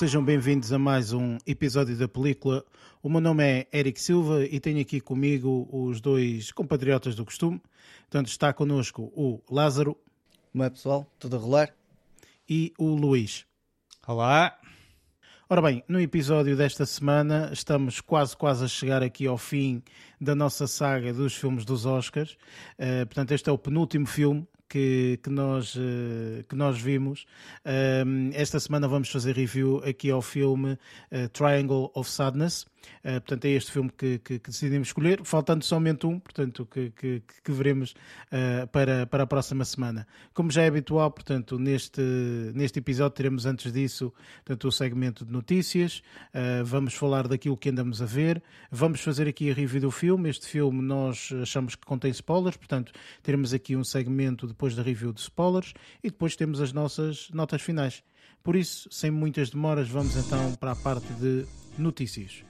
sejam bem-vindos a mais um episódio da película. O meu nome é Eric Silva e tenho aqui comigo os dois compatriotas do costume. Portanto, está connosco o Lázaro. Como é, pessoal? Tudo a rolar? E o Luís. Olá. Ora bem, no episódio desta semana estamos quase quase a chegar aqui ao fim da nossa saga dos filmes dos Oscars. Uh, portanto, este é o penúltimo filme que, que, nós, uh, que nós vimos. Esta semana vamos fazer review aqui ao filme Triangle of Sadness. Uh, portanto, é este filme que, que, que, decidimos escolher, faltando somente um, portanto, que, que, que veremos uh, para, para a próxima semana. Como já é habitual, portanto, neste, neste episódio teremos antes disso portanto, o segmento de notícias, uh, vamos falar daquilo que andamos a ver, vamos fazer aqui a review do filme. Este filme nós achamos que contém spoilers, portanto, teremos aqui um segmento depois da review de spoilers e depois temos as nossas notas finais. Por isso, sem muitas demoras, vamos então para a parte de notícias.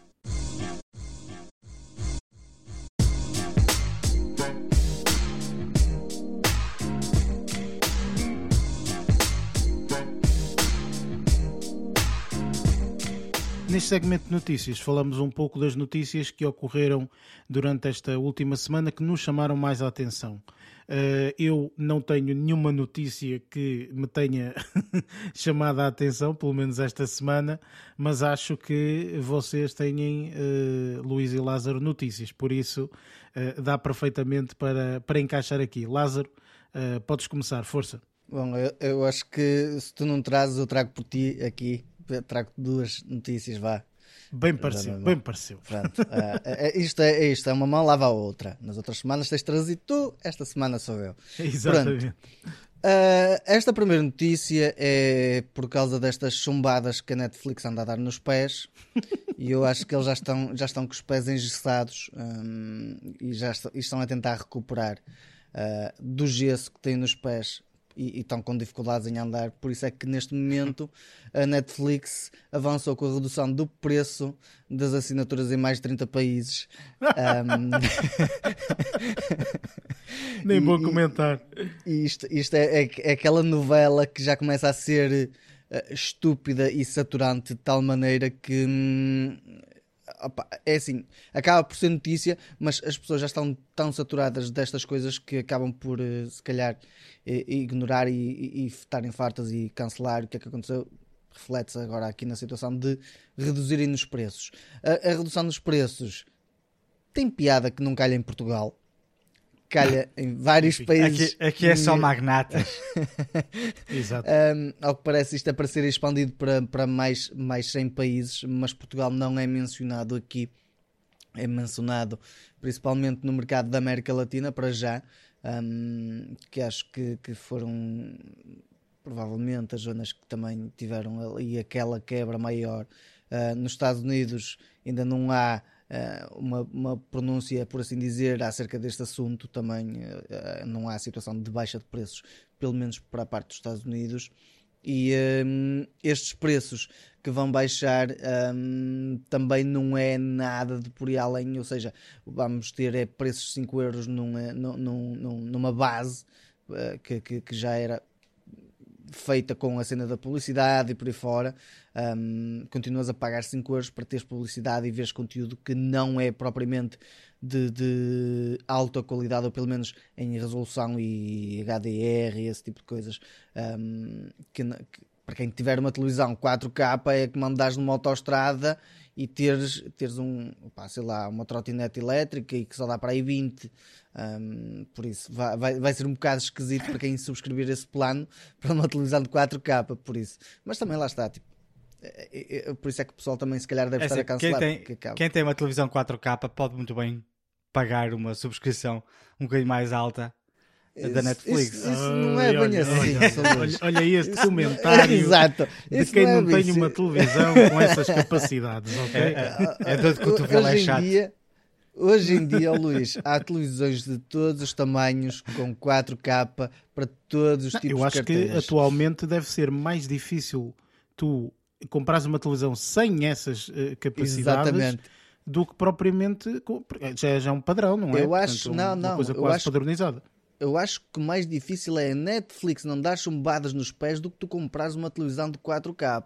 Neste segmento de notícias, falamos um pouco das notícias que ocorreram durante esta última semana que nos chamaram mais a atenção. Uh, eu não tenho nenhuma notícia que me tenha chamado a atenção, pelo menos esta semana, mas acho que vocês têm, uh, Luís e Lázaro, notícias, por isso uh, dá perfeitamente para, para encaixar aqui. Lázaro, podes começar, força. Bom, eu, eu acho que se tu não trazes, eu trago por ti aqui trago duas notícias, vá. Bem pareceu, bem pareceu. Pronto, uh, é, isto, é, isto, é uma mão lava a outra. Nas outras semanas tens trazido tu, esta semana sou eu. Exatamente. Uh, esta primeira notícia é por causa destas chumbadas que a Netflix anda a dar nos pés e eu acho que eles já estão, já estão com os pés engessados um, e já estão, estão a tentar recuperar uh, do gesso que têm nos pés e, e, estão com dificuldades em andar. Por isso é que neste momento a Netflix avançou com a redução do preço das assinaturas em mais de 30 países. um... Nem vou comentar. E isto, isto é, é, é, aquela novela que já começa a ser uh, estúpida e saturante de tal maneira que. Hum, opa, é assim, acaba por ser notícia, mas as pessoas já estão tão saturadas destas coisas que acabam por, uh, se calhar, ignorar e, estarem fartas e cancelar. O que é que aconteceu? Reflete-se agora aqui na situação de reduzirem os preços. A, a redução dos preços tem piada que não calha em Portugal calha em vários países. Aqui, aqui é só magnatas. Exato. Um, ao que parece, isto é para ser expandido para, para mais, mais 100 países, mas Portugal não é mencionado aqui. É mencionado principalmente no mercado da América Latina, para já, um, que acho que, que foram provavelmente as zonas que também tiveram ali aquela quebra maior. Uh, nos Estados Unidos ainda não há uh, uma, uma pronúncia, por assim dizer, acerca deste assunto. Também uh, não há situação de baixa de preços, pelo menos para a parte dos Estados Unidos. E um, estes preços que vão baixar um, também não é nada de por aí além, ou seja, vamos ter é, preços de 5 euros numa, numa, numa base uh, que, que, que, já era feita com a cena da publicidade e por aí fora, um, continuas a pagar 5 euros para teres publicidade e veres conteúdo que não é propriamente de, de, alta qualidade, ou pelo menos em resolução e HDR e esse tipo de coisas. Um, que, que, para quem tiver uma televisão 4K é que mandares numa autoestrada e teres, teres um, pá, sei lá, uma trotinete elétrica e que só dá para aí 20. Um, por isso vai, vai, vai ser um bocado esquisito para quem subscrever esse plano para uma televisão de 4K, por isso. Mas também lá está, tipo, é, é, é, por isso é que o pessoal também se calhar deve é estar assim, a cancelar. Quem tem, quem tem uma televisão 4K pode muito bem pagar uma subscrição um bocadinho mais alta da Netflix. Isso, isso não é bem assim. Olha, olha, este comentário Exato. de quem não, não tem uma televisão com essas capacidades, ok? É, é dor de cotovelo, é chato. Dia, hoje em dia, Luís, há televisões de todos os tamanhos, com 4K, para todos os tipos Eu acho de carteiras. que atualmente deve ser mais difícil tu comprares uma televisão sem essas uh, capacidades Exatamente. do que propriamente. Já, já é um padrão, não é? Eu acho, Portanto, não, não. Uma coisa quase acho, padronizada. Eu acho que o mais difícil é a Netflix não dar chumbadas nos pés do que tu comprares uma televisão de 4K.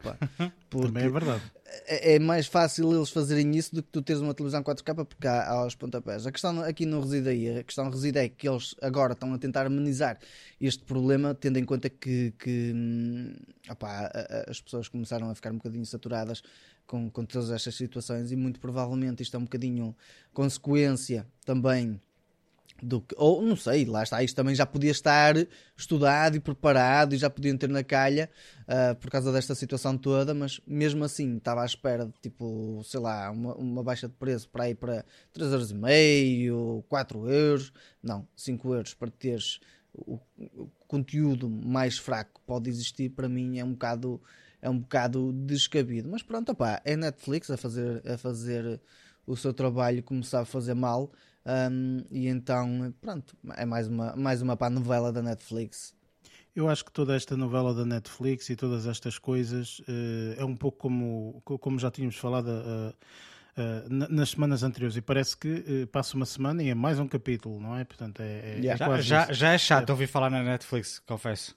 Porque Também é verdade. É, é mais fácil eles fazerem isso do que tu teres uma televisão 4K porque há aos pontapés. A questão aqui não reside aí. A questão reside é que eles agora estão a tentar amenizar este problema, tendo em conta que, que hum, opa, as pessoas começaram a ficar um bocadinho saturadas com, com todas estas situações e muito provavelmente isto é um bocadinho consequência também do que, ou não sei, lá está, isto também já podia estar estudado e preparado e já podiam ter na calha uh, por causa desta situação toda, mas mesmo assim estava à espera de tipo, sei lá, uma, uma baixa de preço para ir para 3,5€, 4€, euros, não, 5€ euros para teres o, o, conteúdo mais fraco que pode existir, para mim é um bocado, é um bocado descabido, mas pronto, opá, é Netflix a fazer, a fazer o seu trabalho, começar a fazer mal um, e então, pronto, é mais uma, mais uma pá novela da Netflix. Eu acho que toda esta novela da Netflix e todas estas coisas uh, é um pouco como, como já tínhamos falado uh, uh, nas semanas anteriores. E parece que passa uma semana e é mais um capítulo, não é? Portanto, é, é, yeah. é já, já, já, é chato ouvir falar na Netflix, confesso.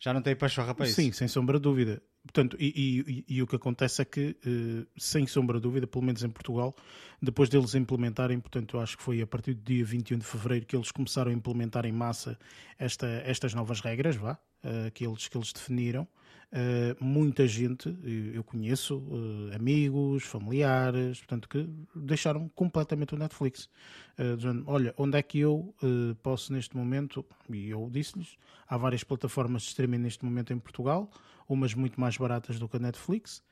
Já não tem pachorra para isso. Sim, sem sombra de dúvida. Portanto, e, e, e, o que acontece é que, eh, sem sombra de dúvida, pelo menos em Portugal, depois deles implementarem, portanto, acho que foi a partir do dia 21 de fevereiro que eles começaram a implementar em massa esta, estas novas regras, vá, uh, que, eles, que eles definiram. Uh, muita gente, eu conheço, uh, amigos, familiares, portanto, que deixaram completamente o Netflix. Uh, dizendo, olha, onde é que eu posso neste momento, e eu disse-lhes, há várias plataformas de streaming neste momento em Portugal, umas muito mais baratas do que a Netflix,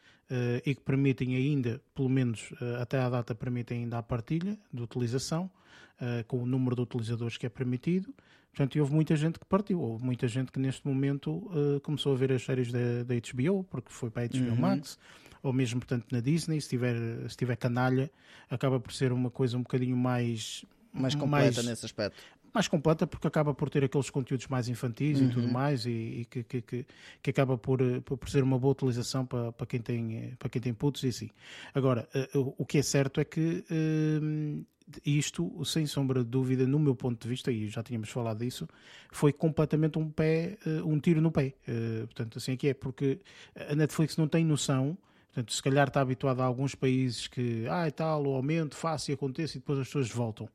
e que permitem ainda, pelo menos até à data, permitem ainda a partilha de utilização, com o número de utilizadores que é permitido, Portanto, houve muita gente que partiu, houve muita gente que neste momento uh, começou a ver as séries da, da HBO, porque foi para a HBO uhum. Max, ou mesmo, portanto, na Disney, se tiver, se tiver canalha, acaba por ser uma coisa um bocadinho mais... Mais completa mais, nesse aspecto. Mais completa, porque acaba por ter aqueles conteúdos mais infantis uhum. e tudo uhum. mais, e, e que, que, que, que, acaba por, eh, por ser uma boa utilização para, para, quem, tem, eh, para quem tem putos e assim. Agora, uh, o que é certo é que uh, isto, sem sombra de dúvida, no meu ponto de vista, e já tínhamos falado disso, foi completamente um pé, eh, um tiro no pé. Eh, portanto, assim é que é, porque a Netflix não tem noção. Portanto, se calhar está habituado a alguns países que, ah, e tal, o aumento, faça e aconteça e depois as pessoas voltam.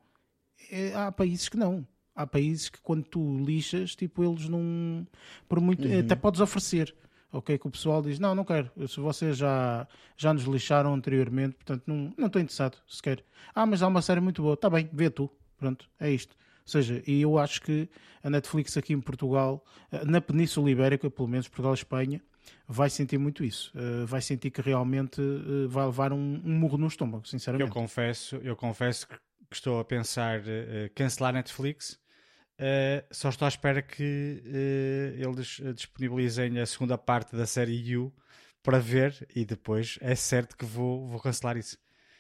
É, há países que não. Há países que quando tu lixas, tipo, eles não. Por muito. Uhum. Até podes oferecer ok? Que o pessoal diz: Não, não quero. Se vocês já, já nos lixaram anteriormente, portanto, não, não estou interessado sequer. Ah, mas há uma série muito boa. Está bem, vê tu. Pronto, é isto. Ou seja, e eu acho que a Netflix aqui em Portugal, eh, na Península Ibérica, pelo menos Portugal e Espanha, vai sentir muito isso. Uh, vai sentir que realmente uh, vai levar um, um, murro no estômago, sinceramente. Eu confesso, eu confesso que estou a pensar uh, cancelar Netflix Uh, só estou à espera que uh, eles disponibilizem a segunda parte da série U para ver e depois é certo que vou, vou cancelar isso.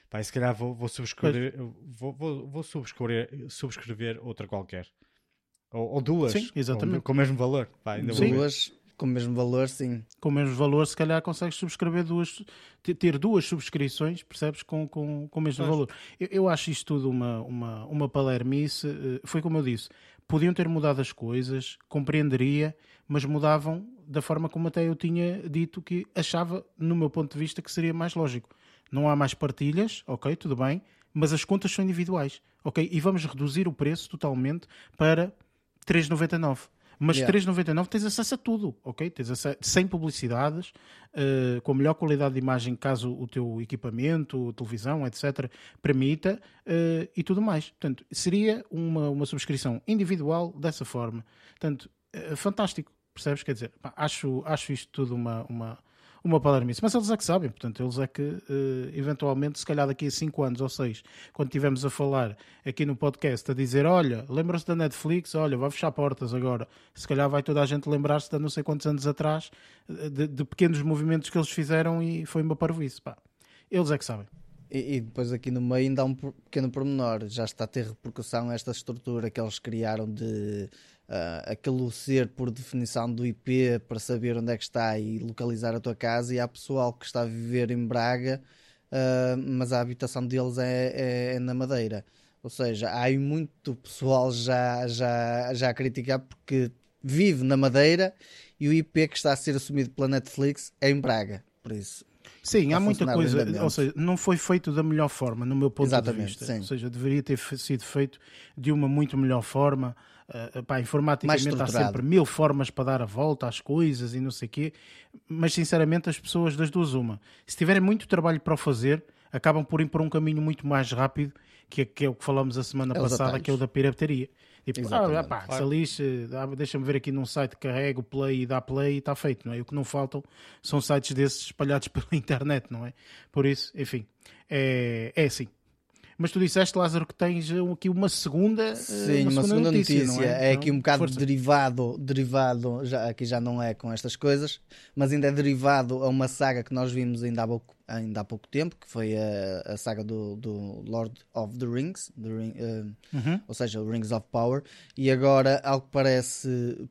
Pá, se calhar vou, vou subscrever, vou, vou, vou, subscrever, subscrever outra qualquer. Ou, ou duas. Sim, exatamente. Com, com o mesmo valor. Pá. Duas com o mesmo valor, sim. Com o mesmo valor, se calhar consegues subscrever duas, ter duas subscrições, percebes? Com, com, com o mesmo valor. Eu, eu, acho isto tudo uma, uma, uma palermice. Eh, foi como eu disse podiam ter mudado as coisas, compreenderia, mas mudavam da forma como até eu tinha dito que achava, no meu ponto de vista, que seria mais lógico. Não há mais partilhas, ok, tudo bem, mas as contas são individuais, ok? E vamos reduzir o preço totalmente para 3,99. Mas yeah. 3,99 tens acesso a tudo, ok? Tens acesso, sem publicidades, uh, com a melhor qualidade de imagem, caso o teu equipamento, televisão, etc., permita, uh, e tudo mais. Portanto, seria uma, uma subscrição individual dessa forma. Portanto, uh, fantástico, percebes? Quer dizer, pá, acho, acho isto tudo uma, uma, uma palermice. Mas eles é que sabem, portanto, eles é que, uh, eventualmente, se calhar daqui a 5 anos ou 6, quando estivermos a falar aqui no podcast, a dizer: Olha, lembra-se da Netflix? Olha, vai fechar portas agora. Se calhar vai toda a gente lembrar-se de não sei quantos anos atrás de, de, pequenos movimentos que eles fizeram e foi uma parvoíce. Pá. Eles é que sabem. E, e, depois aqui no meio ainda há um pequeno pormenor, já está a ter repercussão esta estrutura que eles criaram de uh, aquele ser por definição do IP para saber onde é que está e localizar a tua casa, e há pessoal que está a viver em Braga, uh, mas a habitação deles é, é, é na Madeira. Ou seja, há muito pessoal já, já, já a criticar porque vive na Madeira e o IP que está a ser assumido pela Netflix é em Braga. Por isso, Sim, há muita coisa, ou seja, não foi feito da melhor forma, no meu ponto Exatamente, de vista. sim. Ou seja, deveria ter sido feito de uma muito melhor forma. Uh, pá, informaticamente há sempre mil formas para dar a volta às coisas e não sei o quê, mas sinceramente as pessoas das duas uma, se tiverem muito trabalho para o fazer, acabam por ir por um caminho muito mais rápido que, é- que é o que falamos a semana É passada, atalhos. que é o da pirataria. Tipo, ah, pá, Claro. se lixe, dá- deixa-me ver aqui num site, carrego, play e dá play e está feito, não é? E o que não faltam são sites desses espalhados pela internet, não é? Por isso, enfim, é, é assim. Mas tu disseste, Lázaro, que tens uh, aqui uma segunda, uh, Sim, uma segunda, notícia, não é? aqui um Então, bocado força. derivado, derivado já, aqui já não é com estas coisas, mas ainda é derivado a uma saga que nós vimos ainda há pouco, ainda há pouco tempo, que foi a, a saga do, do Lord of the Rings, the Ring- eh, Uhum. ou seja, o Rings of Power, e agora, ao que parece,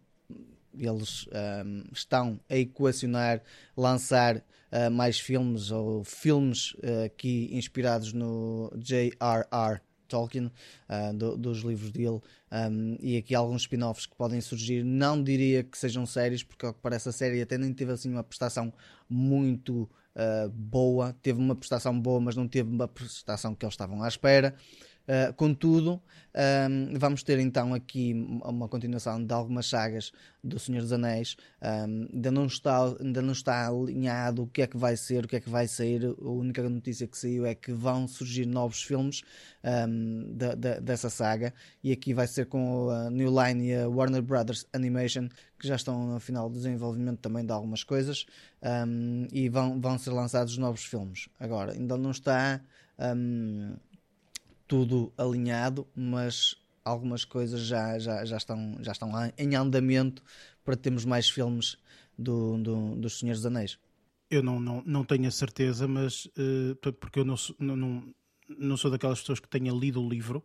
eles ahm, estão a equacionar lançar ah, mais filmes ou filmes ah, aqui inspirados no J.R.R. Tolkien, ah, do- dos livros dele, ahm, e aqui alguns spin-offs que podem surgir. Não diria que sejam séries, porque ao que parece a série até nem teve assim uma prestação muito boa. Teve uma prestação boa, mas não teve uma prestação que eles estavam à espera. Uh, contudo, um, vamos ter então aqui uma continuação de algumas sagas do Senhor dos Anéis. Um, ainda, não está, ainda não está alinhado o que é que vai ser, o que é que vai sair. A única notícia que saiu é que vão surgir novos filmes um, da- dessa saga. E aqui vai ser com a New Line e a Warner Brothers Animation, que já estão no final de desenvolvimento também de algumas coisas. e vão, vão ser lançados novos filmes. Agora, ainda não está. um, tudo alinhado, mas algumas coisas já, já, já, estão, já estão em andamento para termos mais filmes do, do, dos Senhores dos Anéis. Eu não, não, não tenho a certeza, mas uh, porque eu não, sou- não, não, não sou daquelas pessoas que tenha lido o livro,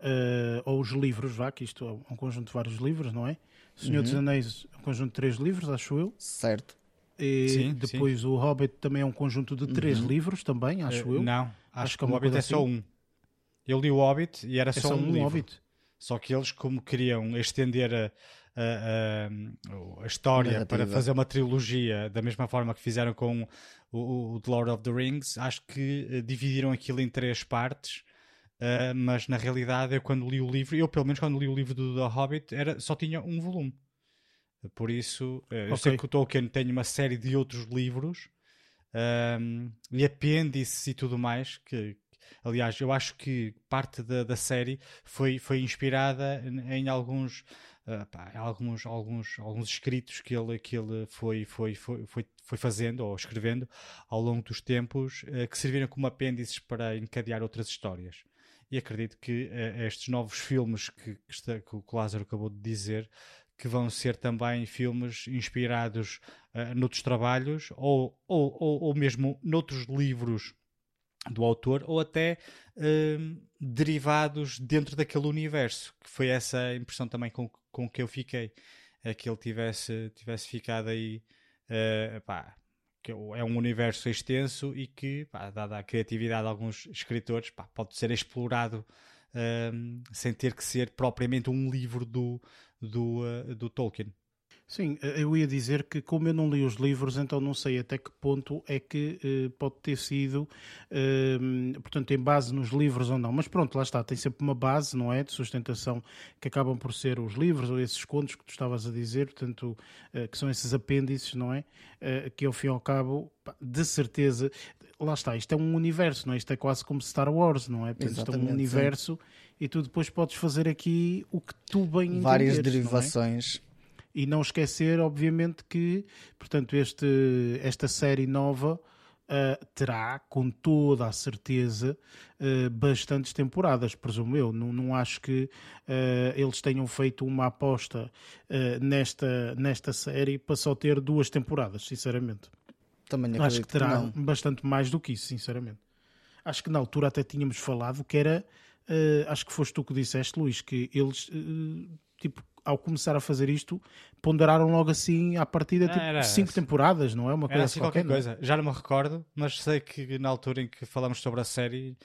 uh, ou os livros, vá, que isto é um conjunto de vários livros, não é? Senhor dos Anéis é um conjunto de três livros, acho eu. Certo? E Sim, depois o Hobbit também é um conjunto de três livros, também, acho Eh, eu. Não, Acho acho, que é o Hobbit é só assim. um. Eu li o Hobbit e era é só, um um livro. Hobbit. Só que eles, como queriam estender a, a, a- a história Narrativa. para fazer uma trilogia da mesma forma que fizeram com o, o The Lord of the Rings, acho que eh, dividiram aquilo em três partes. eh, mas na realidade, eu quando li o livro, eu pelo menos quando li o livro do The Hobbit, era, só tinha um volume. Por isso, eh, eu sei que o Tolkien tem uma série de outros livros ehm, e apêndices e tudo mais que, Aliás, eu acho que parte da, da série foi, foi inspirada em, em alguns, ah, pá, alguns, alguns, alguns escritos que ele, que ele foi, foi, foi, foi, foi fazendo ou escrevendo ao longo dos tempos eh, que serviram como apêndices para encadear outras histórias. E acredito que eh, estes novos filmes que, que, está- que o Lázaro acabou de dizer que vão ser também filmes inspirados ah, noutros trabalhos ou, ou, ou, ou mesmo noutros livros do autor ou até hum, derivados dentro daquele universo, que foi essa impressão também com, com que eu fiquei, é que ele tivesse, tivesse ficado aí, eh, pá, que é um universo extenso e que, pá, dada a criatividade de alguns escritores, pá, pode ser explorado hum, sem ter que ser propriamente um livro do, do, eh, do Tolkien. Sim, eh, eu ia dizer que como eu não li os livros, então não sei até que ponto é que eh, pode ter sido, eh, portanto, em base nos livros ou não. Mas pronto, lá está, tem sempre uma base, não é, de sustentação que acabam por ser os livros ou esses contos que tu estavas a dizer, portanto, eh, que são esses apêndices, não é, Eh, que ao fim e ao cabo, de certeza, lá está, isto é um universo, não é? Isto é quase como Star Wars, não é? Portanto, isto é um Exatamente, sim. universo e tu depois podes fazer aqui o que tu bem Várias entenderes, não é? E não esquecer, obviamente, que portanto, este, esta série nova ah, terá, com toda a certeza, ah, bastantes temporadas, presumo eu. Não, não acho que ah, eles tenham feito uma aposta nesta, nesta série para só ter duas temporadas, sinceramente. Também Acho que terá não. bastante mais do que isso, sinceramente. Acho que na altura até tínhamos falado que era, acho que foste tu que disseste, Luís, que eles, tipo, ao começar a fazer isto, ponderaram logo assim à partida tipo, Era- cinco temporadas, não é? Uma coisa Era assim assim qualquer não é? coisa. Já não me recordo, mas sei que na altura em que falamos sobre a série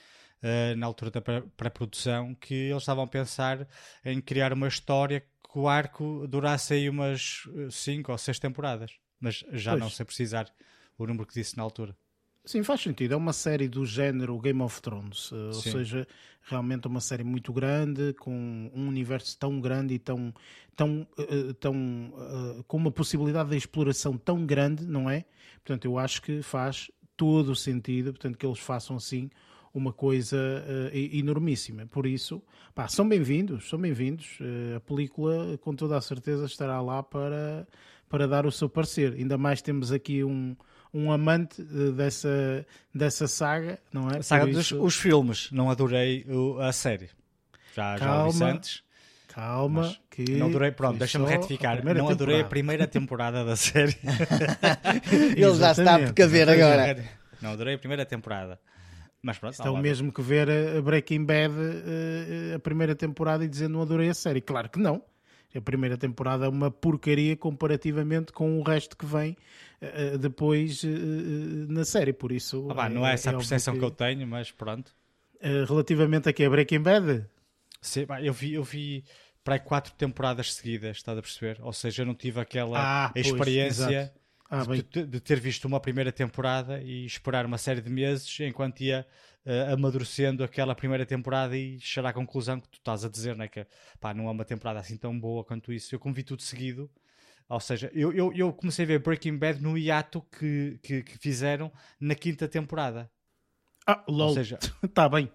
uh, na altura da pré-produção, que eles estavam a pensar em criar uma história que o arco durasse aí umas 5 ou 6 temporadas. Mas já pois. não sei precisar o número que disse na altura. Sim, faz sentido. É uma série do género Game of Thrones, uh, ou seja, realmente uma série muito grande, com um universo tão grande e tão, tão, uh, tão uh, com uma possibilidade de exploração tão grande, não é? Portanto, eu acho que faz todo o sentido, portanto, que eles façam assim uma coisa uh, enormíssima. Por isso, pá, são bem-vindos, são bem-vindos. Uh, a película, com toda a certeza, estará lá para, para dar o seu parecer. Ainda mais temos aqui um, um amante uh, dessa, dessa saga, não é? saga dos os filmes, não adorei o, a série. Já, calma, já antes. Calma, que. Não adorei, pronto, deixa-me retificar. Não adorei a primeira temporada da série. Ele já está a precaver agora. Não adorei a primeira temporada. Mas pronto, Isto é o mesmo que ver a Breaking Bad a primeira temporada e dizer não adorei a série. Claro que não. A primeira temporada é uma porcaria comparativamente com o resto que vem uh, depois uh, na série, por isso... Ah, bah, não é, é essa a percepção que... que... eu tenho, mas pronto. Uh, relativamente aqui a Breaking Bad? Sim, eu vi... Eu vi para quatro temporadas seguidas, estás a perceber? Ou seja, eu não tive aquela ah, experiência ah, de, de, ter visto uma primeira temporada e esperar uma série de meses enquanto ia uh, amadurecendo aquela primeira temporada e chegar à conclusão que tu estás a dizer, né? que pá, não é uma temporada assim tão boa quanto isso. Eu como vi tudo seguido, ou seja, eu, eu, eu comecei a ver Breaking Bad no hiato que, que, que fizeram na quinta temporada. Ah, lol. Ou seja, está bem.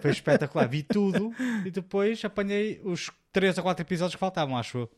Foi espetacular. Vi tudo e depois apanhei os 3 ou 4 episódios que faltavam, acho eu.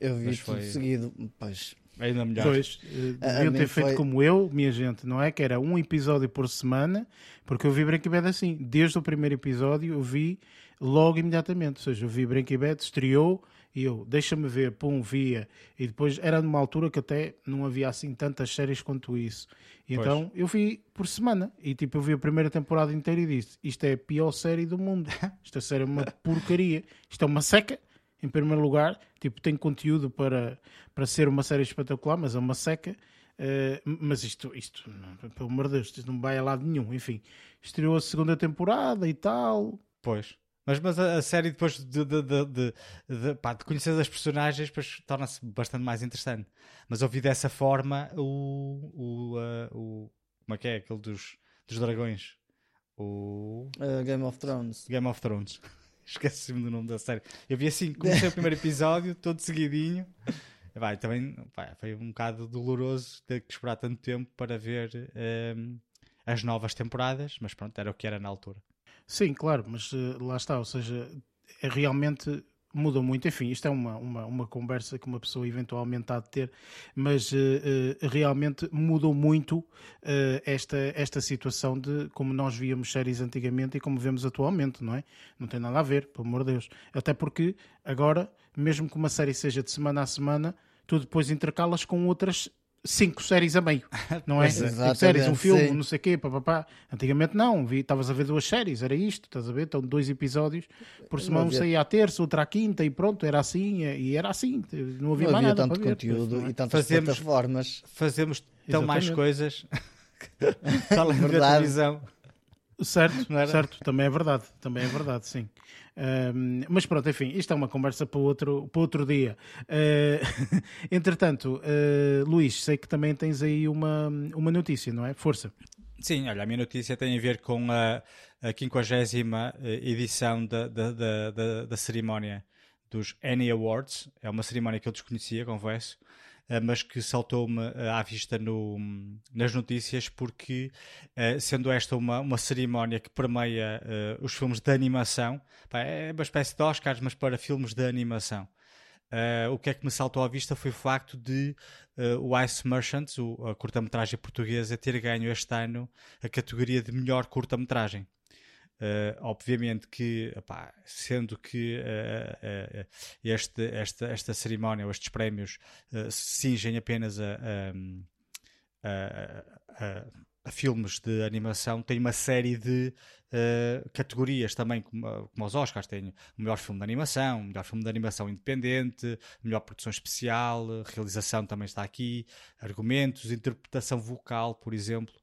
Eu vi Mas tudo foi... seguido. Pois, Ainda melhor. Pois, uh, deviam ter feito foi... como eu, minha gente, não é? Que era um episódio por semana, porque eu vi Breaking Bad assim. Desde o primeiro episódio eu vi logo imediatamente. Ou seja, eu vi Breaking Bad, estreou e eu, deixa-me ver, pum, via. E depois era numa altura que até não havia assim tantas séries quanto isso. E então eu vi por semana. E tipo, eu vi a primeira temporada inteira e disse: Isto é a pior série do mundo. Esta série é uma porcaria. Isto é uma seca em primeiro lugar, tipo, tem conteúdo para, para ser uma série espetacular, mas é uma seca. Uh, mas isto, isto, não, pelo amor de Deus, isto não vai a lado nenhum. Enfim, estreou a segunda temporada e tal. Pois. Mas, mas a, a série, depois de, de, de, de, de, pá, de conhecer as personagens, torna-se bastante mais interessante. Mas ouvi dessa forma o. o, uh, o como é que é? Aquele dos, dos dragões. O. Uh, Game of Thrones. Game of Thrones. Esqueci-me do nome da série. Eu vi assim, comecei o primeiro episódio, todo seguidinho. Vai, também vai, foi um bocado doloroso ter que esperar tanto tempo para ver um, ehm, as novas temporadas, mas pronto, era o que era na altura. Sim, claro, mas uh, lá está, ou seja, é realmente mudou muito. Enfim, isto é uma, uma, uma conversa que uma pessoa eventualmente há de ter, mas uh, uh, realmente mudou muito uh, esta, esta situação de como nós víamos séries antigamente e como vemos atualmente, não é? Não tem nada a ver, pelo amor de Deus. Até porque agora, mesmo que uma série seja de semana a semana, tu depois intercalas com outras cinco séries a meio, não é? Cinco séries, um filme, sim. não sei o quê, papapá. Antigamente não, estavas a ver duas séries, era isto, estás a ver? Então, dois episódios por semana, um saía à terça, outra à quinta e pronto, era assim, e era assim, não havia não mais havia nada tanto conteúdo ver, é? e tantas fazemos, plataformas. Fazemos tão Exatamente. mais coisas além da televisão. Certo, certo, também é verdade, também é verdade, sim. Mas pronto, enfim, isto é uma conversa para outro, para outro dia. Uh, entretanto, uh, Luís, sei que também tens aí uma, uma notícia, não é? Força. Sim, olha, a minha notícia tem a ver com a, a 50 eh, edição da, da, da, da, cerimónia dos Annie Awards. É uma cerimónia que eu desconhecia, confesso. Eh, mas que saltou-me eh, à vista no, nas notícias porque, eh, sendo esta uma, uma cerimónia que permeia os filmes de animação, é uma espécie de Oscars, mas para filmes de animação. Uh, o que é que me saltou à vista foi o facto de uh, o Ice Merchants, o, a curta-metragem portuguesa, ter ganho este ano a categoria de melhor curta-metragem. Uh, obviamente que, epá, sendo que uh, uh, este, esta, esta cerimónia, ou estes prémios, se cingem apenas a, a, a, a, filmes de animação, tem uma série de categorias também, como, como os Oscars. Tem o melhor filme de animação, o melhor filme de animação independente, melhor produção especial, realização também está aqui, argumentos, interpretação vocal, por exemplo.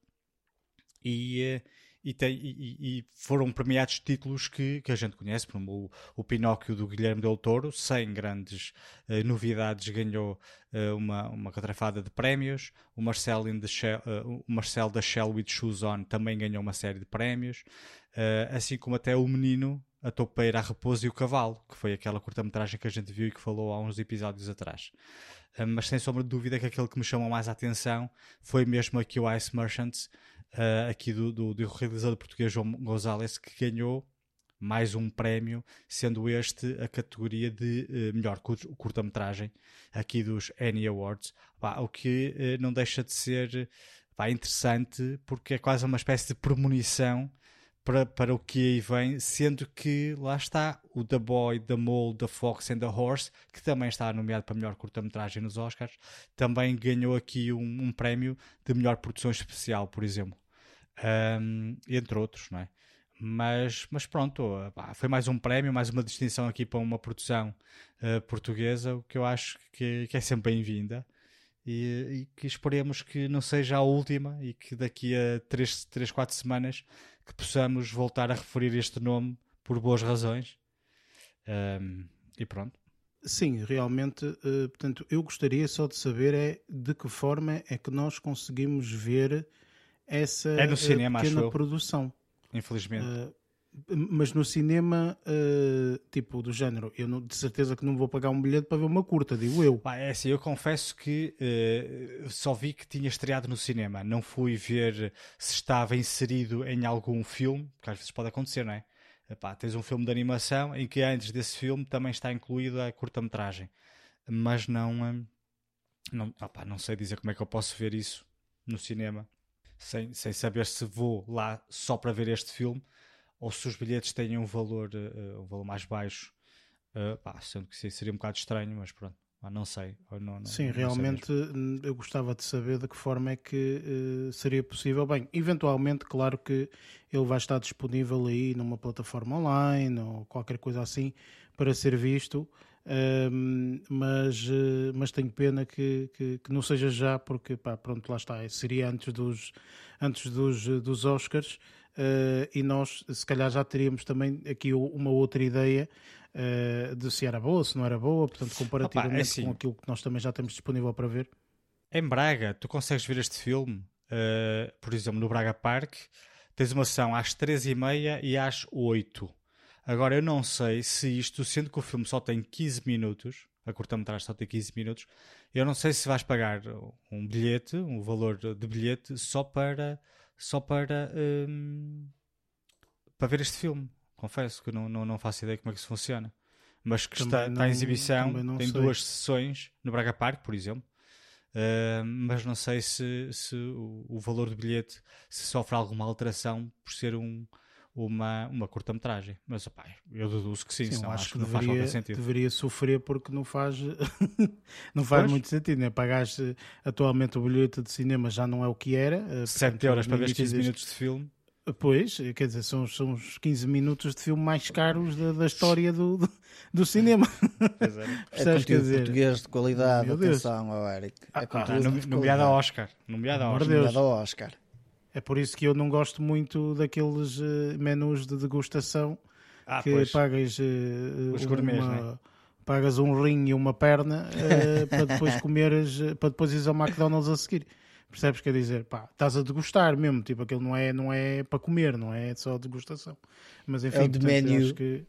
E e, tem, e, e, foram premiados títulos que, que a gente conhece, como o, o Pinóquio do Guilherme Del Toro, sem grandes uh, novidades, ganhou uh, uma, uma catrafada de prémios, o Marcel, in the Shell, uh, o Marcel da Shell with Shoes On também ganhou uma série de prémios, assim como até o Menino, a Topeira, a Raposa e o Cavalo, que foi aquela curta-metragem que a gente viu e que falou há uns episódios atrás. mas sem sombra de dúvida que aquele que me chamou mais a atenção foi mesmo aqui o Ice Merchants, uh, aqui do, do, do, realizador português João Gonzalez, que ganhou mais um prémio, sendo este a categoria de uh, melhor curta-metragem aqui dos Annie Awards, o que uh, não deixa de ser pá, interessante porque é quase uma espécie de premonição para, para o que aí vem, sendo que lá está o The Boy, The Mole, The Fox and the Horse, que também está nomeado para melhor curta-metragem nos Oscars, também ganhou aqui um, um prémio de melhor produção especial, por exemplo. Um, entre outros, não é? Mas, mas pronto, foi mais um prémio, mais uma distinção aqui para uma produção uh, portuguesa, o que eu acho que, que é sempre bem-vinda e, e, que esperemos que não seja a última e que daqui a 3, 3 4 semanas que possamos voltar a referir este nome por boas razões. Um, e pronto. Sim, realmente, uh, portanto, eu gostaria só de saber é de que forma é que nós conseguimos ver essa é no cinema, pequena produção. Infelizmente. Uh, mas no cinema, uh, tipo, do género, eu não, de certeza que não vou pagar um bilhete para ver uma curta, digo eu. Pá, é assim, eu confesso que uh, só vi que tinha estreado no cinema. Não fui ver se estava inserido em algum filme, que às vezes pode acontecer, não é? Epá, tens um filme de animação em que antes desse filme também está incluída a curta-metragem. Mas não, não, opá, não sei dizer como é que eu posso ver isso no cinema sem, sem saber se vou lá só para ver este filme ou se os bilhetes têm um valor, uh, um valor mais baixo, uh, pá, sendo que seria um bocado estranho, mas pronto, não sei. Não, não, Sim, não realmente hum, eu gostava de saber de que forma é que uh, seria possível. Bem, eventualmente, claro que ele vai estar disponível aí numa plataforma online ou qualquer coisa assim para ser visto. Um, mas, mas tenho pena que, que, que, não seja já, porque pá, pronto, lá está, seria antes dos, antes dos, dos Oscars e nós se calhar já teríamos também aqui uma outra ideia uh, de se era boa, se não era boa, portanto, comparativamente Opa, é assim, com aquilo que nós também já temos disponível para ver. Em Braga, tu consegues ver este filme, uh, por exemplo, no Braga Park, tens uma sessão às 3h30 e às 8 Agora, eu não sei se isto, sendo que o filme só tem 15 minutos, a curta-metragem só tem 15 minutos, eu não sei se vais pagar um bilhete, um valor de bilhete, só para só para, um, para ver este filme. Confesso que não, não, não faço ideia como é que isso funciona. Mas que está, não, está em exibição, tem sei. duas sessões no Braga Park, por exemplo. Uh, mas não sei se, se o, o, valor do bilhete se sofre alguma alteração por ser um, uma, uma curta-metragem. Mas opa, eu deduzo que sim, sim acho, acho, que, não deveria, faz sentido. Deveria sofrer porque não faz, não faz muito sentido. Né? Pagaste atualmente o bilhete de cinema já não é o que era. 7 euros para ver 15 minutos de filme. Pois, quer dizer, são, são os 15 minutos de filme mais caros da, da história do, do, do cinema. É. é dizer, português de qualidade, Meu atenção ao Eric. É ah, ah, nomeado ao Oscar. Nomeado ao Oscar. Oscar. É por isso que eu não gosto muito daqueles uh, menus de degustação ah, que pois. pagas uh, Os gourmets, uma, né? pagas um rim e uma perna uh, para depois comeres, para depois ires ao McDonald's a seguir. Percebes? Quer dizer, pá, estás a degustar mesmo, tipo, aquilo não é, não é para comer, não é só degustação. Mas enfim, é o de menu. Que...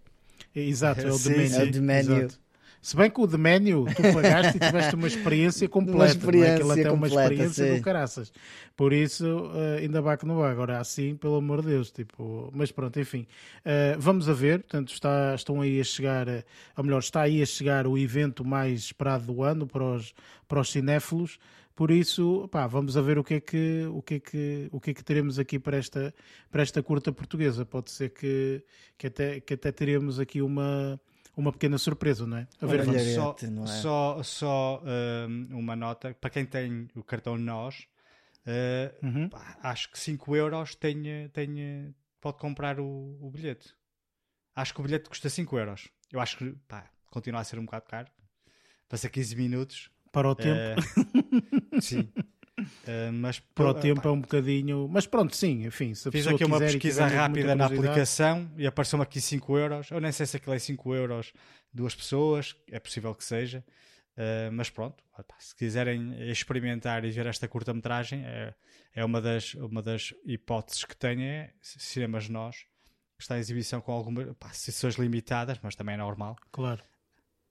Exato, é o de menu. É o de menu. Exato. Se bem que o Menu tu pagaste e tiveste uma experiência completa, uma experiência é? Aquilo até uma experiência sim. do caraças. Por isso, uh, ainda vai que não vai. Agora, assim, pelo amor de Deus, tipo, mas pronto, enfim. Uh, vamos a ver, portanto, está, estão aí a chegar, uh, ou melhor, está aí a chegar o evento mais esperado do ano para os, para os cinéfilos. Por isso, pá, vamos a ver o que é que o que é que o que é que teremos aqui para esta para esta curta portuguesa. Pode ser que que até que até teremos aqui uma uma pequena surpresa, não é? A ver, Olha, só, é? só, só um, uma nota para quem tem o cartão Nós, uh, uhum. pá, acho que 5 euros tem, tem, pode comprar o, o, bilhete. Acho que o bilhete custa 5 euros. Eu acho que pá, continua a ser um bocado caro. Passa 15 minutos. Para o tempo. Uh, sim. Uh, mas para o tempo é um bocadinho. Mas pronto, sim, enfim. Se Fiz aqui uma pesquisa rápida na aplicação e apareceu-me aqui 5 euros. Eu nem sei se aquilo é 5 euros duas pessoas, é possível que seja. Uh, mas pronto, se quiserem experimentar e ver esta curta-metragem, é, é uma, das, uma das hipóteses que tenho. É cinemas nós, está em exibição com algumas sessões limitadas, mas também é normal. Claro.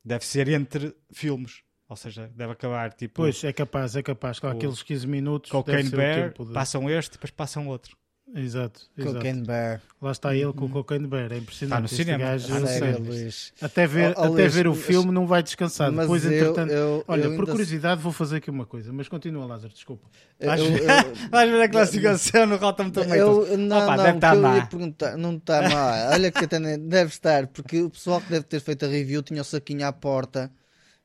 Deve ser entre filmes. Ou seja, deve acabar tipo. Pois, é capaz, é capaz. Com aqueles 15 minutos. Cocaine Bear, de... passam este, depois passam outro. Exato, exato. Cocaine Bear. Lá está ele com o Cocaine Bear, é impressionante. Está no cinema. Gajo, ah, sério, até ver, oh, oh, até ver o filme não vai descansar. Mas Depois, eu, entretanto, eu, olha, eu por curiosidade vou fazer aqui uma coisa, mas continua Lázaro, desculpa. Vais, vais ver a classificação no Rotten Tomatoes. Eu, não, Opa, não, deve estar eu má. não está má. Olha que até deve estar, porque o pessoal que deve ter feito a review tinha o saquinho à porta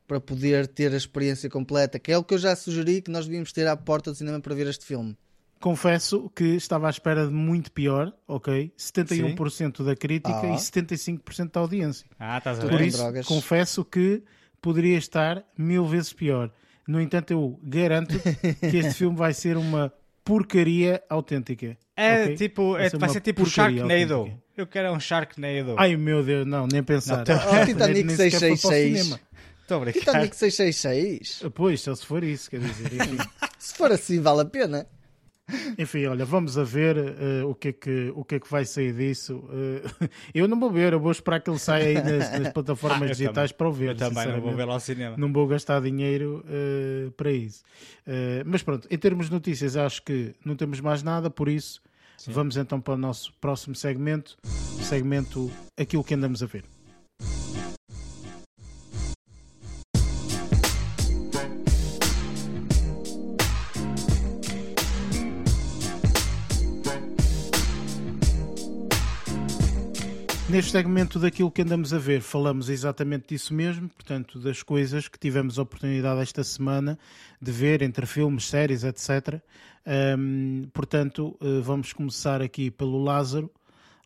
para poder ter a experiência completa, que é o que eu já sugeri que nós devíamos ter à porta do cinema para ver este filme. Confesso que estava à espera de muito pior, ok? 71% da crítica Ah. e 75% da audiência. Ah, estás a Por ver? isso, drogas. confesso que poderia estar mil vezes pior. No entanto, eu garanto que este filme vai ser uma porcaria autêntica. É ok? tipo, Vai é, ser vai ser tipo Sharknado. autêntica. Eu quero um Sharknado. Ai meu Deus, não, nem pensar. Não, Oh, Titanic Nem sequer foi para o 666. Estou a. Titanic 666. Pois, só se for isso, quer dizer. Se for assim, vale a pena. Enfim, olha, vamos a ver eh, o, que é que, o que é que vai sair disso. Eh, eu não vou ver, eu vou esperar que ele saia aí nas, nas plataformas Ah, digitais também. para o ver. Eu também não vou ver lá ao cinema. Não vou gastar dinheiro eh, para isso. Mas pronto, em termos de notícias, acho que não temos mais nada, por isso vamos então para o nosso próximo segmento segmento Aquilo que andamos a ver. Neste segmento daquilo que andamos a ver, falamos exatamente disso mesmo, portanto, das coisas que tivemos a oportunidade esta semana de ver entre filmes, séries, etc. Ahm, portanto, eh, vamos começar aqui pelo Lázaro.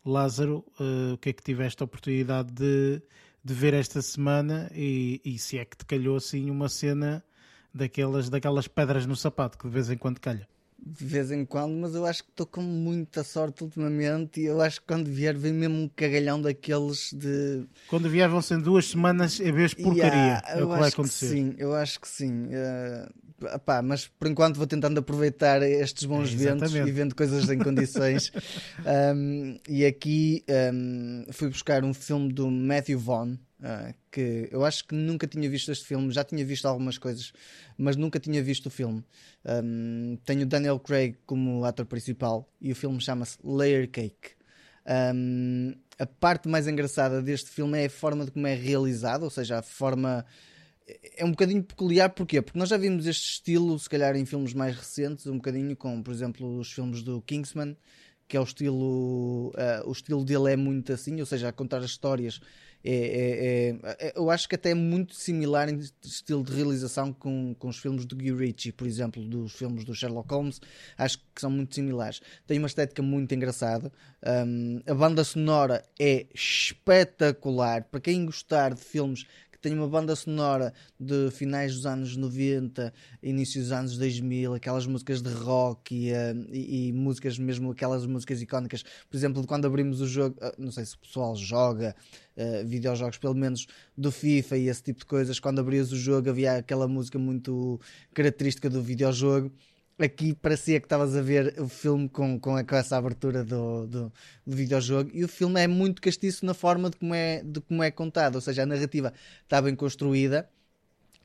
Lázaro, eh, o que é que tiveste a oportunidade de, de ver esta semana e, e se é que te calhou assim uma cena daquelas, daquelas pedras no sapato que de vez em quando calha? De vez em quando, mas eu acho que estou com muita sorte ultimamente e eu acho que quando vier vem mesmo um cagalhão daqueles de. Quando vier vão ser duas semanas a vez porcaria. Yeah, é o eu que vai acho acontecer. sim, eu acho que sim. Eh, epá, mas por enquanto vou tentando aproveitar estes bons É, ventos e vendo coisas em condições. Um, e aqui um, fui buscar um filme do Matthew Vaughn. Ah, que eu acho que nunca tinha visto este filme, já tinha visto algumas coisas, mas nunca tinha visto o filme. Um, tenho Daniel Craig como ator principal e o filme chama-se Layer Cake. Um, a parte mais engraçada deste filme é a forma de como é realizado, ou seja, a forma é um bocadinho peculiar, porquê? Porque nós já vimos este estilo, se calhar, em filmes mais recentes, um bocadinho com, por exemplo, os filmes do Kingsman, que é o estilo, ah, o estilo dele é muito assim, ou seja, a contar as histórias. É, é- é- é- eu acho que até é muito similar em estilo de realização com, com os filmes do Guy Ritchie, por exemplo, dos filmes do Sherlock Holmes, acho que são muito similares. Tem uma estética muito engraçada. Um, a banda sonora é espetacular. Para quem gostar de filmes que têm uma banda sonora de finais dos anos 90, início dos anos 2000, aquelas músicas de rock e, eh, e- e músicas mesmo, aquelas músicas icónicas, por exemplo, quando abrimos o jogo, ah, não sei se o pessoal joga eh, videojogos, pelo menos do FIFA e esse tipo de coisas, quando abrias o jogo havia aquela música muito característica do videojogo. Aqui parecia que estavas a ver o filme com, com, essa abertura do, do, do videojogo. E o filme é muito castiço na forma de como é, de como é contado, ou seja, a narrativa está bem construída,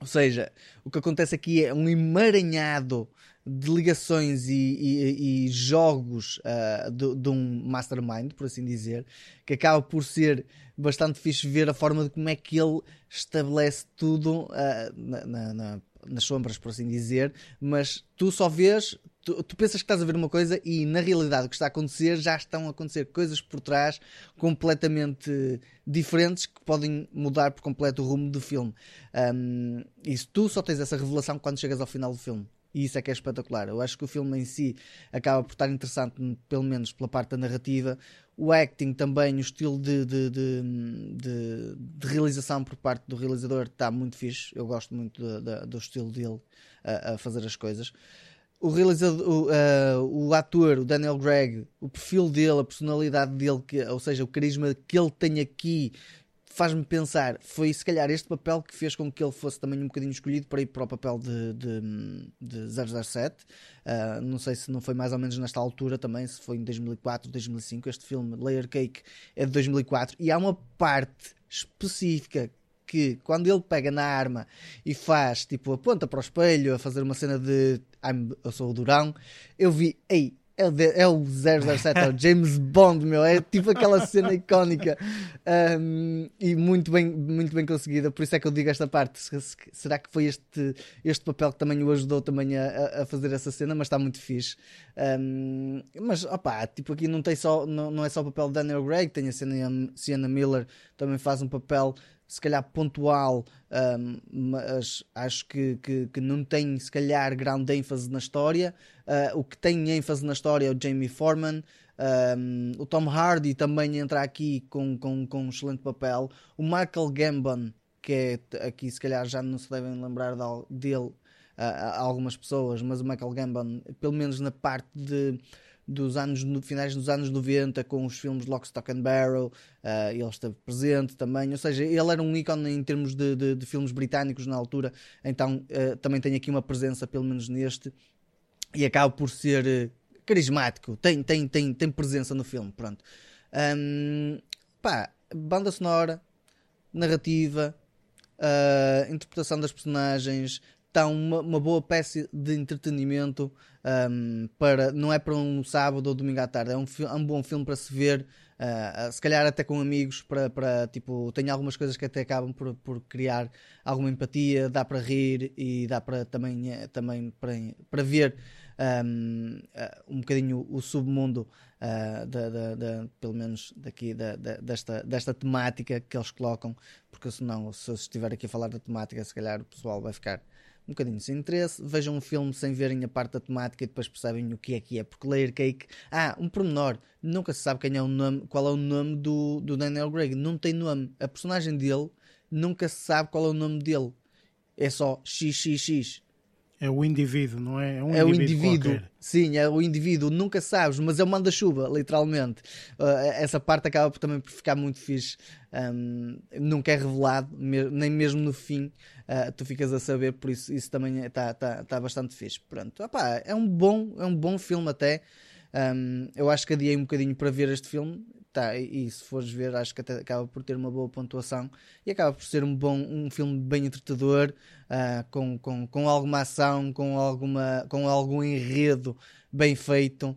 ou seja, o que acontece aqui é um emaranhado de ligações e, e- e jogos ah, de, de um mastermind, por assim dizer, que acaba por ser bastante fixe ver a forma de como é que ele estabelece tudo ah, na- na- na- nas sombras, por assim dizer, mas tu só vês, tu, tu pensas que estás a ver uma coisa e na realidade o que está a acontecer já estão a acontecer coisas por trás completamente diferentes que podem mudar por completo o rumo do filme. Um, se tu só tens essa revelação quando chegas ao final do filme. E isso é que é espetacular. Eu acho que o filme em si acaba por estar interessante, pelo menos pela parte da narrativa. O acting também, o estilo de, de, de, de- de realização por parte do realizador está muito fixe. Eu gosto muito do, do- estilo dele a, a fazer as coisas. o realizador, o, uh, o ator, o Daniel Gregg, o perfil dele, a personalidade dele, que, ou seja, o carisma que ele tem aqui, faz-me pensar, foi se calhar este papel que fez com que ele fosse também um bocadinho escolhido para ir para o papel de, de, de 007. Uh, não sei se não foi mais ou menos nesta altura também, se foi em 2004, 2005. Este filme, Layer Cake, é de 2004 e há uma parte específica que quando ele pega na arma e faz tipo aponta para o espelho a fazer uma cena de eu sou o Durão, eu vi, ei, é o, é o 007, é o James Bond, meu, é tipo aquela cena icónica um, e muito bem, muito bem conseguida. Por isso é que eu digo esta parte. Será que foi este, este papel que também o ajudou também a, a fazer essa cena? Mas está muito fixe. Um, mas opá, tipo aqui não, tem só, não, não é só o papel de Daniel Craig, tem a Sienna Miller, também faz um papel se calhar pontual, um, mas acho que, que, que, não tem se calhar grande ênfase na história. Uh, o que tem ênfase na história é o Jamie Foreman. Um, o Tom Hardy também entra aqui com, com, com um excelente papel. O Michael Gambon, que é aqui se calhar já não se devem lembrar dele uh, algumas pessoas, mas o Michael Gambon, pelo menos na parte de dos anos, no, finais dos anos 90 com os filmes Lock, Stock and Barrel, uh, ele esteve presente também, ou seja, ele era um ícone em termos de, de, de filmes britânicos na altura, então uh, também tem aqui uma presença, pelo menos neste, e acaba por ser uh, carismático, tem, tem, tem, tem presença no filme, pronto. Um, pá, banda sonora, narrativa, interpretação das personagens, está uma, uma boa peça de entretenimento um, para não é para um sábado ou domingo à tarde é um, é um bom filme para se ver uh, se calhar até com amigos para, para tipo tem algumas coisas que até acabam por, por criar alguma empatia dá para rir e dá para também eh, também para, para ver um, uh, um bocadinho o submundo uh, da, da, pelo menos daqui da, desta, desta temática que eles colocam porque senão se eu estiver aqui a falar da temática se calhar o pessoal vai ficar um bocadinho sem interesse, vejam um filme sem verem a parte da temática e depois percebem o que é que é, porque Layer Cake, ah, um pormenor, nunca se sabe quem é o nome, qual é o nome do, do Daniel Craig, não tem nome, a personagem dele nunca se sabe qual é o nome dele, é só XXX. É o indivíduo, não é? É, um é o indivíduo. Sim, é o indivíduo. Nunca sabes, mas é o manda-chuva, literalmente. Uh, essa parte acaba por, também por ficar muito fixe. Um, nunca é revelado, nem mesmo no fim uh, tu ficas a saber, por isso isso também está tá, tá bastante fixe. Pronto, é um bom, é um bom filme até. Um, eu acho que adiei um bocadinho para ver este filme. Tá, e, e se fores ver, acho que até acaba por ter uma boa pontuação e acaba por ser um bom um filme bem entretador, uh, com, com, com alguma ação, com, alguma, com algum enredo bem feito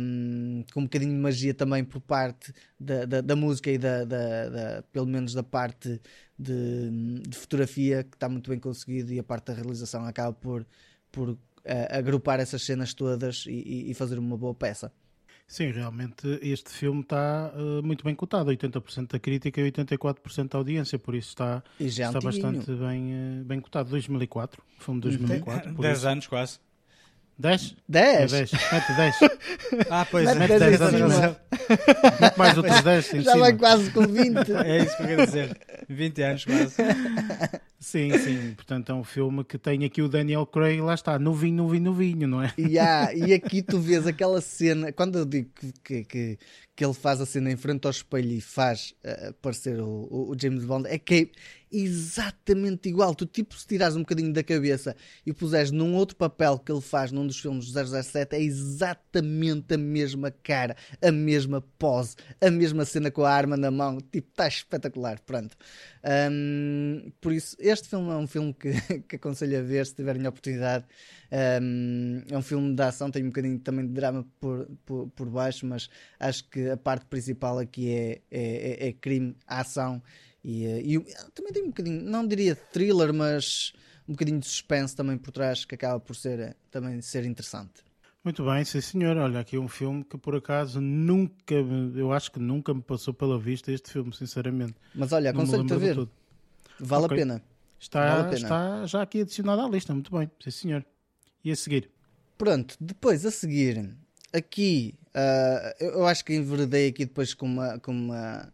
um, com um bocadinho de magia também por parte da, da, da música e da, da, da, pelo menos da parte de, de, fotografia que está muito bem conseguido e a parte da realização acaba por, por uh, agrupar essas cenas todas e, e, fazer uma boa peça. Sim, realmente este filme está uh, muito bem cotado, 80% da crítica e 84% da audiência, por isso está, é está bastante bem, uh, bem cotado. 2004, filme de 2004. 10 anos quase. 10? 10? 10. Mete 10. Ah, pois é. Mete 10 anos. Mete mais outros 10 em Já cima. vai quase com 20. É isso que eu quero dizer. 20 anos quase. Sim, sim. Portanto, é um filme que tem aqui o Daniel Craig, lá está, novinho, novinho, novinho, não é? Yeah, e aqui tu vês aquela cena, quando eu digo que, que, que ele faz a cena em frente ao espelho e faz uh, aparecer o, o, James Bond, é que exatamente igual. Tu, tipo, se tirares um bocadinho da cabeça e puseres num outro papel que ele faz num dos filmes do 007, é exatamente a mesma cara, a mesma pose, a mesma cena com a arma na mão. Tipo, está espetacular. Pronto. Um, por isso, este filme é um filme que, que aconselho a ver se tiverem a oportunidade. Um, é um filme de ação, tem um bocadinho também de drama por, por, por baixo, mas acho que a parte principal aqui é, é, é crime, ação e, eh, e, também tem um bocadinho, não diria thriller, mas um bocadinho de suspense também por trás que acaba por ser eh, também ser interessante. Muito bem, sim senhor. Olha, aqui um filme que por acaso nunca, eu acho que nunca me passou pela vista este filme, sinceramente. Mas olha, aconselho-te a ver. Vale okay. a pena. Está, vale a pena. está já aqui adicionado à lista, muito bem, sim senhor. E a seguir? Pronto, depois a seguir, aqui, uh, eu acho que enveredei aqui depois com uma, com uma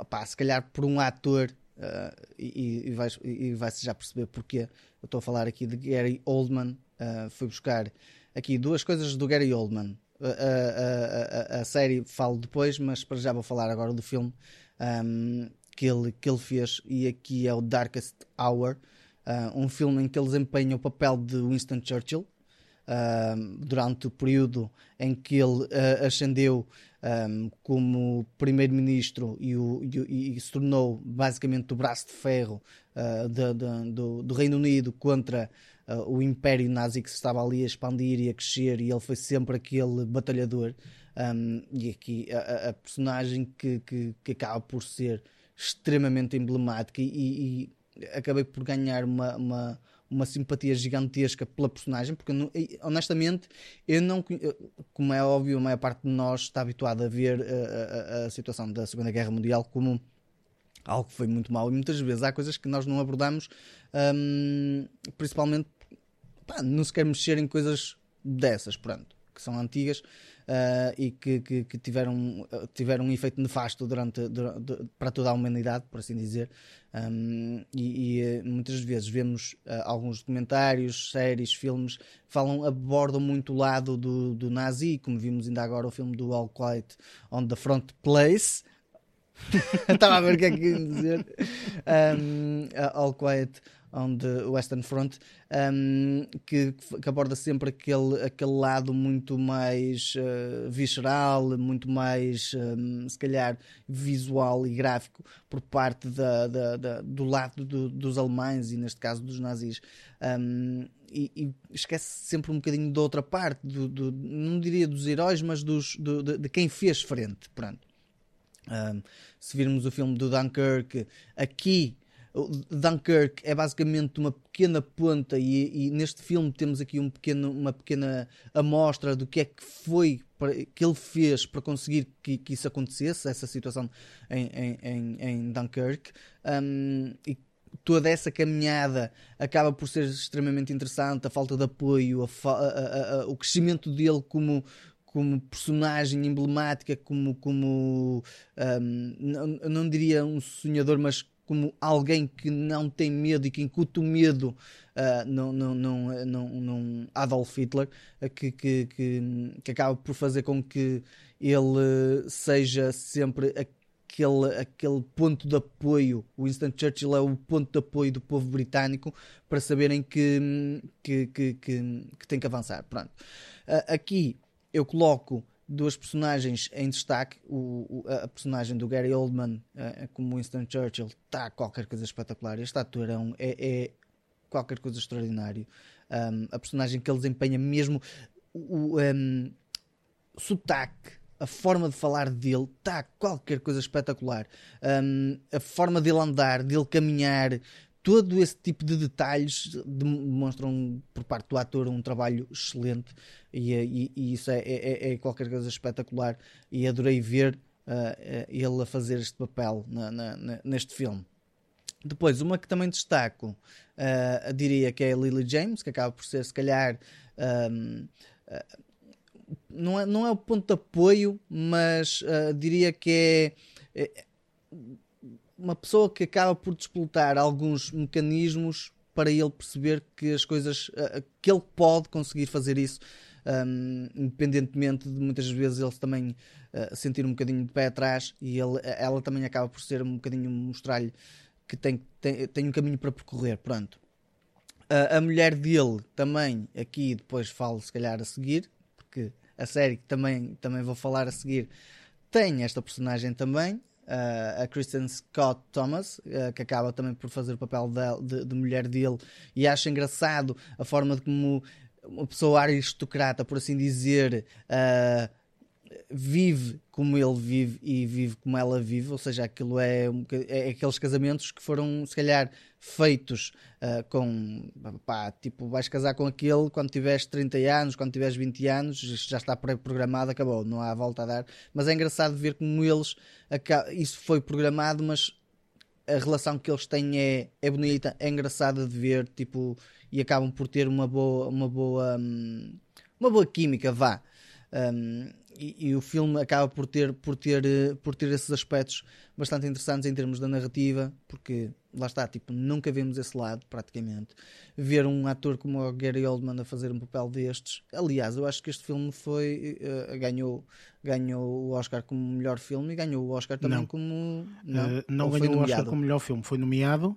opá, se calhar por um ator, uh, e, e, vais, e vais já perceber porque eu estou a falar aqui de Gary Oldman, uh, foi buscar aqui duas coisas do Gary Oldman. A, a, a, a, série falo depois, mas para já vou falar agora do filme um, que, ele, que ele fez. E aqui é o Darkest Hour, uh, um filme em que ele desempenha o papel de Winston Churchill. Uh, durante o período em que ele uh, ascendeu um, como primeiro-ministro e, e, e, se tornou basicamente o braço de ferro uh, de, de, do, do, Reino Unido contra uh, o Império Nazi que se estava ali a expandir e a crescer, e ele foi sempre aquele batalhador. Um, e aqui a, a personagem que, que, que, acaba por ser extremamente emblemática e, e acabei por ganhar uma, uma uma simpatia gigantesca pela personagem, porque honestamente eu não, como é óbvio, a maior parte de nós está habituada a ver a, a, a situação da Segunda Guerra Mundial como algo que foi muito mau. E muitas vezes há coisas que nós não abordamos, hum, principalmente pá, não se quer mexer em coisas dessas, pronto, que são antigas uh, e que, que, que, tiveram, tiveram um efeito nefasto durante, durante, para toda a humanidade, por assim dizer. Um, e, e, eh, muitas vezes vemos uh, alguns documentários, séries, filmes, falam, abordam muito o lado do, do nazi, como vimos ainda agora o filme do All Quiet on the Front Place. Estava a ver o que é que ia dizer. Um, All Quiet on the Western Front, um, que, que, aborda sempre aquele, aquele lado muito mais uh, visceral, muito mais, um, se calhar, visual e gráfico por parte da, da, da do lado do, dos alemães e, neste caso, dos nazis. Um, e, e, esquece sempre um bocadinho da outra parte, do, do, não diria dos heróis, mas dos, do, de, de, quem fez frente. Pronto. Um, se virmos o filme do Dunkirk, aqui Dunkirk é basicamente uma pequena ponta e, e, neste filme temos aqui um pequeno, uma pequena amostra do que é que foi que ele fez para conseguir que, que isso acontecesse, essa situação em, em, em, em Dunkirk. Um, e toda essa caminhada acaba por ser extremamente interessante, a falta de apoio, a, a, a, o crescimento dele como, como personagem emblemática, como, como um, não, não diria um sonhador, mas como alguém que não tem medo e que incute o medo uh, num, num, num, num, Adolf Hitler, uh, que, que, que, que, acaba por fazer com que ele seja sempre aquele, aquele ponto de apoio. O Winston Churchill é o ponto de apoio do povo britânico para saberem que, que, que, que, que tem que avançar. Pronto. Uh, aqui eu coloco duas personagens em destaque. O, o, a personagem do Gary Oldman, uh, como Winston Churchill, está qualquer coisa espetacular. Este ator é, é, é qualquer coisa extraordinário. Um, a personagem que ele desempenha, mesmo o, um, sotaque, a forma de falar dele, está qualquer coisa espetacular. Um, a forma dele andar, dele caminhar, todo esse tipo de detalhes demonstram por parte do ator um trabalho excelente e, e, e isso é, é, é, qualquer coisa espetacular e adorei ver uh, ele a fazer este papel na, na, neste filme. Depois, uma que também destaco, uh, diria que é a Lily James, que acaba por ser, se calhar, um, uh, não, é, não é o ponto de apoio, mas diria que é uma pessoa que acaba por despoltar alguns mecanismos para ele perceber que as coisas uh, que ele pode conseguir fazer isso um, independentemente de muitas vezes ele também uh, sentir um bocadinho de pé atrás e ele, ela também acaba por ser um bocadinho mostrar-lhe que tem, tem, tem um caminho para percorrer, pronto. Uh, a mulher dele também, aqui depois falo se calhar a seguir, porque a série que também, também vou falar a seguir tem esta personagem também, a Kristen Scott Thomas, uh, que acaba também por fazer o papel de, de, de, mulher dele, e acho engraçado a forma de como uma pessoa aristocrata, por assim dizer, uh, vive como ele vive e vive como ela vive, ou seja, aquilo é, é aqueles casamentos que foram, se calhar, feitos uh, com pá, tipo, vais casar com aquele quando tiveres 30 anos, quando tiveres 20 anos, já está pré-programado, acabou, não há volta a dar. Mas é engraçado ver como eles, isso foi programado, mas a relação que eles têm é, é bonita, é engraçada de ver, tipo, e acabam por ter uma boa, uma boa, hum, uma boa química, vá. Um, e, e, o filme acaba por ter, por, ter, por ter esses aspectos bastante interessantes em termos da narrativa, porque lá está, tipo, nunca vemos esse lado, praticamente. Ver um ator como o Gary Oldman a fazer um papel destes. Aliás, eu acho que este filme foi. Uh, ganhou, ganhou o Oscar como melhor filme e ganhou o Oscar também não. como. Não, uh, não ganhou o Oscar como melhor filme, foi nomeado.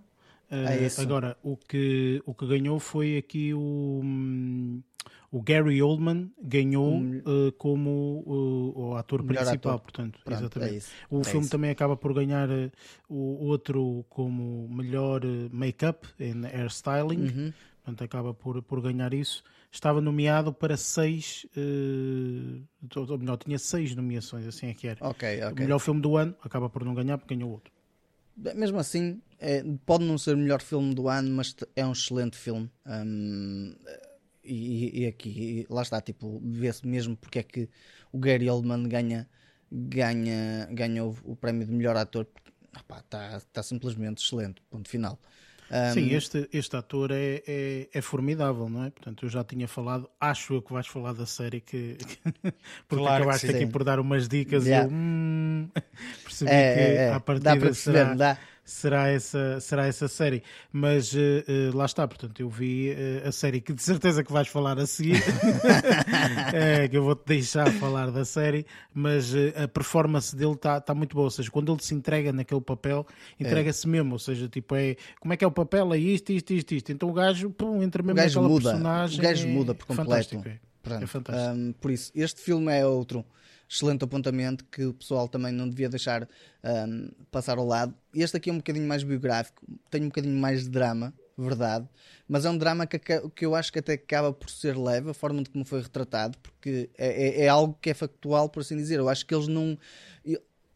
Uh, agora, o que, o que ganhou foi aqui o. Um, o Gary Oldman ganhou uh, como uh, o ator principal, ator. portanto, Pronto, exatamente. É o é filme isso. também acaba por ganhar uh, o outro como melhor make-up em hairstyling, uhum. portanto, acaba por, por ganhar isso. Estava nomeado para seis, ou melhor, tinha seis nomeações, assim é que era. Okay, okay. O melhor filme do ano acaba por não ganhar porque ganhou outro. Mesmo assim, é, pode não ser o melhor filme do ano, mas é um excelente filme. Um, e, e, aqui, lá está, tipo, vê-se mesmo porque é que o Gary Oldman ganha, ganha, o, o prémio de melhor ator. Está tá simplesmente excelente, ponto final. Um... Sim, este, este ator é, é, é, formidável, não é? Portanto, eu já tinha falado, acho eu que vais falar da série que. porque claro acabaste aqui por dar umas dicas yeah. e eu hum, percebi é, que é, é. a partir dá para perceber, será, dá será essa, será essa série. Mas uh, uh, lá está, portanto, eu vi uh, a série que de certeza que vais falar a seguir, que eu vou-te deixar falar da série, mas a performance dele está tá muito boa. Ou seja, quando ele se entrega naquele papel, entrega-se é. mesmo. Ou seja, tipo, é como é que é o papel? É isto, isto, isto, isto. Então o gajo pum, entra mesmo naquela muda. personagem. O gajo muda por completo. Fantástico, é. Pronto. é fantástico. Um, por isso, este filme é outro excelente apontamento que o pessoal também não devia deixar um, passar ao lado. Este aqui é um bocadinho mais biográfico, tem um bocadinho mais de drama, verdade, mas é um drama que, que eu acho que até acaba por ser leve, a forma de como foi retratado, porque é, é, é algo que é factual, por assim dizer. Eu acho que eles não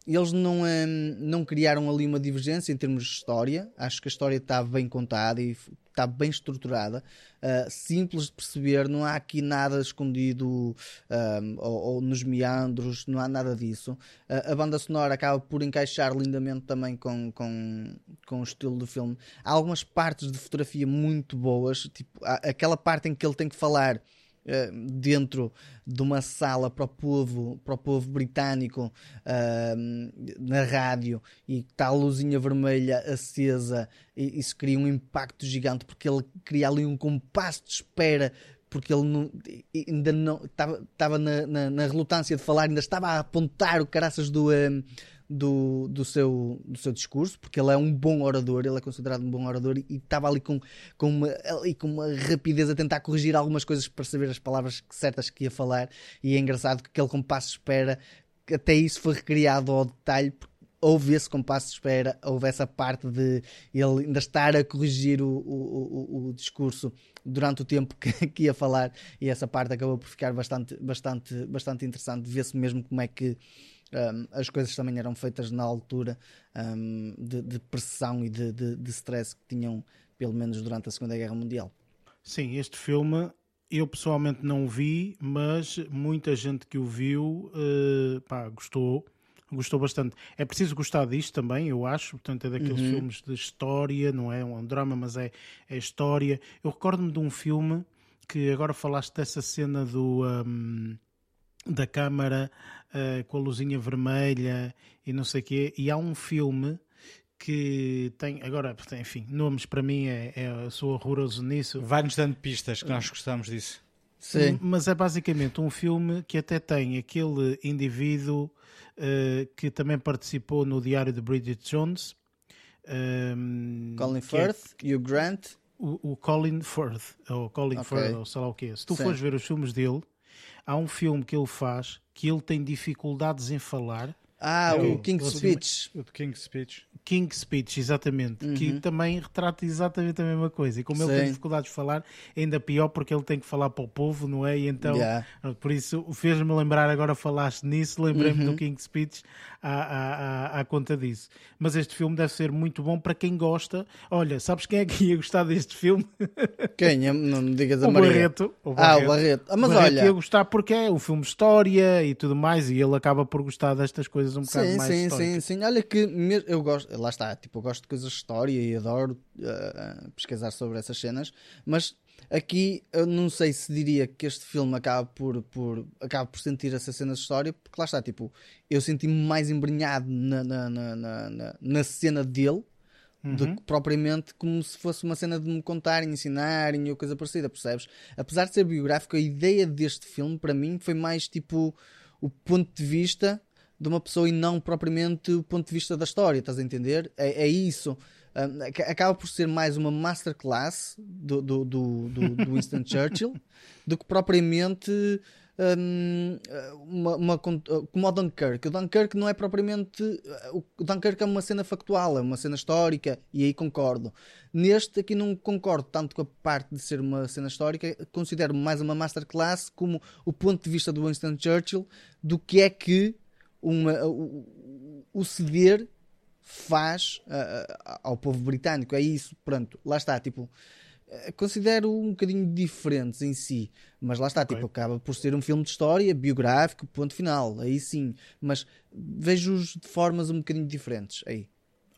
eles não, hum, não criaram ali uma divergência em termos de história. Acho que a história está bem contada e está bem estruturada, uh, simples de perceber, não há aqui nada escondido um, ou, ou, nos meandros, não há nada disso. Uh, a banda sonora acaba por encaixar lindamente também com, com, com o estilo do filme. Há algumas partes de fotografia muito boas, tipo aquela parte em que ele tem que falar dentro de uma sala para o povo, para o povo britânico uh, na rádio e está a luzinha vermelha acesa e isso cria um impacto gigante porque ele cria ali um compasso de espera porque ele não, ainda não estava na, na, na, relutância de falar, ainda estava a apontar o caraças do, um, do, do, seu, do seu discurso, porque ele é um bom orador, ele é considerado um bom orador e estava ali com, com, uma, ali com uma rapidez a tentar corrigir algumas coisas para saber as palavras certas que ia falar. E é engraçado que aquele compasso de espera, até isso foi recriado ao detalhe, houve esse compasso de espera, houve essa parte de ele ainda estar a corrigir o, o, o, o discurso durante o tempo que, que, ia falar, e essa parte acabou por ficar bastante, bastante, bastante interessante. Vê-se mesmo como é que um, as coisas também eram feitas na altura um, de, de, pressão e de, de, de stress que tinham, pelo menos durante a Segunda Guerra Mundial. Sim, este filme eu pessoalmente não o vi, mas muita gente que o viu uh, pá, gostou. Gostou bastante. É preciso gostar disto também, eu acho. Portanto, é daqueles uhum. filmes de história, não é um drama, mas é, é história. Eu recordo-me de um filme que agora falaste dessa cena do. Um, da câmara uh, com a luzinha vermelha e não sei o quê. E há um filme que tem, agora, enfim, nomes para mim é, é sou horroroso nisso. Vai-nos dando pistas que nós gostamos disso. Sim. Mas é basicamente um filme que até tem aquele indivíduo uh, que também participou no Diário de Bridget Jones. Um, ehm, Colin é Firth, é, Hugh Grant. O, o, Colin Firth, ou Colin okay. Firth, ou sei lá o que é. Se tu Sim. fores ver os filmes dele, há um filme que ele faz que ele tem dificuldades em falar. Ah, é o, King's Speech. O King's Speech. King's Speech, exatamente. Uhum. Que também retrata exatamente a mesma coisa. E como Sim. ele tem dificuldades de falar, ainda pior porque ele tem que falar para o povo, não é? E então, yeah. por isso, fez-me lembrar, agora falaste nisso, lembrei-me uhum. do King's Speech à, à, à, à, conta disso. Mas este filme deve ser muito bom para quem gosta. Olha, sabes quem é que ia gostar deste filme? Quem? Não me digas a o Maria. Barreto, o Barreto. Ah, o Barreto. Ah, mas Barreto olha... ia gostar porque é um filme de história e tudo mais, e ele acaba por gostar destas coisas um bocado sim, mais sim, históricas. Sim, sim, Olha que eu gosto, lá está, tipo, eu gosto de coisas de história e adoro uh, pesquisar sobre essas cenas, mas Aqui eu não sei se diria que este filme acaba por, por, acaba por sentir essa cena de história, porque lá está, tipo, eu senti-me mais embrenhado na, na, na, na, na cena dele do Uhum. que propriamente como se fosse uma cena de me contarem, ensinarem ou coisa parecida, percebes? Apesar de ser biográfico, a ideia deste filme para mim foi mais tipo o ponto de vista de uma pessoa e não propriamente o ponto de vista da história, estás a entender? É, é isso. Um, aca- acaba por ser mais uma masterclass do, do, do, do, do Winston Churchill do que propriamente um, uma, uma, con- como o Dunkirk. O Dunkirk não é propriamente. O Dunkirk é uma cena factual, é uma cena histórica, e aí concordo. Neste aqui não concordo tanto com a parte de ser uma cena histórica, considero mais uma masterclass como o ponto de vista do Winston Churchill do que é que uma, o, o ceder faz ah, ao povo britânico. É isso, pronto, lá está, tipo, eh, considero um bocadinho diferentes em si, mas lá está, Ok. tipo, acaba por ser um filme de história, biográfico, ponto final, aí sim, mas vejo-os de formas um bocadinho diferentes, aí.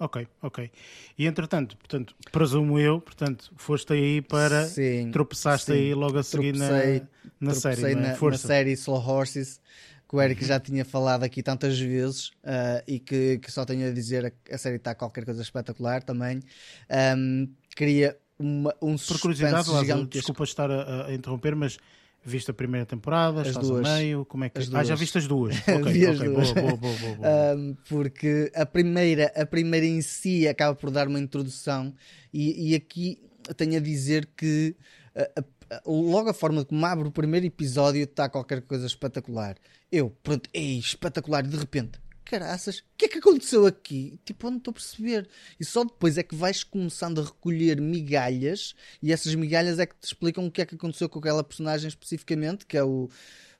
Ok, ok. E entretanto, portanto, presumo eu, portanto, foste aí para. Sim, tropeçaste sim. aí logo a seguir na, Tropecei- na Tropecei série. é? na, na série Slow Horses, que o Eric já tinha falado aqui tantas vezes ah, e que, que só tenho a dizer a, a série está qualquer coisa espetacular também. Ahm, queria uma, um Por curiosidade, Lázaro, desculpa estar a, a interromper, mas viste a primeira temporada, As estás duas. a meio, como é que As Ah, já duas. viste as duas? Ok, as duas. boa, boa, boa, boa, boa. Um, porque a primeira, a primeira em si acaba por dar uma introdução e, e aqui tenho a dizer que uh, a- a- logo a forma como abre o primeiro episódio está qualquer coisa espetacular. Eu, pronto, ei, espetacular, e de repente, caraças, o que é que aconteceu aqui? Tipo, eu não estou a perceber. E só depois é que vais começando a recolher migalhas e essas migalhas é que te explicam o que é que aconteceu com aquela personagem especificamente, que é o,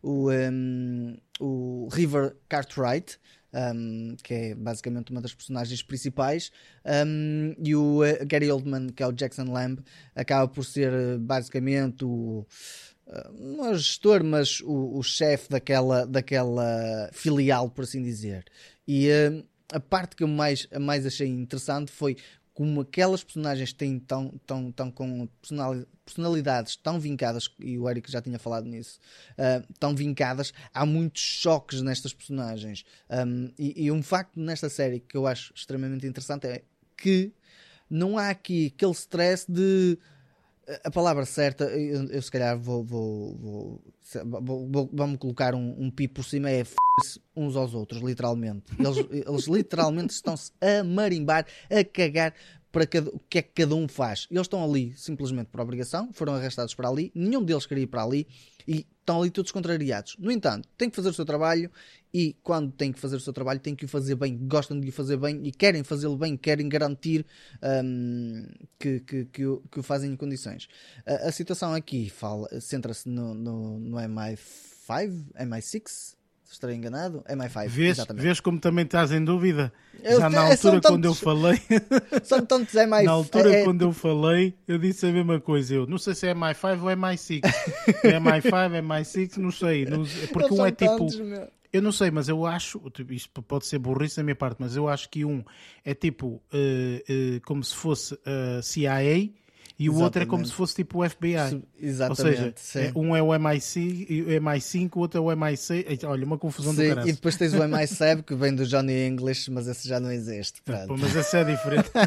o, um, o River Cartwright, um, que é basicamente uma das personagens principais, um, e o uh, Gary Oldman, que é o Jackson Lamb, acaba por ser uh, basicamente o. uh, Não é o gestor, mas o, o chefe daquela, daquela filial, por assim dizer. E a parte que eu mais, mais achei interessante foi como aquelas personagens têm tão, tão, tão com personali- personalidades tão vincadas, e o Eric já tinha falado nisso, uh, tão vincadas, há muitos choques nestas personagens. Um, e, e um facto nesta série que eu acho extremamente interessante é que não há aqui aquele stress de a palavra certa, eu, eu se calhar vou, vou, vou, vou- vou- vamos colocar um, um pi por cima, é f***se uns aos outros, literalmente. Eles, eles literalmente estão-se a marimbar, a cagar para cada- o que é que cada um faz. Eles estão ali simplesmente por obrigação, foram arrastados para ali, nenhum deles queria ir para ali e estão ali todos contrariados. No entanto, têm que fazer o seu trabalho e quando têm que fazer o seu trabalho têm que o fazer bem, gostam de o fazer bem e querem fazê-lo bem, querem garantir hum, que, que, que, o, que o fazem em condições. A, a situação aqui centra-se no, no, no MI5, MI6, se estarei enganado, MI5, Vês, exatamente. vês como também estás em dúvida? Eu- Já na é, altura, quando eu tantos- falei, São tantos MI5. na altura, é- quando eu falei, eu disse a mesma coisa. Eu não sei se é MI5 ou MI6. é MI5, MI6, não sei. Não- porque um é tipo. tantos, meu. Eu não sei, mas eu acho, tipo, isto pode ser burrice da minha parte, mas eu acho que um é tipo eh, eh, como se fosse a CIA e o outro é como Exatamente. se fosse tipo o FBI. Su- Ou seja, Exatamente. sim. é- um é o MI5, o MI5, o outro é o MI6. Olha, uma confusão do Sim, caralho. e depois tens o MI7 que vem do Johnny English, mas esse já não existe. pronto. Mas esse é diferente.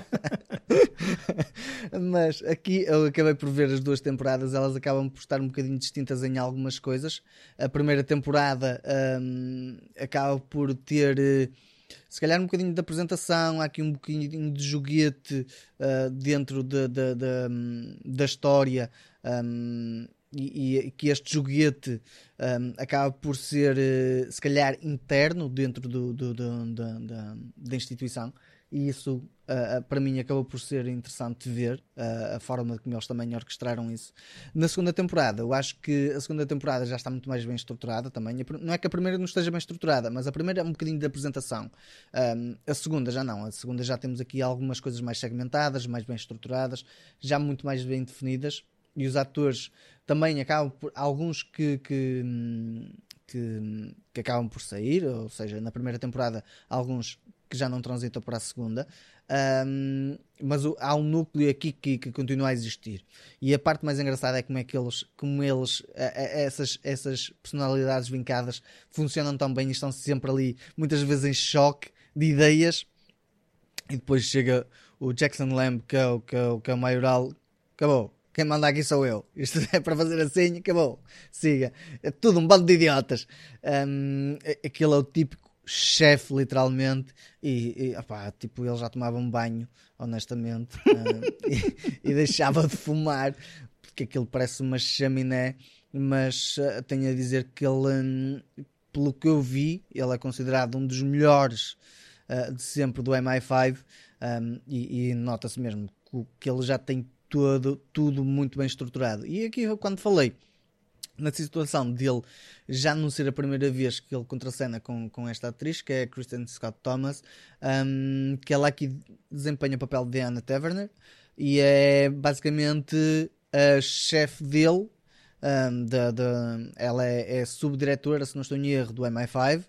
Mas aqui eu acabei por ver as duas temporadas, elas acabam por estar um bocadinho distintas em algumas coisas. A primeira temporada hum, acaba por ter eh, se calhar um bocadinho de apresentação, há aqui um bocadinho de joguete ah, dentro da da- da, hum, da história. hum, e, e que este joguete hum, acaba por ser eh, se calhar interno dentro do, do- do- da- da- da instituição e isso ah, para mim acabou por ser interessante ver ah, a forma como eles também orquestraram isso. Na segunda temporada, eu acho que a segunda temporada já está muito mais bem estruturada também. Não é que a primeira não esteja bem estruturada, mas a primeira é um bocadinho de apresentação. Ahm, a segunda já não. A segunda já temos aqui algumas coisas mais segmentadas, mais bem estruturadas, já muito mais bem definidas. E os atores também acabam por. Alguns que, que, hum, que, que acabam por sair, ou seja, na primeira temporada, alguns que já não transitam para a segunda. Ahm, mas o- há um núcleo aqui que, que continua a existir. E a parte mais engraçada é como é que eles, como eles, eh, eh, essas, essas personalidades vincadas funcionam tão bem e estão sempre ali, muitas vezes em choque de ideias. E depois chega o Jackson Lamb, que é o, que é o, que é o maioral, acabou. Quem manda aqui sou eu. Isto é para fazer assim, acabou. Siga. É tudo um bando de idiotas. Um, aquele é o típico chefe, literalmente. E, e opá, tipo, ele já tomava um banho, honestamente. um, e, e, deixava de fumar, porque aquilo parece uma chaminé. Mas uh, tenho a dizer que ele, um, pelo que eu vi, ele é considerado um dos melhores uh, de sempre do MI5. Um, e, e nota-se mesmo que ele já tem todo, tudo muito bem estruturado. E aqui, quando falei na situação dele já não ser a primeira vez que ele contracena com, com esta atriz, que é a Kristen Scott Thomas, um, que ela aqui desempenha o papel de Anna Taverner e é basicamente a chefe dele. Um, de, de, ela é, é subdiretora, se não estou em erro, do MI5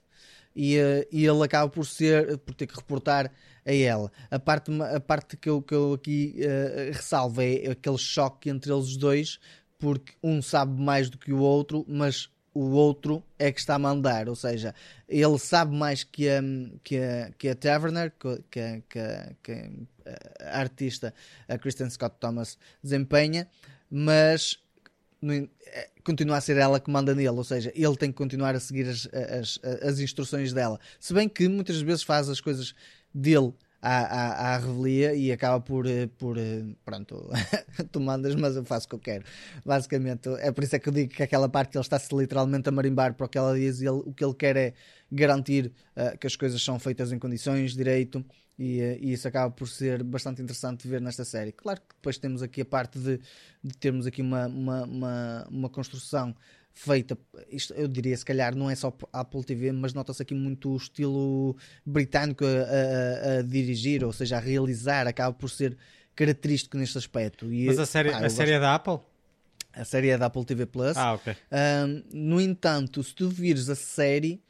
e, e ele acaba por ser por ter que reportar a ela. A parte, a parte que, eu, que eu aqui uh, ressalvo é aquele choque entre eles dois, porque um sabe mais do que o outro, mas o outro é que está a mandar, ou seja, ele sabe mais que a, que a, que a Taverner, que, a, que, a, que a artista, a Kristen Scott Thomas, desempenha, mas é, continua a ser ela que manda nele, ou seja, ele tem que continuar a seguir as, as, as instruções dela. Se bem que muitas vezes faz as coisas dele à, à, à revelia e acaba por, eh, por eh, pronto, tu mandas, mas eu faço o que eu quero. Basicamente, é por isso é que eu digo que aquela parte ele está-se literalmente a marimbar para o que ela diz e ele, o que ele quer é garantir uh, que as coisas são feitas em condições, direito, e, e, isso acaba por ser bastante interessante de ver nesta série. Claro que depois temos aqui a parte de, de termos aqui uma, uma, uma, uma, construção feita, isto eu diria se calhar não é só Apple TV, mas nota-se aqui muito o estilo britânico a, a, a, dirigir, ou seja, a realizar, acaba por ser característico neste aspecto. E, mas a série, pá, a série é da Apple? A série é da Apple TV Plus. Ah, ok. Um, no entanto, se tu vires a série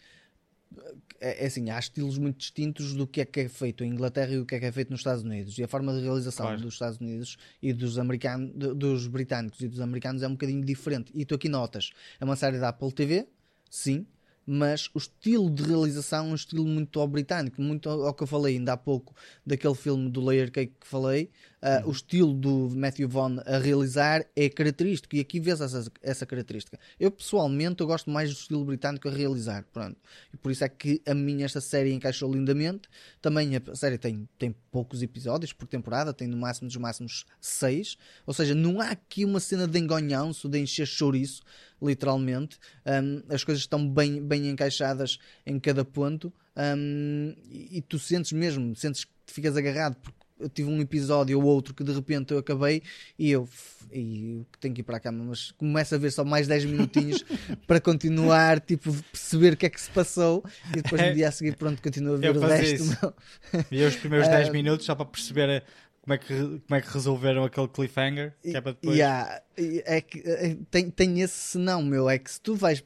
é, é, assim, há estilos muito distintos do que é que é feito em Inglaterra e o que é que é feito nos Estados Unidos. E a forma de realização claro. dos Estados Unidos e dos americanos, dos britânicos e dos americanos é um bocadinho diferente. E tu aqui notas, é uma série da Apple TV, sim, mas o estilo de realização é um estilo muito britânico, muito ao que eu falei ainda há pouco daquele filme do Layer Cake que falei, Uh, o estilo do Matthew Vaughn a realizar é característico e aqui vês essa, essa característica. Eu pessoalmente eu gosto mais do estilo britânico a realizar, pronto. E por isso é que a minha esta série encaixou lindamente. Também a série tem, tem poucos episódios por temporada, tem no máximo dos máximos seis. Ou seja, não há aqui uma cena de engonhãoço, de encher chouriço, literalmente. Um, as coisas estão bem, bem encaixadas em cada ponto. Um, e, e tu sentes mesmo, sentes que ficas agarrado porque eu tive um episódio ou outro que de repente eu acabei e eu e tenho que ir para a cama, mas começo a ver só mais 10 minutinhos para continuar, tipo, perceber o que é que se passou e depois no dia a seguir, pronto, continuo a ver eu o resto. E os primeiros 10 uh, minutos só para perceber como é que, como é que resolveram aquele cliffhanger que é para depois... Yeah, é que eh, tem, tem esse senão, meu, é que se tu vais,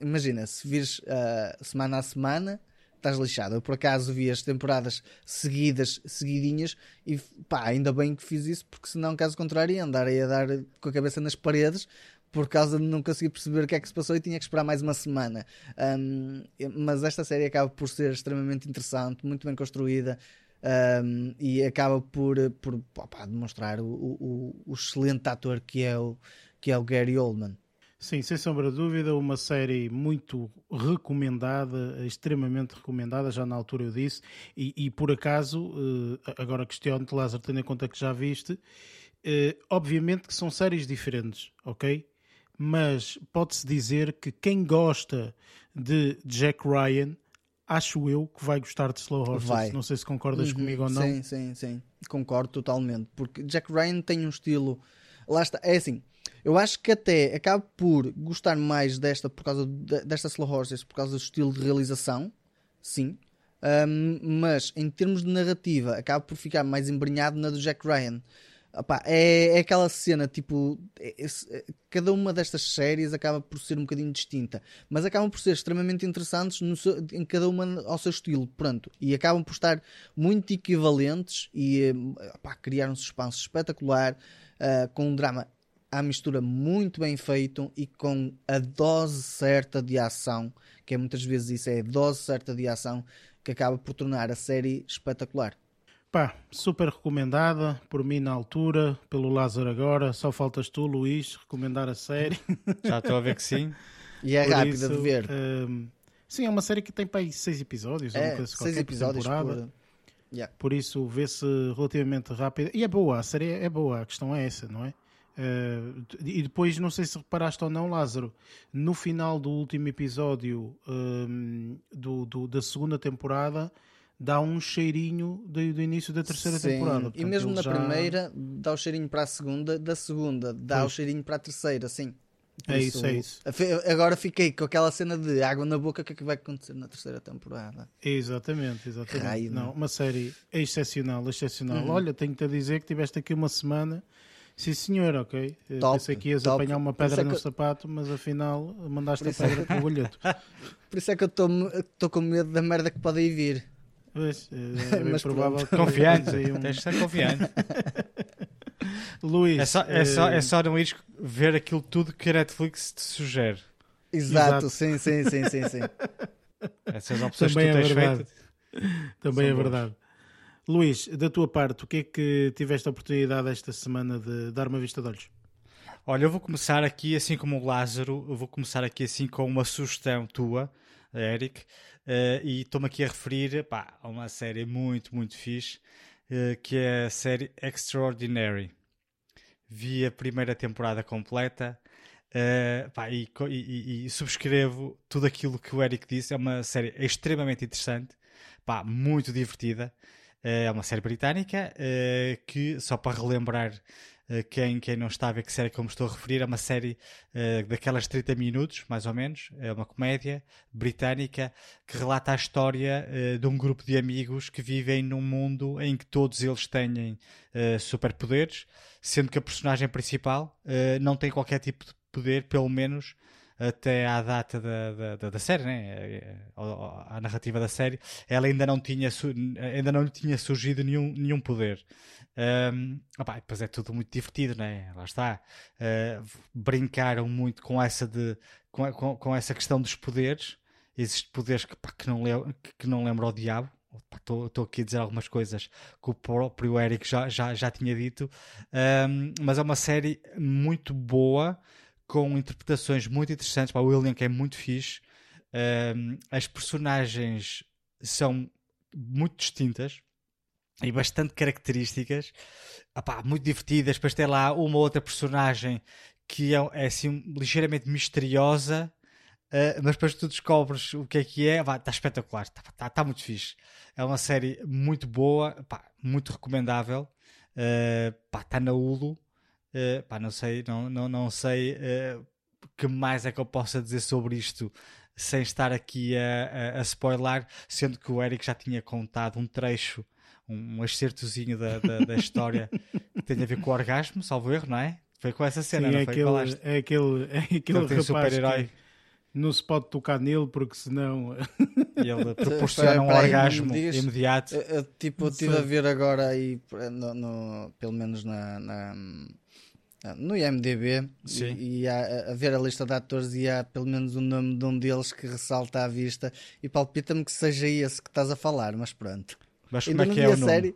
imagina, se vires uh, semana a semana estás lixado. Eu por acaso vi as temporadas seguidas, seguidinhas, e pá, ainda bem que fiz isso, porque senão, caso contrário, ia andar a dar com a cabeça nas paredes por causa de não conseguir perceber o que é que se passou e tinha que esperar mais uma semana. Um, mas esta série acaba por ser extremamente interessante, muito bem construída. Um, e acaba por, por opa, demonstrar o, o, o, excelente ator que é o, que é o Gary Oldman. Sim, sem sombra de dúvida, uma série muito recomendada, extremamente recomendada, já na altura eu disse, e, e por acaso, eh, agora questiono-te, Lázaro, tendo em conta que já viste, eh, obviamente que são séries diferentes, ok? Mas pode-se dizer que quem gosta de Jack Ryan, acho eu que vai gostar de Slow Horses. Vai. Não sei se concordas uhum, comigo ou não. Sim, sim, sim. Concordo totalmente. Porque Jack Ryan tem um estilo. Lá está. É assim eu acho que até acabo por gostar mais desta por causa de, desta Slow Horses, por causa do estilo de realização, sim. Um, mas em termos de narrativa, acabo por ficar mais embrenhado na do Jack Ryan. Opa, é, é, aquela cena, tipo, é, é, cada uma destas séries acaba por ser um bocadinho distinta, mas acabam por ser extremamente interessantes seu, em cada uma ao seu estilo, pronto, e acabam por estar muito equivalentes e criar um suspense espetacular, uh, com um drama à mistura muito bem feito e com a dose certa de ação, que é muitas vezes isso, é a dose certa de ação que acaba por tornar a série espetacular. Pá, super recomendada, por mim na altura, pelo Lázaro agora. Só faltas tu, Luís, recomendar a série. Já estou a ver que sim. E é Por rápida isso, de ver. hum, sim, é uma série que tem para aí seis episódios, é, coisa seis episódios temporada. por... Yeah. Por isso vê-se relativamente rápida. E é boa, a série é boa, a questão é essa, não é? Eh, e depois, não sei se reparaste ou não, Lázaro, no final do último episódio hum, do, do- da segunda temporada, dá um cheirinho do, do início da terceira Sim, temporada. E Portanto, mesmo ele na já- primeira dá o cheirinho para a segunda, da segunda dá o cheirinho para a terceira, sim. Por É isso, é isso. Agora fiquei com aquela cena de água na boca, o que é que vai acontecer na terceira temporada? Exatamente, exatamente. Raio, não, não. uma série excepcional, excepcional. Uhum. Olha, tenho-te a dizer que tiveste aqui uma semana. Sim, senhor, ok. Eu Top, Pensei que ias top. apanhar uma isso pedra é no que- sapato, mas afinal mandaste a isso é pedra para o olheto. Por isso é que eu estou com medo da merda que pode aí vir. Pois, é, é bem Mas provável pronto. Confiante. um- Tens de ser confiante. Luís, É só, é, só, eh, é só não ires ver aquilo tudo que a Netflix te sugere. Exato, Exato. sim, sim, sim, sim, sim. Essas opções Também que tu é tens verdade. feito. Também é boas. verdade. Luís, da tua parte, o que é que tiveste a oportunidade esta semana de dar uma vista de olhos? Olha, eu vou começar aqui, assim como o Lázaro, eu vou começar aqui assim com uma sugestão tua, Eric, eh, e estou-me aqui a referir pá, a uma série muito, muito fixe, eh, que é a série Extraordinary. Vi a primeira temporada completa eh, pá, e, e- e- subscrevo tudo aquilo que o Eric disse. É uma série extremamente interessante, pá, muito divertida. É uma série britânica que, só para relembrar quem, quem não está a ver que série que eu me estou a referir, é uma série eh, daquelas 30 minutos, mais ou menos. É uma comédia britânica que relata a história eh, de um grupo de amigos que vivem num mundo em que todos eles têm eh, superpoderes, sendo que a personagem principal eh, não tem qualquer tipo de poder, pelo menos até à data da, da, da, da série, né? Eh, a, a narrativa da série, ela ainda não tinha, ainda não tinha surgido nenhum, nenhum poder. Um, depois é tudo muito divertido, né? Lá está. Uh, brincaram muito com essa, de, com, com, com essa questão dos poderes. Existem poderes que, pá, que, não, le, que não lembro ao diabo. Estou aqui a dizer algumas coisas que o próprio Eric já, já, já tinha dito. Um, mas é uma série muito boa, com interpretações muito interessantes. Pá, o William que é muito fixe. Um, as personagens são muito distintas e bastante características, Epá, muito divertidas. Depois tem lá uma outra personagem que é, é assim ligeiramente misteriosa, uh, mas depois tu descobres o que é que é, está espetacular, está tá, tá muito fixe. É uma série muito boa, muito recomendável, está na Hulu. Uh, pá, não sei, não, não, não sei uh, que mais é que eu possa dizer sobre isto sem estar aqui a, a, a spoiler, sendo que o Eric já tinha contado um trecho um excertozinho da, da, da história que tem a ver com o orgasmo, salvo erro, não é? Foi com essa cena, Sim, não é foi? aquele, Falaste. é aquele, é aquele rapaz super-herói. que não se pode tocar nele porque senão... E ele proporciona um orgasmo digas- imediato. Eu, eu, tipo, eu estive a ver agora aí, no, no- pelo menos na, na- no IMDB, Sim. e, e há- a, ver a lista de atores e há pelo menos o nome de um deles que ressalta à vista e palpita-me que seja esse que estás a falar, mas pronto. Mas como é que é o nome? série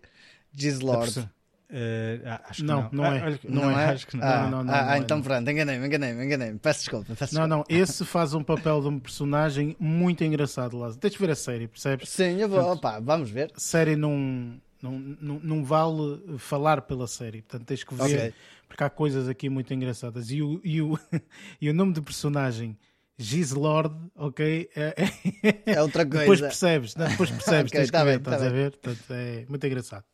Giz Lord. Ah, acho que Não, não. não Ah, é. que- Não, é? Acho que não. Ah, Não, não, ah, não ah, é, então não. pronto, enganei-me, enganei-me, enganei-me. Peço desculpa, peço Não, desculpa. não, esse faz um papel de um personagem muito engraçado, Lázaro. Tens de ver a série, percebes? Sim, eu vou, opa, vamos ver. A série não, não, não, não vale falar pela série, portanto tens que ver, Ok. porque há coisas aqui muito engraçadas. E o, e o, e o nome do personagem, Gislord, ok? É, é- É outra depois coisa. percebes, não, depois percebes, Ok, tens tá que ver, bem, tá estás a bem. ver? Portanto, é muito engraçado.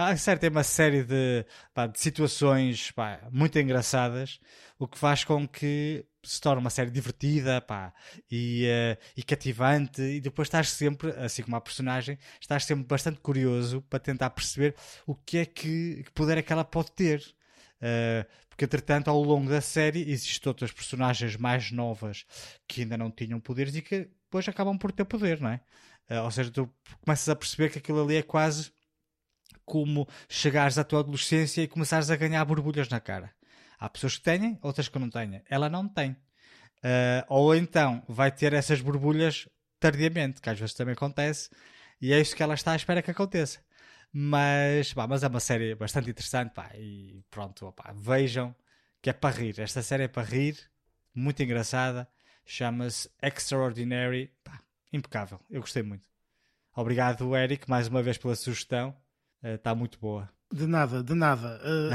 Ah, certo, tem uma série de, pá, de situações pá, muito engraçadas, o que faz com que se torne uma série divertida pá, e, eh, e cativante, e depois estás sempre, assim como a personagem, estás sempre bastante curioso para tentar perceber o que é que, que poder é que ela pode ter. Eh, porque entretanto, ao longo da série, existem outras personagens mais novas que ainda não tinham poderes e que depois acabam por ter poder, não é? Eh, ou seja, tu começas a perceber que aquilo ali é quase como chegares à tua adolescência e começares a ganhar borbulhas na cara. Há pessoas que têm, outras que não têm. Ela não tem. Ah, ou então vai ter essas borbulhas tardiamente, que às vezes também acontece, e é isso que ela está à espera que aconteça. Mas, pá, mas é uma série bastante interessante, pá, e pronto, vejam que é para rir. Esta série é para rir, muito engraçada, chama-se Extraordinary, pá, impecável, eu gostei muito. Obrigado, Eric, mais uma vez pela sugestão, está uh, muito boa. De nada, de nada. Uh...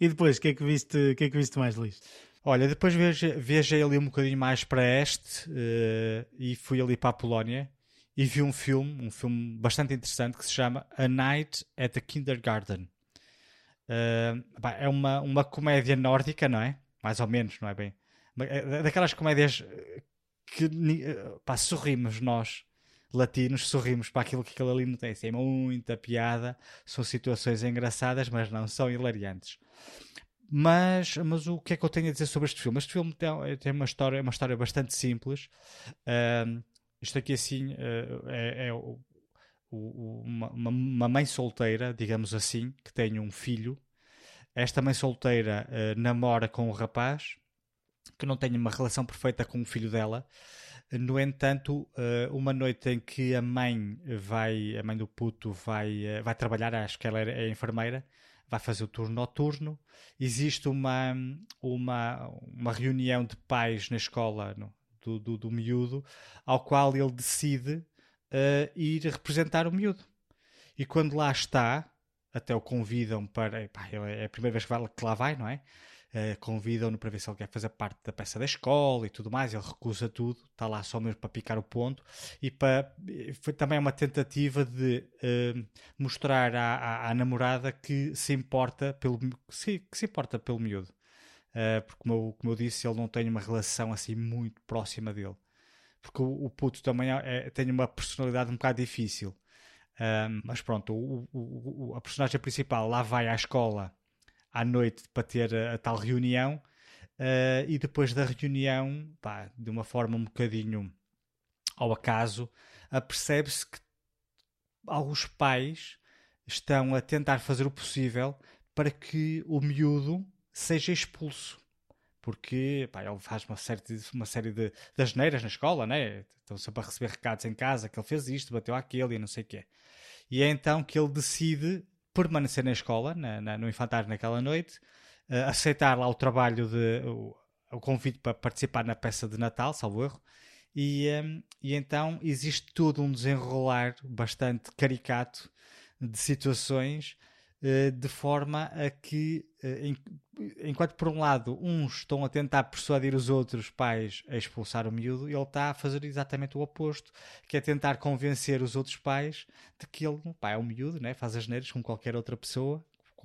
e depois, o que, é que, viste, que é que viste mais, Luís? Olha, depois viajei ali um bocadinho mais para este uh, e fui ali para a Polónia e vi um filme, um filme bastante interessante que se chama A Night at the Kindergarten. Uh, é uma, uma comédia nórdica, não é? Mais ou menos, não é bem? Daquelas comédias que pá, sorrimos nós, latinos, sorrimos para aquilo que aquilo ali não tem. Assim, é muita piada, são situações engraçadas, mas não são hilariantes. Mas, mas o que é que eu tenho a dizer sobre este filme? Este filme tem, tem uma, história, uma história bastante simples. Isto aqui assim uh, é, é o, o, uma, uma, mãe solteira, digamos assim, que tem um filho. Esta mãe solteira uh, namora com um rapaz que não tem uma relação perfeita com o filho dela. No entanto, uh, uma noite em que a mãe vai, a mãe do puto vai, vai trabalhar, acho que ela é, é enfermeira, vai fazer o turno noturno. Existe uma, uma, uma reunião de pais na escola no, do, do, do miúdo, ao qual ele decide uh, ir representar o miúdo. E quando lá está, até o convidam para. Epá, é a primeira vez que lá vai, não é? Uh, convidam-no para ver se ele quer fazer parte da peça da escola e tudo mais. Ele recusa tudo, está lá só mesmo para picar o ponto. E para, foi também uma tentativa de uh, mostrar à, à, à, namorada que se importa pelo, que se importa pelo miúdo. Uh, porque, como eu, como eu disse, ele não tem uma relação assim muito próxima dele. Porque o, o puto também é, é, tem uma personalidade um bocado difícil. Uh, mas pronto, o, o, a personagem principal lá vai à escola à noite para ter a, a tal reunião. Uh, e depois da reunião, pá, de uma forma um bocadinho ao acaso, apercebe-se que alguns pais estão a tentar fazer o possível para que o miúdo seja expulso. Porque pá, ele faz uma série de, uma série de, de asneiras na escola, né? Estão sempre a receber recados em casa que ele fez isto, bateu aquele e não sei o quê. E é então que ele decide permanecer na escola, na, na, no infantário naquela noite, uh, aceitar lá o trabalho de o, o, convite para participar na peça de Natal, salvo erro, e, um, ehm, e então existe todo um desenrolar bastante caricato de situações de forma a que uh, enquanto por um lado uns estão a tentar persuadir os outros pais a expulsar o miúdo, ele está a fazer exatamente o oposto, que é tentar convencer os outros pais de que ele pá, é um miúdo, né? faz as neiras como qualquer outra pessoa,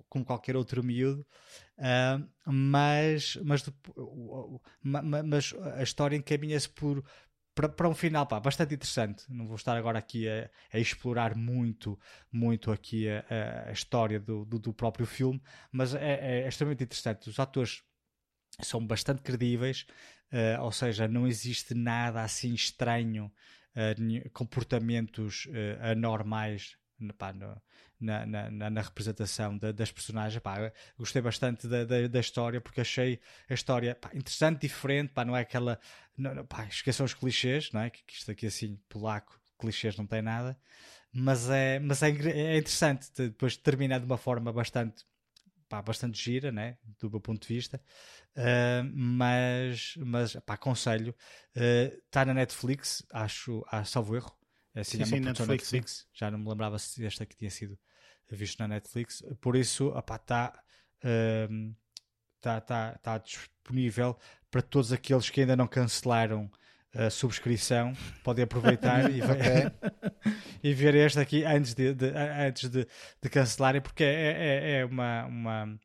como qualquer outro miúdo, uh, mas, mas, mas a história encaminha-se por, para, um final pá, bastante interessante. Não vou estar agora aqui a, a explorar muito, muito aqui a, a história do, do, do, próprio filme, mas é, é, extremamente interessante. Os atores são bastante credíveis, uh, ou seja, não existe nada assim estranho, uh, comportamentos uh, anormais pá, no, na, na, na, representação da, das personagens. Pá, gostei bastante da, da, da, história porque achei a história pá, interessante, diferente. Pá, não é aquela. Não, pá, esqueçam os clichês, não é? Que, que isto aqui assim, polaco, clichês não tem nada. Mas é, mas é, é interessante. Depois terminar de uma forma bastante pá, bastante gira, né? do meu ponto de vista, uh, mas, mas pá, aconselho. Está uh, na Netflix, acho, acho salvo erro. Assim, sim, é uma sim, Netflix, Netflix. Já não me lembrava se esta que tinha sido visto na Netflix. Por isso, está um, tá, tá, tá disponível para todos aqueles que ainda não cancelaram a subscrição. Podem aproveitar e, ver, e ver este aqui antes de, de antes de, de, cancelarem, porque é, é, é uma, uma,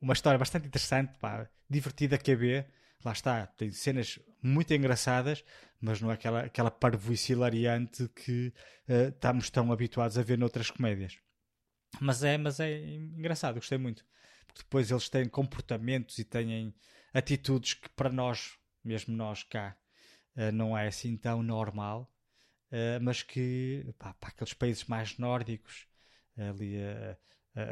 uma história bastante interessante, pá, divertida a ver. Lá está, tem cenas muito engraçadas, mas não é aquela, aquela parvoíce hilariante que uh, estamos tão habituados a ver noutras comédias. Mas é, mas é engraçado, gostei muito. Porque depois eles têm comportamentos e têm atitudes que para nós, mesmo nós cá, uh, não é assim tão normal, uh, mas que pá, para aqueles países mais nórdicos, ali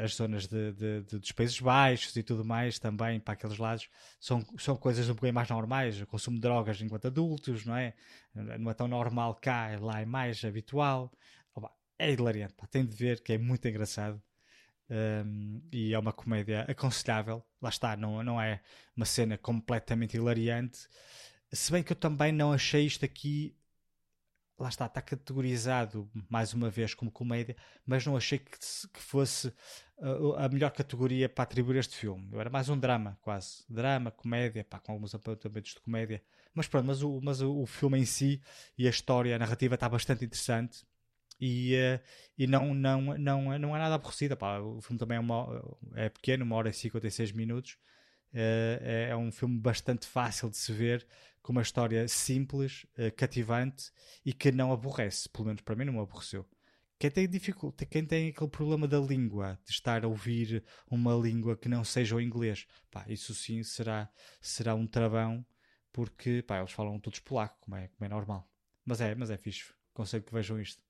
as zonas de, de, de, dos Países Baixos e tudo mais também para aqueles lados são, são coisas um bocadinho mais normais o consumo de drogas enquanto adultos não é não é tão normal cá lá é mais habitual é hilariante, tem de ver que é muito engraçado. Um, e é uma comédia aconselhável. Lá está, não, não é uma cena completamente hilariante. Se bem que eu também não achei isto aqui. Lá está, está categorizado mais uma vez como comédia, mas não achei que, que fosse uh, a melhor categoria para atribuir este filme. Era mais um drama, quase. Drama, comédia, pá, com alguns apontamentos de comédia. Mas pronto, mas o, mas o filme em si e a história, a narrativa está bastante interessante e, uh, e não, não, não, não é nada aborrecida. Pá. O filme também é, uma, é pequeno, uma hora e 56 minutos. Uh, é, é um filme bastante fácil de se ver, com uma história simples, uh, cativante e que não aborrece. Pelo menos para mim não aborreceu. Quem tem dificuldade, quem tem aquele problema da língua, de estar a ouvir uma língua que não seja o inglês, pá, isso sim será, será um travão, porque pá, eles falam todos polaco, como é, como é normal. Mas é, mas é fixe. Conselho que vejam isto.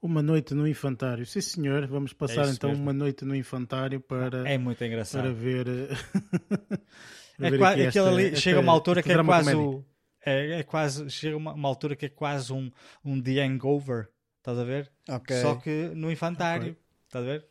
Uma noite no infantário. Sim, senhor. Vamos passar é então mesmo. uma noite no infantário para. É muito engraçado. Para ver. para é ver quase, esta, ali esta, chega uma altura que é quase. O, é, é, quase. Chega uma, uma, altura que é quase um, um The Hangover. Estás a ver? Okay. Só que no infantário. Okay. Estás a ver?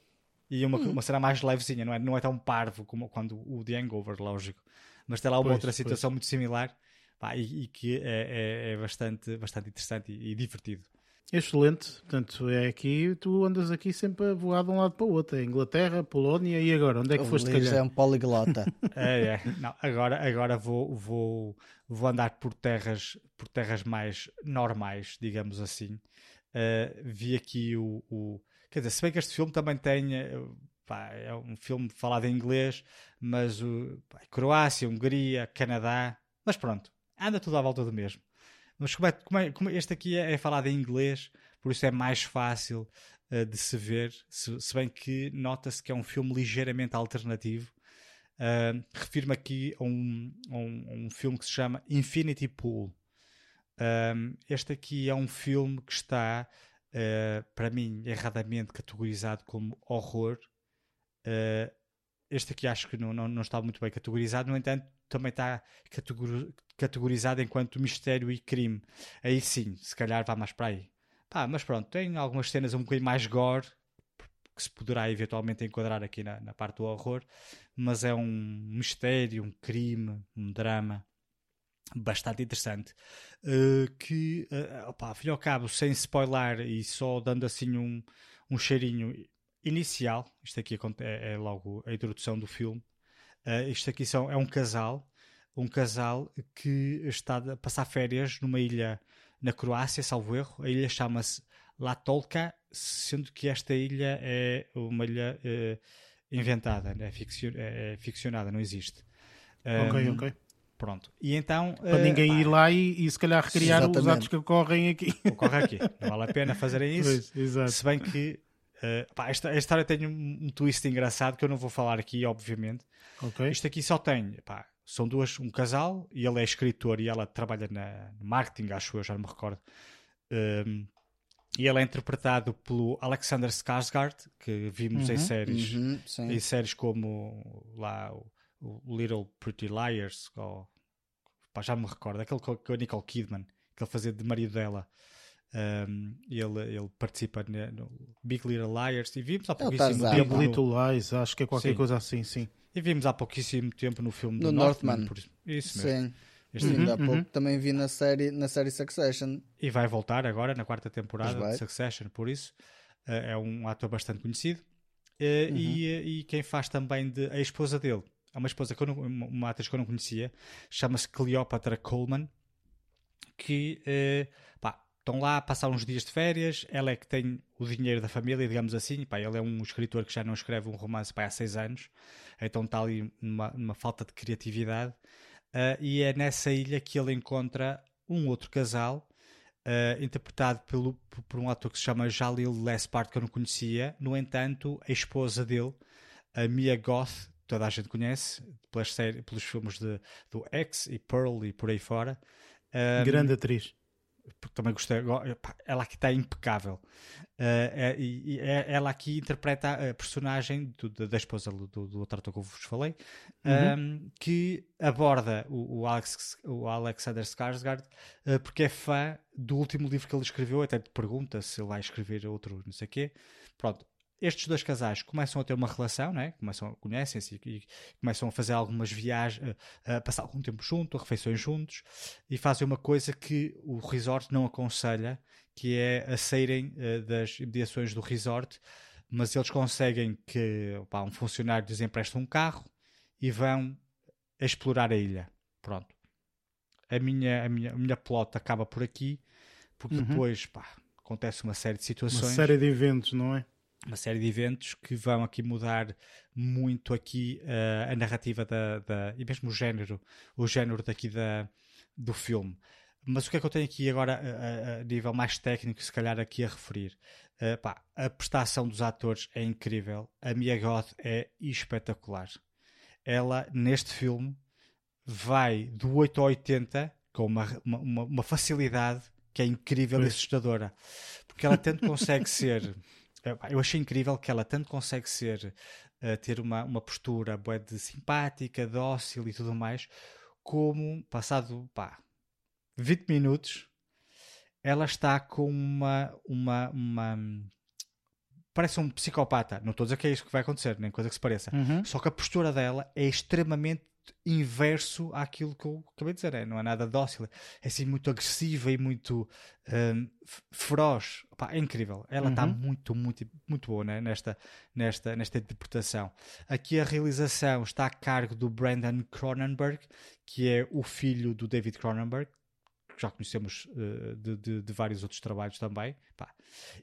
E uma, hum. uma cena mais levezinha, não é, não é tão parvo como quando o The Hangover, lógico. Mas tem lá uma pois, outra situação pois. muito similar pá, e, e, que é, é, é, bastante, bastante interessante e, e divertido. Excelente, portanto é aqui, tu andas aqui sempre a voar de um lado para o outro, é Inglaterra, Polónia e agora, onde é que o foste calhar? é um poliglota. é, é, não, agora, agora vou, vou, vou andar por terras, por terras mais normais, digamos assim. Uh, vi aqui o, o, quer dizer, se bem que este filme também tem, eh, pá, é um filme falado em inglês, mas o, pá, Croácia, Hungria, Canadá, mas pronto, anda tudo à volta do mesmo. Mas como, é, como, é, como este aqui é, é, falado em inglês, por isso é mais fácil uh, de se ver, se, se bem que nota-se que é um filme ligeiramente alternativo. Uh, Refiro-me aqui a um, a, um, a um, filme que se chama Infinity Pool. Uh, este aqui é um filme que está, uh, para mim, erradamente categorizado como horror. este aqui acho que não, não, não está muito bem categorizado, no entanto, também está categorizado enquanto mistério e crime. Aí sim, se calhar vá mais para aí. Pá, mas pronto, tem algumas cenas um bocadinho mais gore que se poderá eventualmente enquadrar aqui na, na parte do horror, mas é um mistério, um crime, um drama bastante interessante uh, que, uh, opa, ao fim e ao cabo, sem spoiler e só dando assim um, um cheirinho inicial, isto aqui é, é logo a introdução do filme, uh, isto aqui são, é um casal um casal que está a passar férias numa ilha na Croácia, salvo erro. A ilha chama-se Latolka, sendo que esta ilha é uma ilha uh, inventada, é, ficcion, é, é, ficcionada, não existe. Ok, um, ok. Pronto. E então. Para uh, ninguém pá, ir lá e, e, se calhar recriar exatamente. os atos que ocorrem aqui. Ocorre aqui. Não vale a pena fazerem isso. Pois, se bem que. Uh, pá, esta, esta história tem um, um, twist engraçado que eu não vou falar aqui, obviamente. Okay. Isto aqui só tem. Pá, são duas, um casal, e ele é escritor e ela trabalha na, no marketing, acho eu, já não me recordo. Um, e ele é interpretado pelo Alexander Skarsgård, que vimos uhum, em séries, uhum, em séries como lá o, o, Little Pretty Liars, ou pá, já me recordo, aquele com, com a Nicole Kidman, que ele fazia de marido dela. Um, ele, ele participa no Big Little Liars e vimos há pouquíssimo tempo. Big Little Lies, acho que é qualquer sim. coisa assim, sim. E vimos há pouquíssimo tempo no filme no do Northman. Northman. Por... Isso mesmo. Sim. Este uhum, ainda há pouco uhum. também vi na série, na série Succession. E vai voltar agora na quarta temporada de Succession, por isso. Uh, é um ator bastante conhecido. Uh, uhum. e, eh, e, quem faz também de a esposa dele, é uma esposa que eu não, uma atriz que eu não conhecia, chama-se Cleopatra Coleman, que uh, estão lá a passar uns dias de férias, ela é que tem o dinheiro da família, digamos assim, pá, ele é um escritor que já não escreve um romance pá, há seis anos, então está ali numa, falta de criatividade, uh, e é nessa ilha que ele encontra um outro casal, uh, interpretado pelo, por um ator que se chama Jalil Lespard, que eu não conhecia, no entanto, a esposa dele, a Mia Goth, toda a gente conhece, pelas séries, pelos filmes de, do X e Pearl e por aí fora. Um, Grande atriz porque também gostei. Ela aqui está impecável. Uh, e, é, ela aqui interpreta a personagem do, da esposa do, do outro ator que eu vos falei, uhum. um, que aborda o, o, Alex, o Alexander Skarsgård uh, porque é fã do último livro que ele escreveu. Até te pergunta se ele vai escrever outro, não sei o quê. Pronto, estes dois casais começam a ter uma relação, né? começam a conhecem-se e, e, começam a fazer algumas viagens, a, a, passar algum tempo juntos, refeições juntos e fazem uma coisa que o resort não aconselha, que é a saírem uh, das imediações do resort, mas eles conseguem que um funcionário lhes empresta um carro e vão explorar a ilha. Pronto. A minha, a minha, a minha plot acaba por aqui, porque uhum. depois pá, acontece uma série de situações. Uma série de eventos, não é? Uma série de eventos que vão aqui mudar muito aqui uh, a narrativa da, da, e mesmo o género, o género daqui da, do filme. Mas o que é que eu tenho aqui agora a, a nível mais técnico, se calhar aqui a referir? Uh, pá, a prestação dos atores é incrível, a Mia Goth é espetacular. Ela, neste filme, vai do 8 ao 80 com uma, uma, uma facilidade que é incrível e assustadora. Porque ela tanto consegue ser eu achei incrível que ela tanto consegue ser, uh, ter uma, uma postura bué de simpática, dócil e tudo mais, como passado pá, 20 minutos ela está com uma, uma, uma parece um psicopata. Não estou a dizer que é isso que vai acontecer, nem coisa que se pareça. Uhum. Só que a postura dela é extremamente inverso àquilo que eu acabei de dizer, é, não é nada dócil, é assim muito agressiva e muito um, feroz. é incrível, ela está uhum. muito, muito, muito boa né? nesta, nesta, nesta interpretação. Aqui a realização está a cargo do Brandon Cronenberg, que é o filho do David Cronenberg, que já conhecemos uh, de, de, de, vários outros trabalhos também. Pá.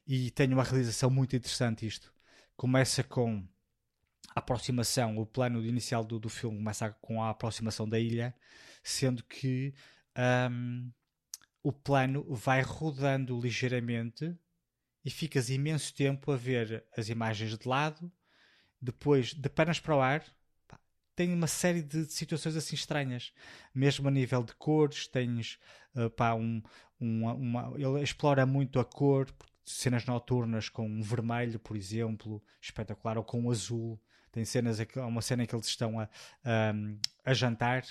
E tem uma realização muito interessante isto. Começa com aproximação, o plano inicial do, do filme começa com a aproximação da ilha, sendo que um, o plano vai rodando ligeiramente e ficas imenso tempo a ver as imagens de lado, depois de pernas para o ar. Tem uma série de situações assim estranhas, mesmo a nível de cores. Tens uh, pá, um, uma, uma, ele explora muito a cor, cenas noturnas com um vermelho, por exemplo, espetacular, ou com um azul tem cenas, uma cena em que eles estão a, a, a jantar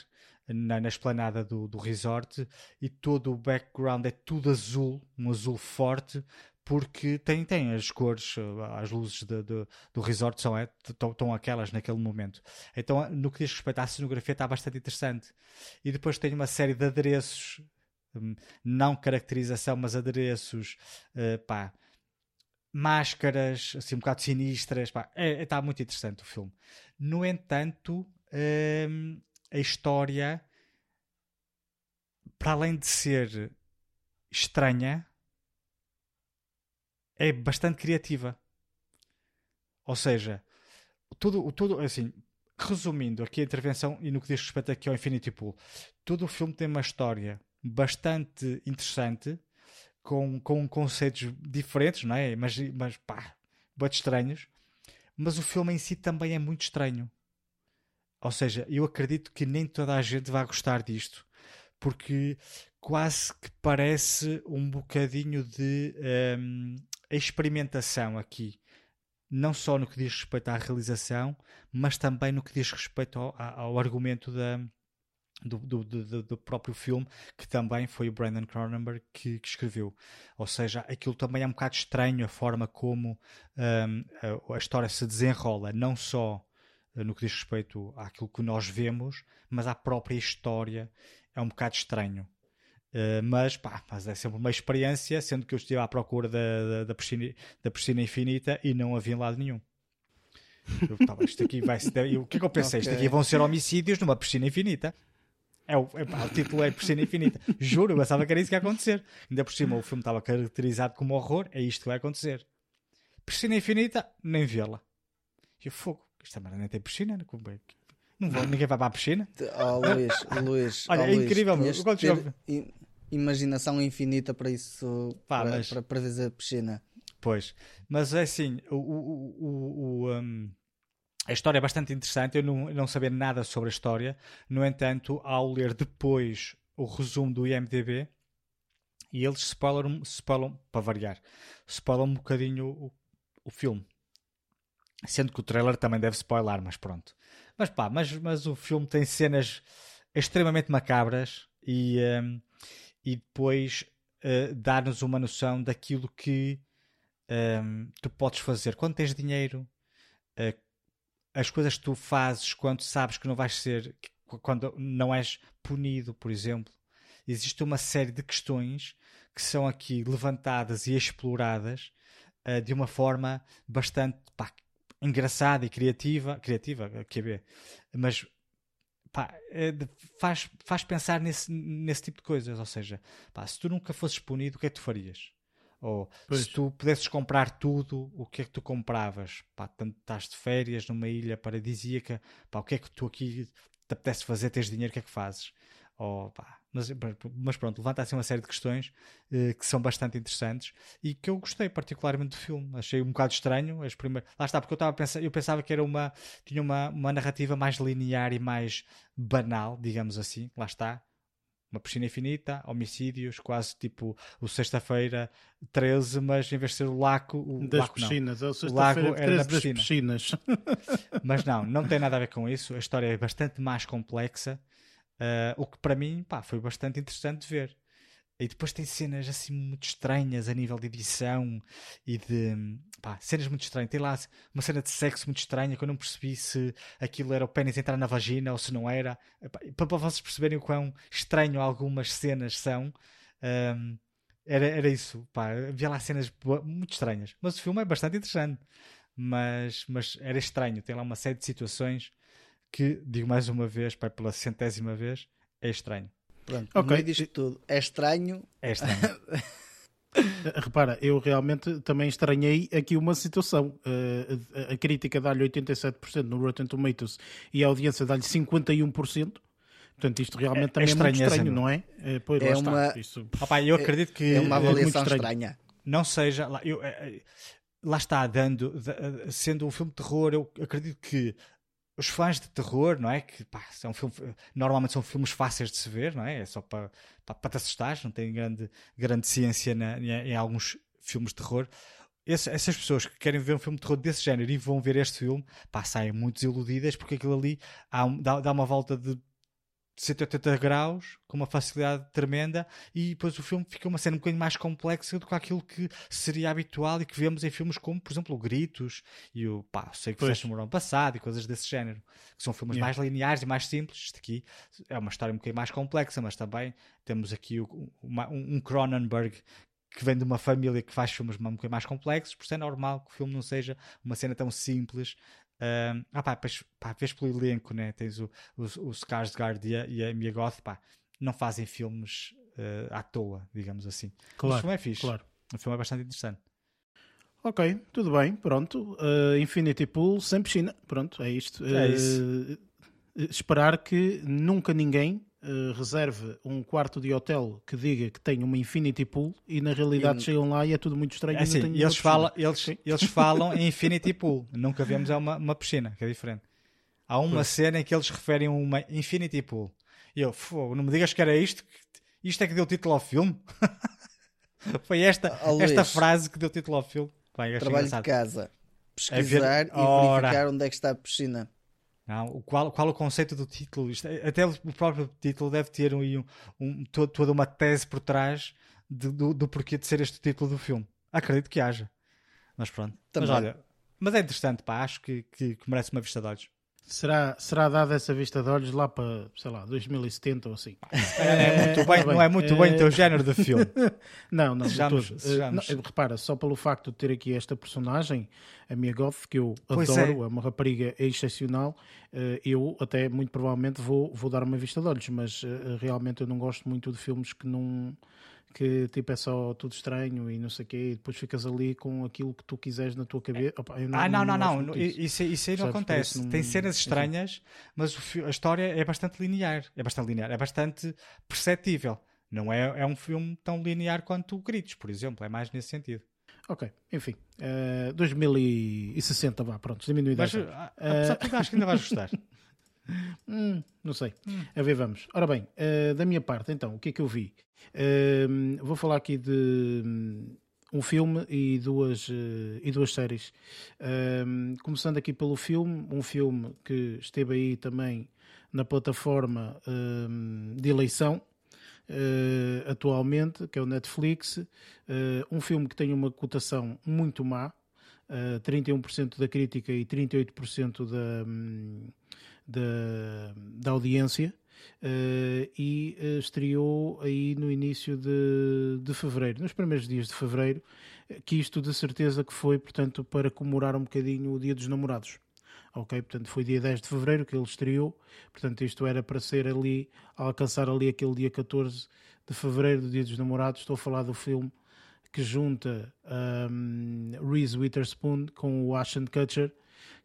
na, na esplanada do, do resort e todo o background é tudo azul, um azul forte, porque tem, tem as cores, as luzes de, de, do resort são é, estão aquelas naquele momento. Então, no que diz respeito à cenografia, está bastante interessante. E depois tem uma série de adereços, hum, não caracterização, mas adereços, uh, pá, máscaras assim um bocado sinistras. Está é, é, tá muito interessante o filme. No entanto, hum, a história, para além de ser estranha, é bastante criativa. Ou seja, tudo, tudo assim, resumindo aqui a intervenção e no que diz respeito aqui ao Infinity Pool, todo o filme tem uma história bastante interessante com, com conceitos diferentes, não é? Mas, mas pá, muito estranhos. Mas o filme em si também é muito estranho. Ou seja, eu acredito que nem toda a gente vai gostar disto, porque quase que parece um bocadinho de um, experimentação aqui. Não só no que diz respeito à realização, mas também no que diz respeito ao, ao argumento da, do, do, do, do, próprio filme, que também foi o Brandon Cronenberg que, que, escreveu. Ou seja, aquilo também é um bocado estranho a forma como um, a, a, história se desenrola, não só uh, no que diz respeito àquilo que nós vemos, mas à própria história. É um bocado estranho. Uh, mas, pá, mas é sempre uma experiência, sendo que eu estive à procura da, da, da, piscina, da piscina infinita e não havia em lado nenhum. Eu, tá, isto aqui vai o que é que eu pensei? Okay. Isto aqui vão ser homicídios numa piscina infinita. É o, é, pá, o título é Piscina Infinita. Juro, eu pensava que era isso que ia acontecer. Ainda por cima, o filme estava caracterizado como horror, é isto que vai acontecer. Piscina Infinita, nem vê-la. E eu, fogo, esta merda nem tem piscina, né? não vou, ninguém vai para a piscina. Oh, Luís, Luís, Olha, oh, é incrível, meu. De imaginação infinita para isso, Pá, para, mas... para, para ver a piscina. Pois, mas é assim, o, o, o, o um, a história é bastante interessante, eu não, não sabia nada sobre a história. No entanto, ao ler depois o resumo do IMDB, E eles spoilam, spoilam para variar, spoilam um bocadinho o, o filme. Sendo que o trailer também deve spoiler, mas pronto. Mas pá, mas, mas o filme tem cenas extremamente macabras e, um, e depois uh, dá-nos uma noção daquilo que um, tu podes fazer quando tens dinheiro, uh, as coisas que tu fazes quando sabes que não vais ser, quando não és punido, por exemplo. Existe uma série de questões que são aqui levantadas e exploradas uh, de uma forma bastante pá, engraçada e criativa, criativa, quer ver, mas pá, é faz, faz pensar nesse, nesse tipo de coisas. Ou seja, pá, se tu nunca fosses punido, o que é que tu farias? Ou pois. se tu pudesses comprar tudo, o que é que tu compravas? Pá, tanto estás de férias numa ilha paradisíaca, pá, o que é que tu aqui te apetece fazer? Tens dinheiro, o que é que fazes? Ou, pá, mas, mas, pronto, levanta assim uma série de questões uh, que são bastante interessantes e que eu gostei particularmente do filme. Achei um bocado estranho as primeiras. Lá está, porque eu, estava pensar, eu pensava que era uma. tinha uma, uma narrativa mais linear e mais banal, digamos assim. Lá está uma piscina infinita, homicídios, quase tipo o sexta-feira 13, mas em vez de ser o lago, o das lago, piscinas, não. o, o lago era das piscina. piscinas. mas não, não tem nada a ver com isso. A história é bastante mais complexa, uh, o que para mim pá, foi bastante interessante de ver. E depois tem cenas assim muito estranhas a nível de edição e de. Pá, cenas muito estranhas. Tem lá uma cena de sexo muito estranha que eu não percebi se aquilo era o pênis entrar na vagina ou se não era. Para, para vocês perceberem o quão estranho algumas cenas são. Um, era, era isso. Pá, havia lá cenas muito estranhas. Mas o filme é bastante interessante. Mas, mas era estranho. Tem lá uma série de situações que, digo mais uma vez, pá, pela centésima vez, é estranho. Pronto, okay. no meio disto tudo, é estranho. É estranho. Repara, eu realmente também estranhei aqui uma situação. Uh, a, a, crítica dá-lhe 87% no Rotten Tomatoes e a audiência dá-lhe 51%. Portanto, isto realmente é, também é, é muito estranho, não é? é pois, é uma... Isto... Opa, eu acredito que é uma avaliação estranha. Não seja. Lá, eu, lá está, dando, sendo um filme de terror, eu acredito que os fãs de terror, não é? Que pá, são filme, normalmente são filmes fáceis de se ver, não é? É só para, para, para te assustar, não tem grande, grande ciência na, em, em alguns filmes de terror. Esse, essas pessoas que querem ver um filme de terror desse género e vão ver este filme, pá, saem muito desiludidas porque aquilo ali há, dá, dá uma volta de 180 graus, com uma facilidade tremenda, e depois o filme fica uma cena um bocadinho mais complexa do que aquilo que seria habitual e que vemos em filmes como, por exemplo, o Gritos e o pá, sei que fizeste no ano passado e coisas desse género, que são filmes yeah. mais lineares e mais simples. Isto aqui é uma história um bocadinho mais complexa, mas também temos aqui o, uma, um Cronenberg que vem de uma família que faz filmes um bocadinho mais complexos, por isso é normal que o filme não seja uma cena tão simples Uh, ah pá, pois, pá, vês pelo elenco, né? Tens o, o, o Skarsgård e a, e a Mia Goth, pá, não fazem filmes uh, à toa, digamos assim. Claro, o filme é fixe. Claro. O filme é bastante interessante. Ok, tudo bem, pronto. Uh, Infinity Pool sem piscina, pronto, é isto. É isso. esperar que nunca ninguém uh, reserve um quarto de hotel que diga que tem uma Infinity Pool e na realidade e... chegam lá e é tudo muito estranho. É assim, eles, falam, eles, eles falam em Infinity Pool, nunca vemos é uma, uma piscina, que é diferente. Há uma pois. cena em que eles referem a uma Infinity Pool. E eu, não me digas que era isto, isto é que deu título ao filme. Foi esta, oh, esta frase que deu título ao filme. Bem, Trabalho engraçado. de casa, pesquisar e verificar onde é que está a piscina. Não, qual, qual o conceito do título? Isto, é, até o próprio título deve ter um, um, toda uma tese por trás de, do, do porquê de ser este título do filme. Acredito que haja. Mas pronto. Também. Mas olha, mas é interessante, pá. Acho que, que, que merece uma vista de olhos. Será, será dada essa vista de olhos lá para, sei lá, 2070 ou assim? É, é muito bem, não é muito bem o teu género de filme. não, não, sejamos, sejamos. não, Repara, só pelo facto de ter aqui esta personagem, a Mia Goth, que eu pois adoro, é. é. uma rapariga excepcional, eh, eu até muito provavelmente vou, vou dar uma vista de olhos, mas eh, realmente eu não gosto muito de filmes que não que tipo é só tudo estranho e não sei o quê, e depois ficas ali com aquilo que tu quiseres na tua cabeça. Opa, não, ah, não, não, não, não. Isso, isso aí não acontece. Não... Tem cenas estranhas, mas a história é bastante linear. É bastante linear, é bastante perceptível. Não é, é um filme tão linear quanto o Gritos, por exemplo, é mais nesse sentido. Ok, enfim, uh, 2060, vá, pronto, diminuído. Mas, uh, apesar de tudo, acho que ainda vais gostar. hum, não sei. Hum. A ver, vamos. Ora bem, uh, da minha parte, então, o que é que eu vi? Uh, vou falar aqui de um, um filme e duas, uh, e duas séries. começando aqui pelo filme, um filme que esteve aí também na plataforma de eleição. atualmente, que é o Netflix, um filme que tem uma cotação muito má, uh, 31% da crítica e 38% da, da, da audiência. Uh, e uh, estreou aí no início de, de fevereiro, nos primeiros dias de fevereiro, que isto de certeza que foi, portanto, para comemorar um bocadinho o Dia dos Namorados. Ok, portanto foi dia 10 de fevereiro que ele estreou, portanto isto era para ser ali, alcançar ali aquele dia 14 de fevereiro do Dia dos Namorados. Estou a falar do filme que junta um, Reese Witherspoon com o Ashton Kutcher,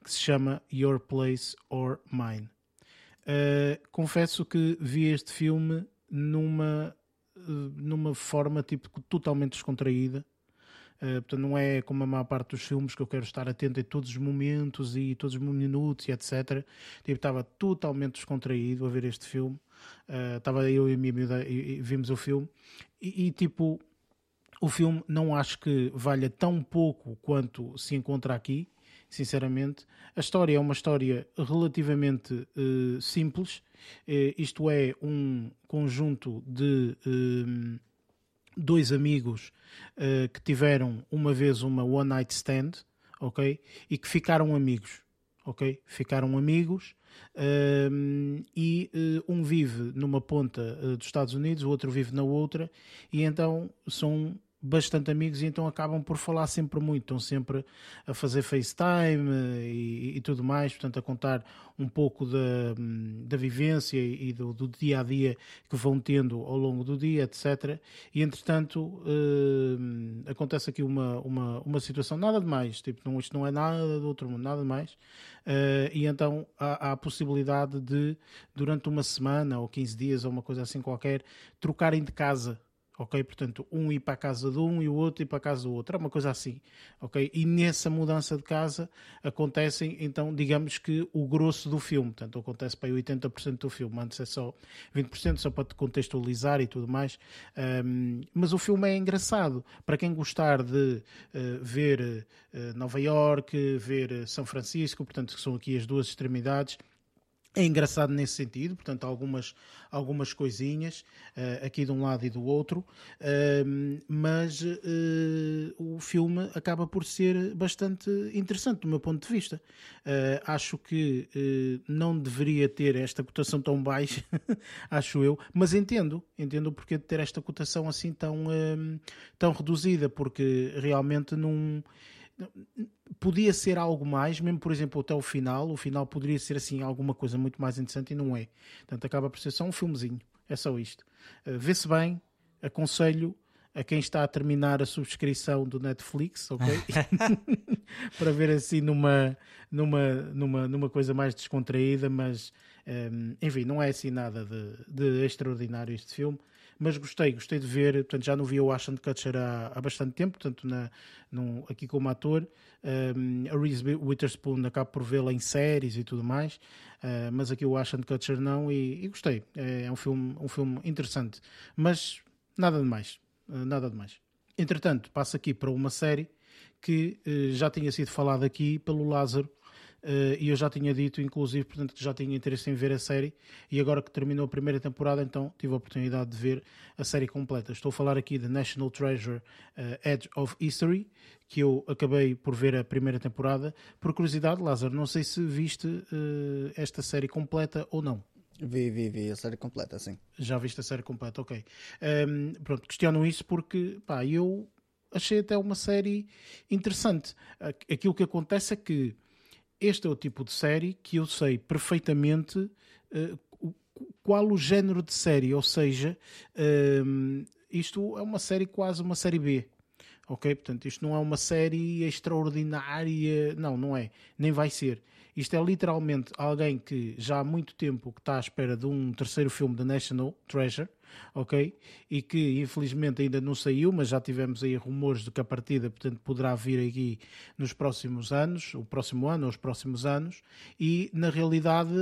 que se chama Your Place or Mine. Uh, confesso que vi este filme numa, uh, numa forma tipo totalmente descontraída. Uh, portanto, não é como a maior parte dos filmes que eu quero estar atento a todos os momentos e todos os minutos e etc. Tipo, estava totalmente descontraído a ver este filme. Uh, estava eu e a minha amiga e, e vimos o filme e, e tipo o filme não acho que valha tão pouco quanto se encontra aqui, sinceramente. A história é uma história relativamente uh, simples, uh, isto é, um conjunto de uh, dois amigos que tiveram uma vez uma one night stand, ok? E que ficaram amigos, ok? Ficaram amigos. e um vive numa ponta dos Estados Unidos, o outro vive na outra, e então são bastante amigos e então acabam por falar sempre muito, estão sempre a fazer FaceTime e, e tudo mais, portanto a contar um pouco da, da vivência e do, do, dia a dia que vão tendo ao longo do dia, etc. E entretanto eh, acontece aqui uma, uma, uma situação nada de mais, tipo, não, isto não é nada do outro mundo, nada de mais. Uh, e então há, há, a possibilidade de, durante uma semana ou 15 dias ou uma coisa assim qualquer, trocarem de casa ok? Portanto, um ir para a casa de um e o outro ir para a casa do outro, é uma coisa assim, ok? E nessa mudança de casa acontecem, então, digamos que o grosso do filme, portanto, acontece para aí 80% do filme, antes é só 20%, só para te contextualizar e tudo mais, um, mas o filme é engraçado, para quem gostar de uh, ver uh, Nova York, ver São Francisco, portanto, que são aqui as duas extremidades, é engraçado nesse sentido, portanto, algumas, algumas coisinhas uh, aqui de um lado e do outro, uh, mas uh, o filme acaba por ser bastante interessante do meu ponto de vista. acho que não deveria ter esta cotação tão baixa, acho eu, mas entendo, entendo o porquê de ter esta cotação assim tão, tão reduzida, porque realmente não podia ser algo mais, mesmo por exemplo até o final, o final poderia ser assim alguma coisa muito mais interessante e não é. Portanto, acaba por ser só um filmezinho. É só isto. Uh, Vê-se bem, aconselho a quem está a terminar a subscrição do Netflix, ok? Para ver assim numa, numa, numa, numa coisa mais descontraída, mas um, ehm, enfim, não é assim nada de, de extraordinário este filme mas gostei, gostei de ver, portanto já não via o Ashton Kutcher há, há bastante tempo, portanto na, no, aqui como ator, um, a Reese Witherspoon acabo por vê-la em séries e tudo mais, uh, mas aqui o Ashton Kutcher não e, e, gostei, é, é um filme, um filme interessante, mas nada de mais, uh, nada de mais. Entretanto, passo aqui para uma série que uh, já tinha sido falada aqui pelo Lázaro, e eu já tinha dito, inclusive, portanto, que já tinha interesse em ver a série, e agora que terminou a primeira temporada, então tive a oportunidade de ver a série completa. Estou a falar aqui de National Treasure uh, Edge of History, que eu acabei por ver a primeira temporada. Por curiosidade, Lázaro, não sei se viste uh, esta série completa ou não. Vi, vi, vi a série completa, sim. Já viste a série completa, ok. Um, ehm, pronto, questiono isso porque, pá, eu achei até uma série interessante. Aquilo que acontece é que este é o tipo de série que eu sei perfeitamente uh, qual o género de série, ou seja, uh, isto é uma série quase uma série B. Ok? Portanto, isto não é uma série extraordinária. Não, não é. Nem vai ser. Isto é literalmente alguém que já há muito tempo que está à espera de um terceiro filme da National Treasure, ok? E que infelizmente ainda não saiu, mas já tivemos aí rumores de que a partida, portanto, poderá vir aqui nos próximos anos, o próximo ano ou os próximos anos. E na realidade,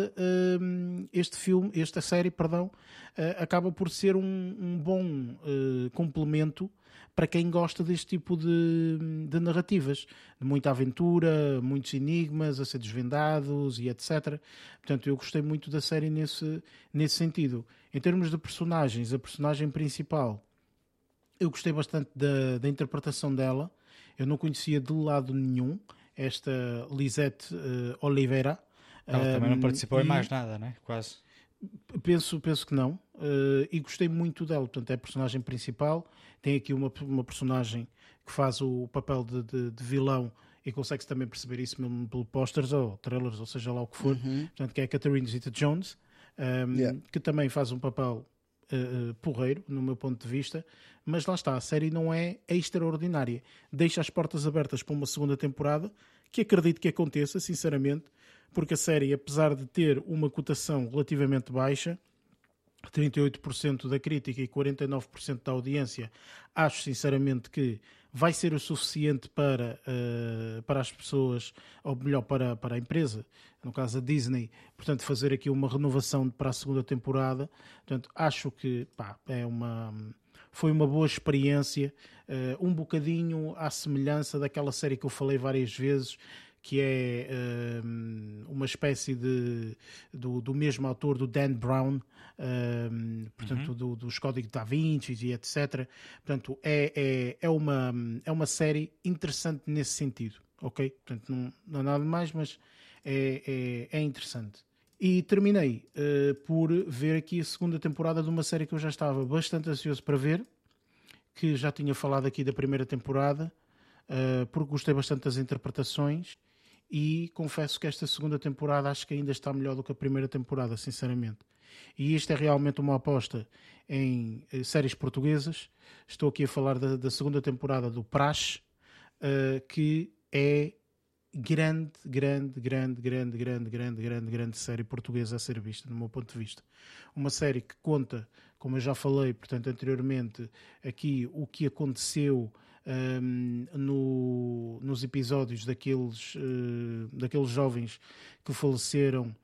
hum, este filme, esta série, perdão, eh, acaba por ser um, um bom uh, complemento para quem gosta deste tipo de, de narrativas, de muita aventura, muitos enigmas a ser desvendados e etc. Portanto, eu gostei muito da série nesse, nesse sentido. Em termos de personagens, a personagem principal, eu gostei bastante da, da interpretação dela. Eu não conhecia de lado nenhum esta Lisette uh, Oliveira. Ela também não participou em mais nada, né? Quase. Penso, penso que não. Uh, e gostei muito dela. Portanto, é a personagem principal. Tem aqui uma, uma personagem que faz o papel de, de, de vilão e consegue-se também perceber isso mesmo pelo posters ou trailers, ou seja lá o que for. Uhum. Portanto, que é a Catherine Zeta-Jones, um, yeah. que também faz um papel uh, porreiro, no meu ponto de vista. Mas lá está, a série não é extraordinária. Deixa as portas abertas para uma segunda temporada, que acredito que aconteça, sinceramente, porque a série, apesar de ter uma cotação relativamente baixa, 38% da crítica e 49% da audiência, acho sinceramente que vai ser o suficiente para, uh, para as pessoas, ou melhor, para, para a empresa, no caso a Disney, portanto, fazer aqui uma renovação para a segunda temporada. Portanto, acho que pá, é uma, foi uma boa experiência, uh, um bocadinho à semelhança daquela série que eu falei várias vezes, que é um, uma espécie de do, do, mesmo autor do Dan Brown, um, portanto uhum. do, dos códigos da Vinci e etc. Portanto é, é, é, uma, é uma série interessante nesse sentido, ok? Portanto não, não é nada mais, mas é, é, é interessante. E terminei uh, por ver aqui a segunda temporada de uma série que eu já estava bastante ansioso para ver, que já tinha falado aqui da primeira temporada, uh, porque gostei bastante das interpretações e confesso que esta segunda temporada acho que ainda está melhor do que a primeira temporada, sinceramente. E isto é realmente uma aposta em eh, séries portuguesas. Estou aqui a falar da, da segunda temporada do Praxe, uh, que é grande, grande, grande, grande, grande, grande, grande, grande série portuguesa a ser vista, do meu ponto de vista. Uma série que conta, como eu já falei, portanto, anteriormente, aqui o que aconteceu um, no, nos episódios daqueles, uh, daqueles jovens que faleceram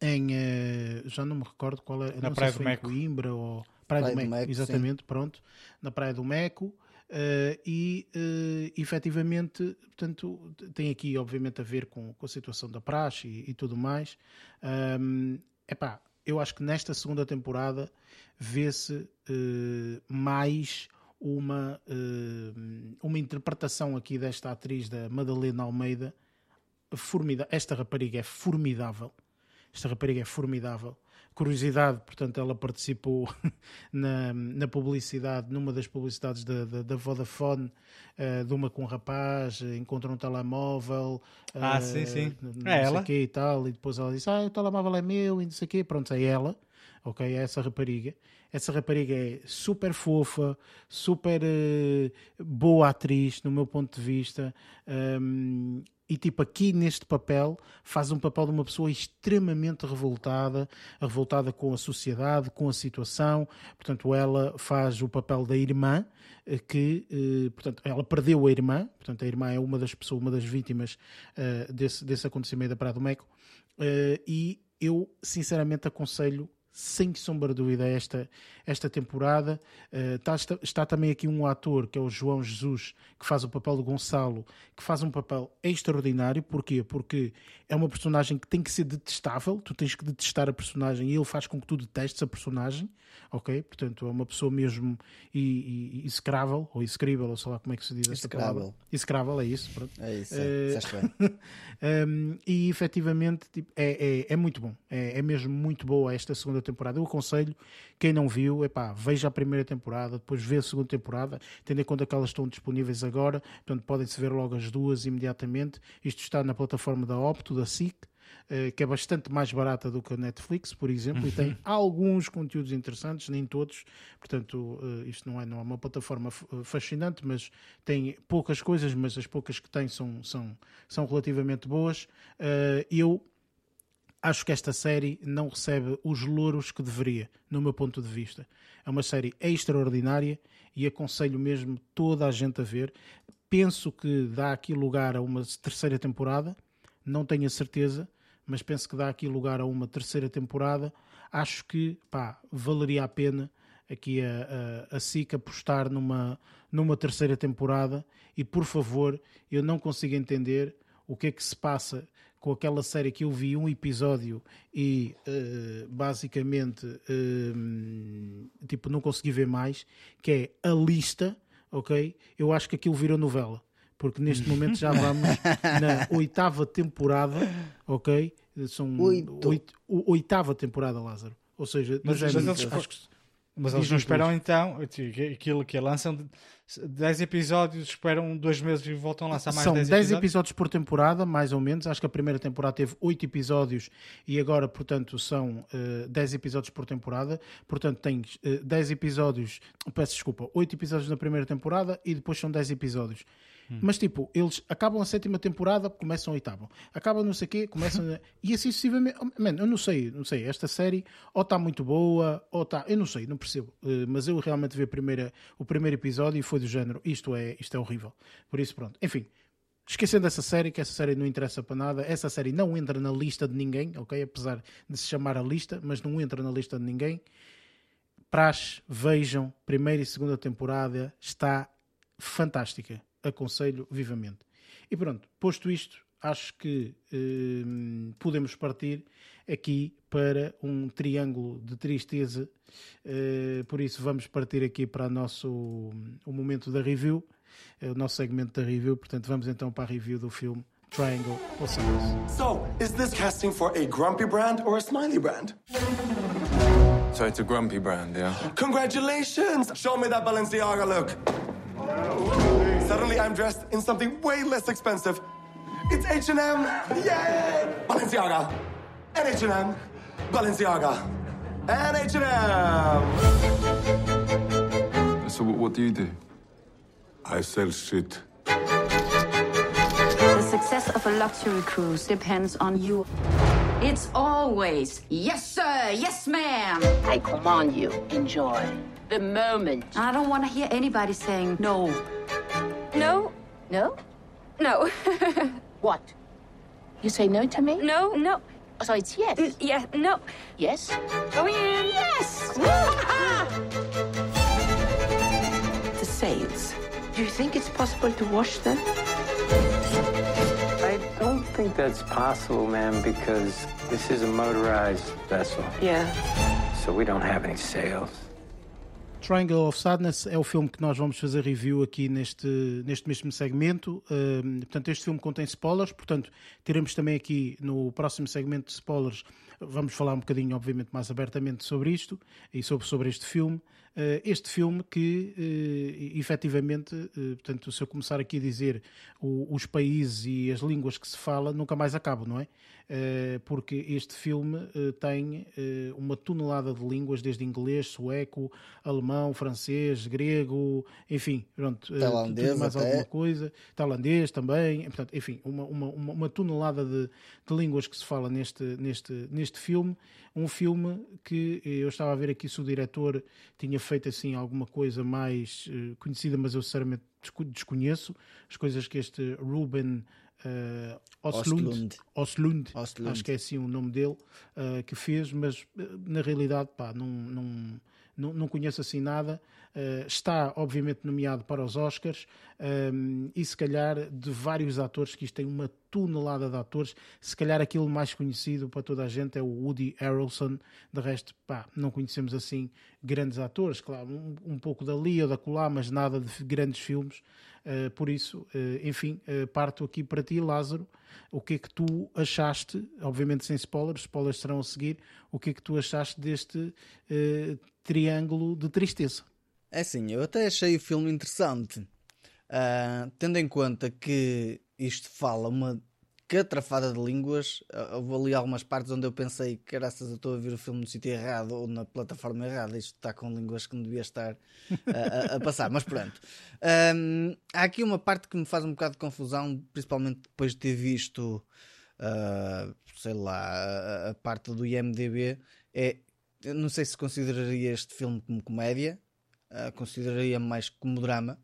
em. Uh, já não me recordo qual é. Na Praia do Meco. Coimbra ou. Praia, Praia do, Meco, do Meco exatamente, sim. pronto. Na Praia do Meco. Uh, e uh, efetivamente, portanto, tem aqui obviamente a ver com, com a situação da praxe e, e tudo mais. Um, epá, eu acho que nesta segunda temporada vê-se uh, mais uma, uh, uma interpretação aqui desta atriz, da Madalena Almeida, formidável. Esta rapariga é formidável. Esta rapariga é formidável. Curiosidade, portanto, ela participou na, na publicidade, numa das publicidades da, da, da Vodafone, uh, de uma com um rapaz, encontra um telemóvel. Ah, uh, sim, sim. Não é ela? Quê, e tal, e depois ela diz: Ah, o telemóvel é meu, e não sei o quê. Pronto, é ela ok? Essa rapariga. Essa rapariga é super fofa, super uh, boa atriz, no meu ponto de vista. Um, e tipo aqui neste papel faz um papel de uma pessoa extremamente revoltada, revoltada com a sociedade, com a situação. Portanto, ela faz o papel da irmã eh, que, eh, portanto, ela perdeu a irmã. Portanto, a irmã é uma das pessoas, uma das vítimas desse, desse acontecimento da Praia do Meco. E eu sinceramente aconselho sem sombra de dúvida, esta, esta temporada. Uh, está, está, está, também aqui um ator, que é o João Jesus, que faz o papel de Gonçalo, que faz um papel extraordinário. Porquê? Porque é uma personagem que tem que ser detestável, tu tens que detestar a personagem e ele faz com que tu detestes a personagem, ok? Portanto, é uma pessoa mesmo execrável, ou execrível, ou sei lá como é que se diz esta palavra. Execrável, é isso. Pronto. É isso, é. Uh, bem. um, e efetivamente tipo, é, é, é muito bom, é, é mesmo muito boa esta segunda temporada. Eu aconselho, quem não viu, epá, veja a primeira temporada, depois vê a segunda temporada, tendo em conta que elas estão disponíveis agora, portanto podem-se ver logo as duas imediatamente. Isto está na plataforma da Opto, da SIC, uh, que é bastante mais barata do que a Netflix, por exemplo, e tem alguns conteúdos interessantes, nem todos. Portanto, uh, isto não é, não é uma plataforma fascinante, mas tem poucas coisas, mas as poucas que tem são, são, são relativamente boas. eu acho que esta série não recebe os louros que deveria, no meu ponto de vista. É uma série extraordinária e aconselho mesmo toda a gente a ver. Penso que dá aqui lugar a uma terceira temporada, não tenho a certeza, mas penso que dá aqui lugar a uma terceira temporada. Acho que pá, valeria a pena aqui a, a, a SIC apostar numa, numa terceira temporada e por favor, eu não consigo entender o que é que se passa com aquela série que eu vi um episódio e uh, basicamente uh, tipo não consegui ver mais, que é a lista, ok? Eu acho que aquilo virou novela, porque neste momento já vamos na oitava temporada, ok? São Oito. oito, oitava temporada, Lázaro. Ou seja, mas, mas eles, acho que mas eles não esperam então aquilo que lançam 10 episódios, esperam dois meses e voltam a lançar mais São 10 episódios? episódios por temporada, mais ou menos. Acho que a primeira temporada teve 8 episódios e agora, portanto, são uh, eh, 10 episódios por temporada. Portanto, tens uh, 10 episódios, peço desculpa, 8 episódios na primeira temporada e depois são 10 episódios. Hum. Mas tipo, eles acabam a sétima temporada, começam a oitava. Acabam não sei o quê, começam a... E assim sucessivamente. Oh, man, eu não sei, não sei. Esta série ou está muito boa, ou está. Eu não sei, não percebo. Uh, mas eu realmente vi a primeira, o primeiro episódio e foi do género. Isto é, isto é horrível. Por isso, pronto. Enfim. Esquecendo essa série, que essa série não interessa para nada, essa série não entra na lista de ninguém, ok? Apesar de se chamar a lista, mas não entra na lista de ninguém. Praxe, vejam, primeira e segunda temporada, está fantástica aconselho vivamente. E pronto, posto isto, acho que eh, podemos partir aqui para um triângulo de tristeza. Eh, por isso, vamos partir aqui para o nosso o momento da review, o nosso segmento da review. Portanto, vamos então para a review do filme Triangle of Sadness. So, is this casting for a grumpy brand or a smiley brand? So it's a grumpy brand, yeah? Congratulations! Show me that Balenciaga look. Suddenly I'm dressed in something way less expensive. It's H&M! Yay! Balenciaga! And H&M! Balenciaga! And H&M! So what do you do? I sell shit. The success of a luxury cruise depends on you. It's always, yes, sir, yes, ma'am. I command you, enjoy the moment. I don't want to hear anybody saying no. No. No? No. what? You say no to me? No, no. So it's yes? N yeah, no. Yes? Go in. Yes! the sails. Do you think it's possible to wash them? I don't think that's possible, ma'am, because this is a motorized vessel. Yeah. So we don't have any sails. Triangle of Sadness é o filme que nós vamos fazer review aqui neste, neste mesmo segmento. Portanto, este filme contém spoilers, portanto, teremos também aqui no próximo segmento de spoilers, vamos falar um bocadinho, obviamente, mais abertamente sobre isto e sobre, sobre este filme. Uh, este filme que, uh, efetivamente, uh, portanto, se eu começar aqui a dizer os países e as línguas que se fala, nunca mais acabo, não é? Eh, porque este filme eh, tem eh, uma tonelada de línguas, desde inglês, sueco, alemão, francês, grego, enfim, pronto, tailandês mais até. alguma coisa, tailandês também, portanto, enfim, uma, uma, uma tonelada de, de, línguas que se fala neste, neste, neste filme. Um filme que eu estava a ver aqui se o diretor tinha feito assim alguma coisa mais conhecida, mas eu sinceramente desconheço. As coisas que este Ruben uh, Oslund, Oslund, Oslund, acho que é assim o nome dele, uh, que fez, mas uh, na realidade pá, não, não, não, não conheço assim nada. Uh, está, obviamente, nomeado para os Oscars um, e, se calhar, de vários atores, que isto tem uma tonelada de atores, se calhar aquilo mais conhecido para toda a gente é o Woody Harrelson. De resto, pá, não conhecemos assim grandes atores, claro, um, um pouco dali ou da colar, mas nada de grandes filmes. Uh, por isso, uh, enfim, uh, parto aqui para ti, Lázaro. O que é que tu achaste, obviamente sem spoilers, spoilers serão a seguir, o que é que tu achaste deste triângulo de tristeza? É assim, eu até achei o filme interessante, tendo em conta que isto fala uma catrafada de línguas. Uh, houve ali algumas partes onde eu pensei que graças a estou a ver o filme no sítio errado ou na plataforma errada. Isto está com línguas que não devia estar uh, a, a, passar, mas pronto. Um, há aqui uma parte que me faz um bocado de confusão, principalmente depois de ter visto, uh, sei lá, a, a, parte do IMDB. É, não sei se consideraria este filme como comédia, uh, consideraria mais como drama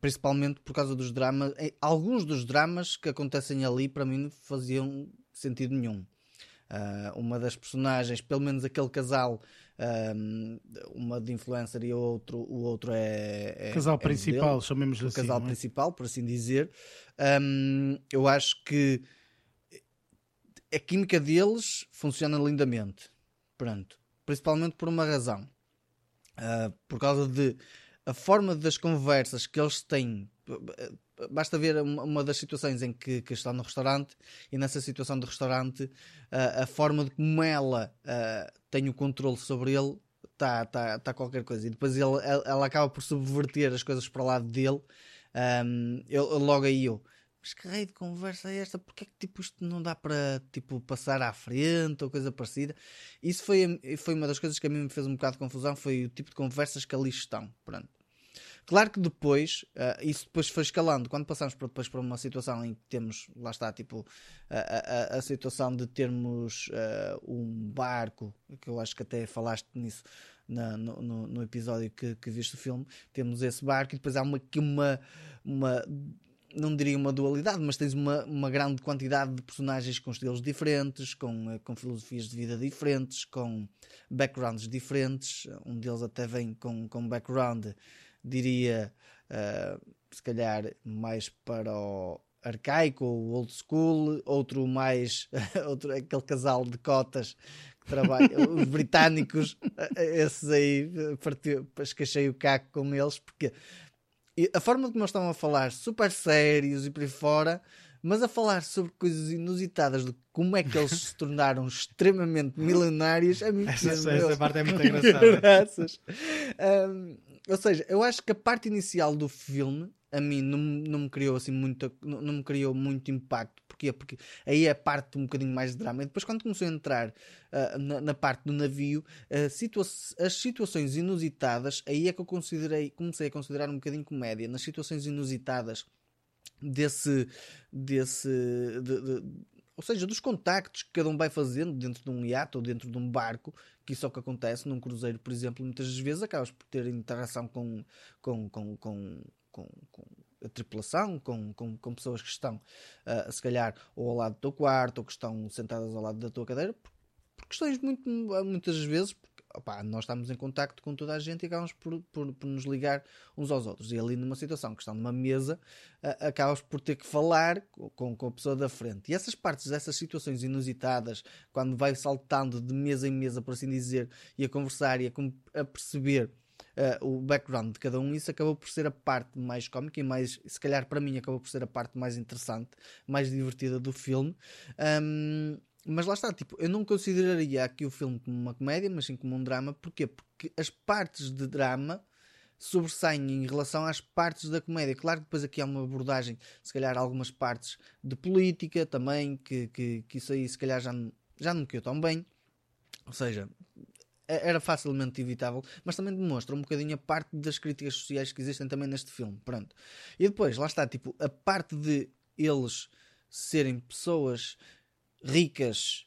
principalmente por causa dos dramas. Alguns dos dramas que acontecem ali, para mim, não faziam sentido nenhum. Uh, uma das personagens, pelo menos aquele casal, uma de influencer e o outro, o outro é. é casal é principal, chamemos assim. O casal é? principal, por assim dizer. Um, eu acho que a química deles funciona lindamente. Pronto. Principalmente por uma razão. Uh, por causa de a forma das conversas que eles têm. Basta ver uma das situações em que, que estão no restaurante e nessa situação do restaurante a, a forma de como ela tem o controle sobre ele está tá, tá qualquer coisa. E depois ele, ela acaba por subverter as coisas para o lado dele. Um, eu, logo aí eu, mas que raio de conversa é esta? Porque é que tipo, isto não dá para tipo, passar à frente ou coisa parecida? Isso foi, foi uma das coisas que a mim me fez um bocado de confusão. Foi o tipo de conversas que ali estão. Pronto. Claro que depois, uh, isso depois foi escalando. Quando passamos para, depois para uma situação em que temos, lá está, tipo, a, a, a situação de termos uh, um barco, que eu acho que até falaste nisso na, no, no, no, episódio que, que viste o filme, temos esse barco e depois há uma, uma, uma não diria uma dualidade, mas tens uma, uma grande quantidade de personagens com estilos diferentes, com, eh, com filosofias de vida diferentes, com backgrounds diferentes. Um deles até vem com, com background diria, uh, se calhar mais para o arcaico ou old school, outro mais, outro, aquele casal de cotas que trabalha, os britânicos, eh, esses aí, partiu, escachei o caco com eles, porque a forma como eles estavam a falar, super sérios e por aí fora, mas a falar sobre coisas inusitadas de como é que eles se tornaram extremamente milionários, a mim essa, essa parte é muito engraçada. um, ou seja, eu acho que a parte inicial do filme a mim não, não me criou assim muito não, não me criou muito impacto. Porquê? porque aí é a parte um bocadinho mais de drama. E depois quando começou a entrar uh, na, na, parte do navio uh, situa as situações inusitadas aí é que eu considerei comecei a considerar um bocadinho comédia. Nas situações inusitadas desse desse de, de, ou seja, dos contactos que cada um vai fazendo dentro de um iate ou dentro de um barco, que isso é o que acontece num cruzeiro, por exemplo, muitas vezes acabas por ter interação com, com, com, com, com, com a tripulação, com, com, com pessoas que estão, uh, se calhar, ou ao lado do teu quarto, ou que estão sentadas ao lado da tua cadeira, por, por questões muito, muitas vezes, nós estamos em contacto com toda a gente e acabamos por, por, por, nos ligar uns aos outros. E ali numa situação que estão numa mesa, uh, acabas por ter que falar com, com a pessoa da frente. E essas partes, essas situações inusitadas, quando vai saltando de mesa em mesa, por assim dizer, e a conversar e a, a perceber. Uh, o background de cada um, isso acabou por ser a parte mais cómica e mais, se calhar para mim, acabou por ser a parte mais interessante, mais divertida do filme. Um, mas lá está, tipo, eu não consideraria aqui o filme como uma comédia, mas sim como um drama. Porquê? Porque as partes de drama sobressaem em relação às partes da comédia. Claro que depois aqui há uma abordagem, se calhar algumas partes de política também, que, que, que isso aí se calhar já, já não caiu tão bem. Ou seja, era facilmente evitável, mas também demonstra um bocadinho a parte das críticas sociais que existem também neste filme. Pronto. E depois, lá está, tipo, a parte de eles serem pessoas ricas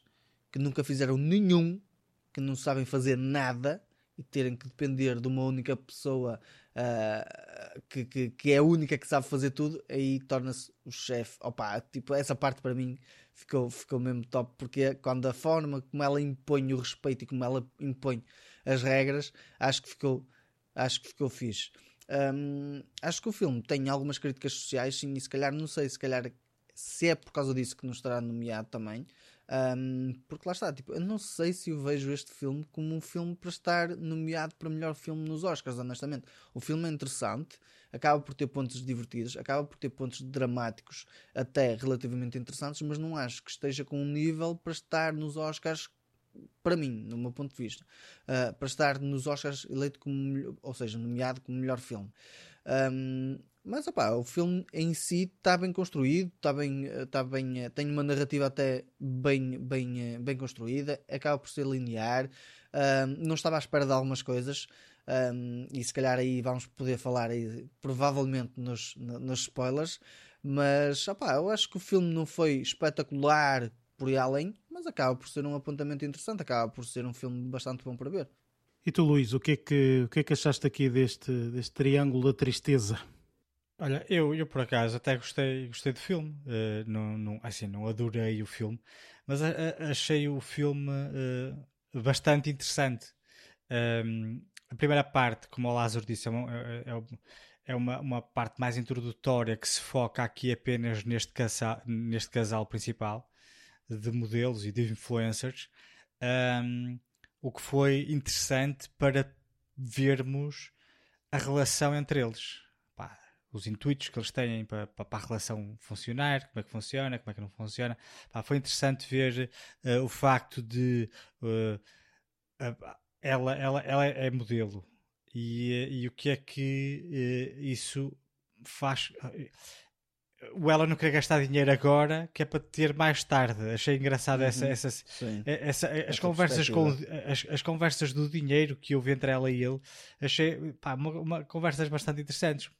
que nunca fizeram nenhum, que não sabem fazer nada e terem que depender de uma única pessoa uh, que, que, que, é a única que sabe fazer tudo, aí torna-se o chefe. Opa, tipo, essa parte para mim ficou, ficou mesmo top, porque quando a forma como ela impõe o respeito e como ela impõe as regras, acho que ficou, acho que ficou fixe. Um, acho que o filme tem algumas críticas sociais, sim, e se calhar, não sei, se calhar se é por causa disso que não estará nomeado também. Um, porque lá está, tipo, eu não sei se eu vejo este filme como um filme para estar nomeado para melhor filme nos Oscars, honestamente. O filme é interessante, acaba por ter pontos divertidos, acaba por ter pontos dramáticos até relativamente interessantes, mas não acho que esteja com um nível para estar nos Oscars para mim, no meu ponto de vista, uh, para estar nos Oscars eleito como, ou seja, nomeado como melhor filme. Um, Mas o filme em si está bem construído, está bem, tá bem, eh, tem uma narrativa até bem, bem, eh, bem construída, acaba por ser linear. Um, não estava à espera de algumas coisas um, e se calhar aí vamos poder falar aí, provavelmente nos, nos spoilers. Mas opá, eu acho que o filme não foi espetacular por aí além, mas acaba por ser um apontamento interessante, acaba por ser um filme bastante bom para ver. E tu, Luís, o que é que, o que, é que achaste aqui deste, deste triângulo da tristeza? Olha, eu, eu por acaso até gostei, gostei do filme. Uh, não, não, assim, não adorei o filme, mas a, a, achei o filme uh, bastante interessante. Um, ehm, a primeira parte, como o Lázaro disse, é, uma, é, é, é uma, uma, parte mais introdutória que se foca aqui apenas neste casal, neste casal principal de modelos e de influencers. Um, ehm, o que foi interessante para vermos a relação entre eles os intuitos que eles têm para, para, para, a relação funcionar, como é que funciona, como é que não funciona. Pá, foi interessante ver uh, o facto de uh, uh, ela, ela, ela é modelo e, eh, e o que é que isso faz. O ela não quer gastar dinheiro agora, que é para ter mais tarde. Achei engraçado uhum. essa, essa, essa, as conversas com as, as, conversas do dinheiro que houve entre ela e ele. Achei pá, uma, uma, conversas bastante interessantes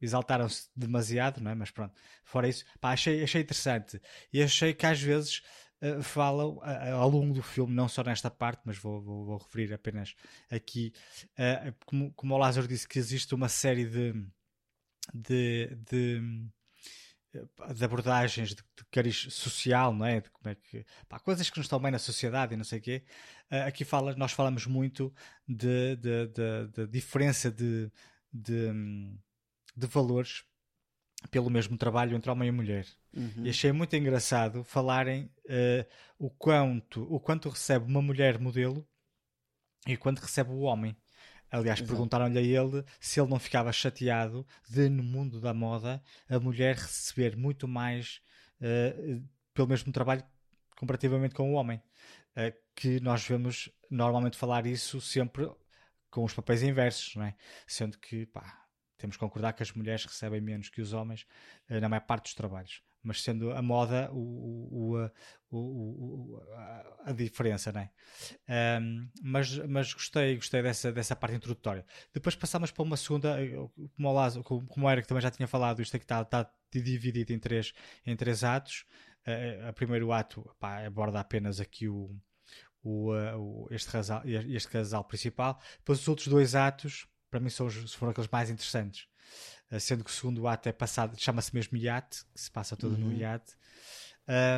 exaltaram-se demasiado, não é? Mas pronto, fora isso, pá, achei, achei interessante e achei que às vezes uh, falam uh, ao longo do filme, não só nesta parte, mas vou, vou, vou referir apenas aqui, uh, como, como o Lázaro disse, que existe uma série de, de, de de abordagens de, de cariz social, não é? De como é que pá, coisas que não estão bem na sociedade e não sei o quê. Uh, aqui fala, nós falamos muito de diferença de, de, de valores pelo mesmo trabalho entre homem e mulher. Uhum. E achei muito engraçado falarem uh, o, quanto, o quanto recebe uma mulher modelo e o quanto recebe o homem. Aliás, perguntaram-lhe a ele se ele não ficava chateado de, no mundo da moda, a mulher receber muito mais uh, pelo mesmo trabalho comparativamente com o homem. Uh, que nós vemos normalmente falar isso sempre com os papéis inversos, não é? Sendo que, pá, temos que concordar que as mulheres recebem menos que os homens uh, na maior parte dos trabalhos. Mas sendo a moda o, o, o, a, a, diferença, não é? Um, mas, mas gostei, gostei dessa, dessa parte introdutória. Depois passamos para uma segunda, eh, como, o Lázaro, como era que também já tinha falado, isto aqui está, está dividido em três, em três atos. Uh, a primeiro ato pá, aborda apenas aqui o, o, este, casal, este casal principal. Depois os outros dois atos para mim são, foram aqueles mais interessantes. Uh, sendo que o segundo ato é passado, chama-se mesmo iate, que se passa todo uhum. no iate.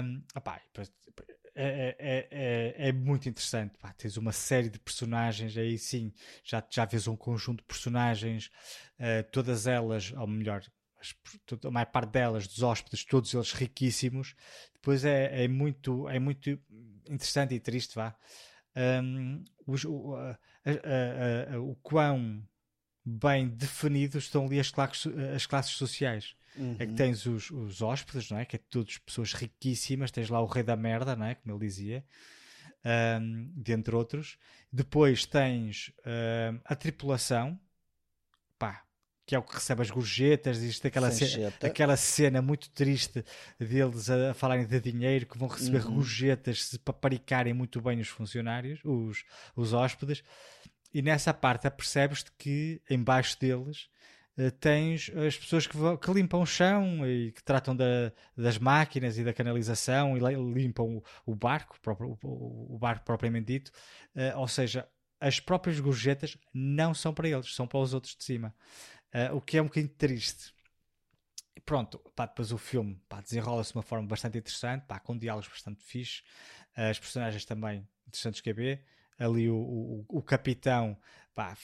Um, opá, é, é, é, é, muito interessante. Pá, tens uma série de personagens, aí sim, já, já vês um conjunto de personagens, uh, todas elas, ou melhor, a maior parte delas, dos hóspedes, todos eles riquíssimos. Depois é, é, muito, é muito interessante e triste, vá. Um, o, o quão bem definidos estão ali as classes, as classes sociais. Uhum. É que uhum. tens os, os hóspedes, não é? Que é todas pessoas riquíssimas, tens lá o rei da merda, não é? Como ele dizia, um, dentre outros. Depois tens um, a tripulação, pá, que é o que recebe as gorjetas, existe aquela, cena, aquela cena muito triste deles a, a falarem de dinheiro, que vão receber uhum. gorjetas se paparicarem muito bem os funcionários, os, os hóspedes e nessa parte apercebes-te que embaixo deles uh, tens as pessoas que, que, limpam o chão e que tratam da, das máquinas e da canalização e limpam o, o barco, o, o, barco propriamente dito. Uh, ou seja, as próprias gorjetas não são para eles, são para os outros de cima. Uh, o que é um bocadinho triste. Pronto, pá, depois o filme desenrola-se de uma forma bastante interessante, pá, com diálogos bastante fixe, as personagens também interessantes que é ver ali o, o, o capitão, pá,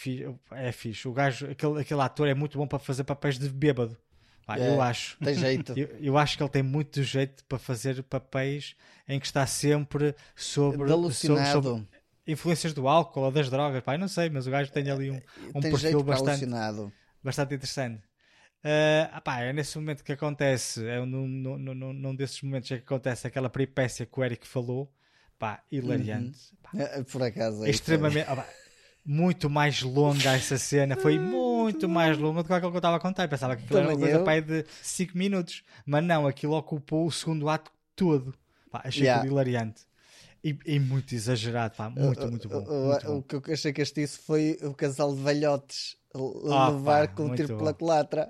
é fixe. O gajo, aquele, aquele ator é muito bom para fazer papéis de bêbado. Pá, é, eu acho. Tem jeito. eu, eu, acho que ele tem muito jeito para fazer papéis em que está sempre sobre, sobre, sobre influências do álcool ou das drogas. Pá, não sei, mas o gajo tem ali um, um tem perfil bastante, bastante interessante. Uh, pá, é nesse momento que acontece, é num, num, num, num desses momentos é que acontece aquela peripécia que o Eric falou, pá, hilariante. Uhum. Pá, é, Por acaso, é extremamente. Ah, muito mais longa essa cena. Foi muito mais longa do que aquilo que eu estava a contar. Eu pensava que aquilo era uma Também coisa eu. pai, de 5 minutos. Mas não, aquilo ocupou o segundo ato todo. Pá, achei Yeah. aquilo hilariante. E, e muito exagerado, pá. Muito, muito bom. O- o- muito bom. O que eu achei castiço foi o casal de velhotes Ah, levar pá, com um muito tiro bom. pela culatra.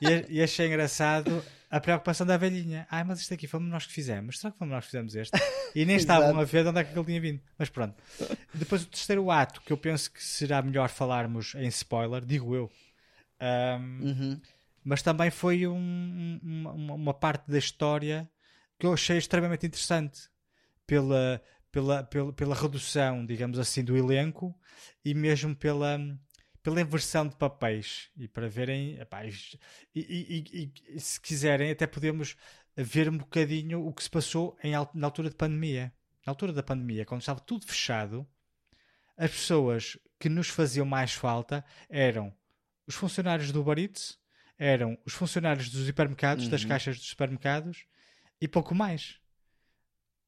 E, e achei engraçado a preocupação da velhinha. Ai, mas isto aqui fomos nós que fizemos. Será que fomos nós que fizemos este? E nem estavam a ver de onde é que ele tinha vindo. Mas pronto. Depois o terceiro ato, que eu penso que será melhor falarmos em spoiler, digo eu. Ahm, Uhum. Mas também foi um- um- uma, uma parte da história que eu achei extremamente interessante pela, pela, pela, pela redução, digamos assim, do elenco e mesmo pela, pela inversão de papéis. E para verem, epá, e, e- e- e se quiserem, até podemos ver um bocadinho o que se passou em, na altura de pandemia. Na altura da pandemia, quando estava tudo fechado, as pessoas que nos faziam mais falta eram os funcionários do Uber Eats, eram os funcionários dos hipermercados, das caixas dos supermercados e pouco mais.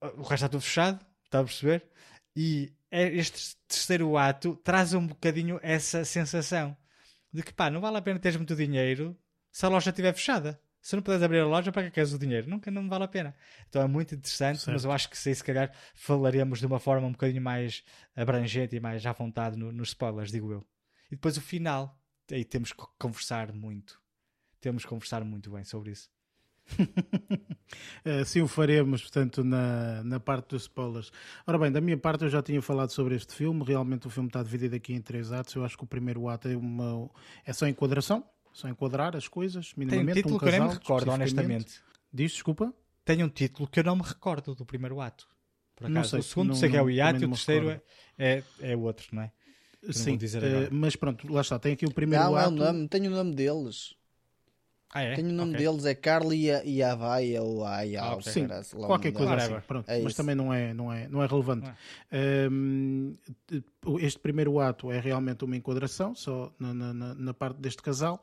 O resto está tudo fechado, está a perceber? E este terceiro ato traz um bocadinho essa sensação de que pá, não vale a pena teres muito dinheiro se a loja estiver fechada. Se não puderes abrir a loja, para que queres o dinheiro? Nunca não vale a pena. Então é muito interessante, mas eu acho que se se calhar falaremos de uma forma um bocadinho mais abrangente e mais à vontade no- nos spoilers, digo eu. E depois o final, aí temos que conversar muito. Temos que conversar muito bem sobre isso. Assim o faremos, portanto, na, na parte dos spoilers. Ora bem, da minha parte eu já tinha falado sobre este filme. Realmente o filme está dividido aqui em três atos. Eu acho que o primeiro ato é, uma, é só enquadração, só enquadrar as coisas, Tem um minimamente. título um que eu nem me casal, recordo, honestamente. Diz, desculpa? Tem um título que eu não me recordo do primeiro ato. Por Não acaso. sei, o segundo não- sei que é o não- hiato também e o não terceiro é, é, é o outro, não é? Eu não Sim, dizer eh, mas pronto, lá está. Tem aqui o primeiro Não, é o ato. nome, tenho o nome deles. Ah, é? Tenho o nome Ok. deles, é Carly e a- e a Avaia ou a Aya. Ah, ou ok. Sim, o qualquer coisa assim. Whatever. Pronto, É mas isso. também não é, não é, não é relevante. Não Hum, este primeiro ato é realmente uma enquadração, só na, na- na- parte deste casal.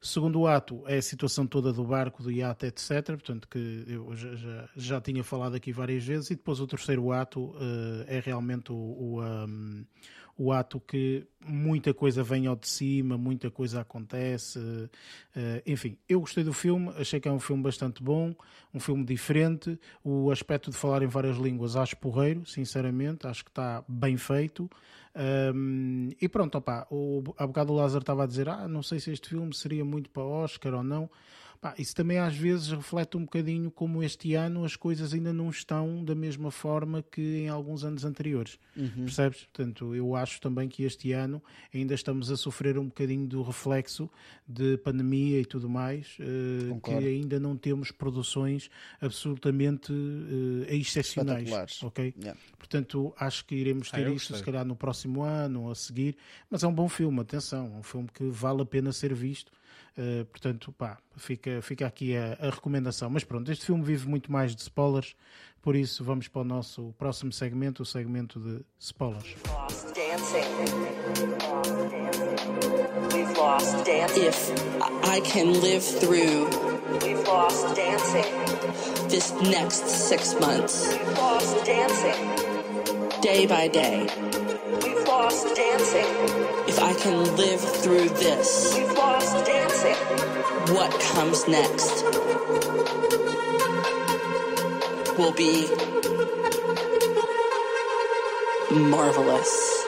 Segundo ato é a situação toda do barco, do iate, etc. Portanto, que eu já, já, já tinha falado aqui várias vezes. E depois o terceiro ato eh, é realmente o, o, um, o ato que muita coisa vem ao de cima, muita coisa acontece. eh, enfim, eu gostei do filme, achei que é um filme bastante bom, um filme diferente. O aspecto de falar em várias línguas acho porreiro, sinceramente, acho que está bem feito. E pronto, opá, o, há bocado o Lázaro estava a dizer: Ah, não sei se este filme seria muito para Oscar ou não. Pá, isso também às vezes reflete um bocadinho como este ano as coisas ainda não estão da mesma forma que em alguns anos anteriores. Percebes? Portanto, eu acho também que este ano ainda estamos a sofrer um bocadinho do reflexo de pandemia e tudo mais, eh, que ainda não temos produções absolutamente eh, excepcionais. Ok? Yeah. Portanto, acho que iremos Ah, ter isso se calhar no próximo ano ou a seguir. Mas é um bom filme, atenção, é um filme que vale a pena ser visto. Uh, portanto, pá, fica, fica aqui a, a recomendação. Mas pronto, este filme vive muito mais de spoilers, por isso vamos para o nosso próximo segmento, o segmento de spoilers. lost dancing. We've lost dancing. if I can live through We've lost dancing. this next six months, We've lost dancing. day by day, We've lost dancing. if I can live through this, Dancing. what comes next will be marvelous.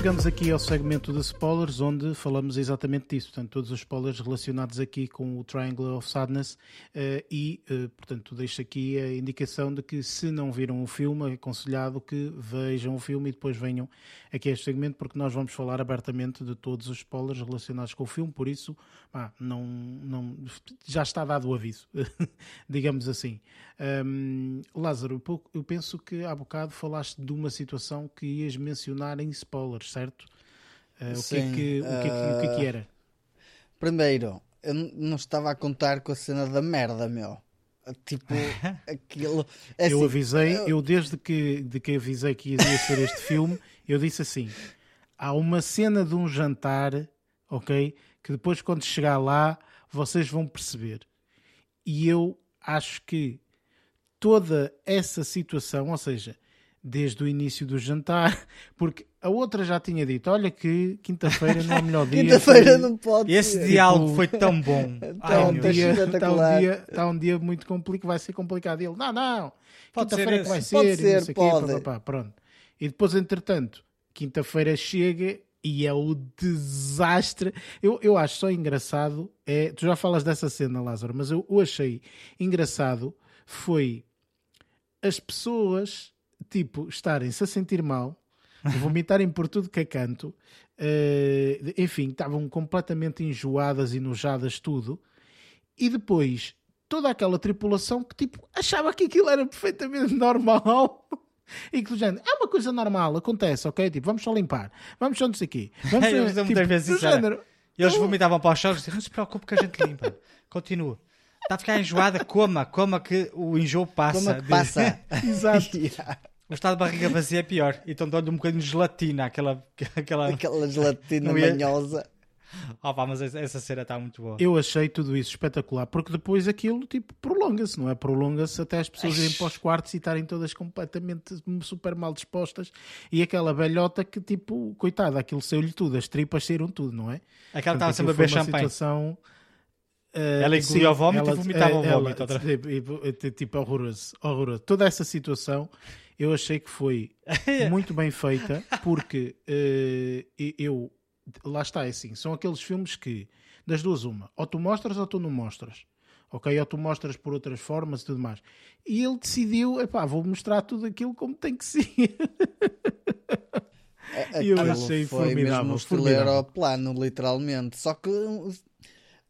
Chegamos aqui ao segmento de spoilers, onde falamos exatamente disso. Portanto, todos os spoilers relacionados aqui com o Triangle of Sadness. eh, e, eh, portanto, deixo aqui a indicação de que, se não viram o filme, é aconselhado que vejam o filme e depois venham aqui a este segmento, porque nós vamos falar abertamente de todos os spoilers relacionados com o filme. Por isso, pá, não, não, já está dado o aviso, digamos assim. Hum, Lázaro, eu penso que há bocado falaste de uma situação que ias mencionar em spoilers, certo? Uh, o, que é que, o, que é que, o que é que era? Primeiro, eu não estava a contar com a cena da merda, meu. Tipo, aquilo. é eu assim, avisei, eu- eu desde que, de que avisei que ia ser este filme, eu disse assim: há uma cena de um jantar, ok? Que depois, quando chegar lá, vocês vão perceber. E eu acho que toda essa situação, ou seja, desde o início do jantar, porque a outra já tinha dito: olha que quinta-feira não é o melhor dia. Quinta-feira não pode Esse ser. diálogo foi tão bom. Ai, Então, meu Tá um dia, está, um dia, está um dia muito complicado, vai ser complicado. E ele, não, não, quinta-feira ser que vai ser, Pode e não ser, sei o quê, pode. pá, pá, pronto. E depois, entretanto, quinta-feira chega e é o desastre. Eu, eu acho só engraçado, é, tu já falas dessa cena, Lázaro, mas eu, eu achei engraçado foi as pessoas, tipo, estarem-se a sentir mal, vomitarem por tudo que é canto, eh, enfim, estavam completamente enjoadas, enojadas, tudo, e depois toda aquela tripulação que, tipo, achava que aquilo era perfeitamente normal. E que género, é uma coisa normal, acontece, ok? Tipo, vamos só limpar, vamos só não sei o quê. Vamos, Eu tipo, muitas vezes isso género, Eles vomitavam para os chão e diziam, não se preocupe que a gente limpa. Continua. Está a ficar enjoada, coma, coma que o enjoo passa. Como é que passa? Exato. Yeah. O estado de barriga vazia é pior. Então dou-lhe um bocadinho de gelatina, aquela. aquela... Aquela gelatina ia- manhosa. Oh, pá, mas essa cena está muito boa. Eu achei tudo isso espetacular, porque depois aquilo, tipo, prolonga-se, não é? Prolonga-se até as pessoas irem para os quartos e estarem todas completamente super mal dispostas. E aquela velhota que, tipo, coitada, aquilo saiu-lhe tudo, as tripas saíram tudo, não é? Aquela estava sempre a beber champanhe. situação, eh, Ela engoliu sim, o vómito e ela- vomitava o eh, ela- vómito outra vez. tipo, eh, Tipo, horroroso, horroroso. Toda essa situação eu achei que foi muito bem feita, porque eh, eu, lá está, é assim, são aqueles filmes que, das duas uma, ou tu mostras ou tu não mostras. Ok, ou tu mostras por outras formas e tudo mais. E ele decidiu, epá, vou mostrar tudo aquilo como tem que ser. E eu achei foi formidável, mesmo um estilo formidável. aeroplano, literalmente. Só que um,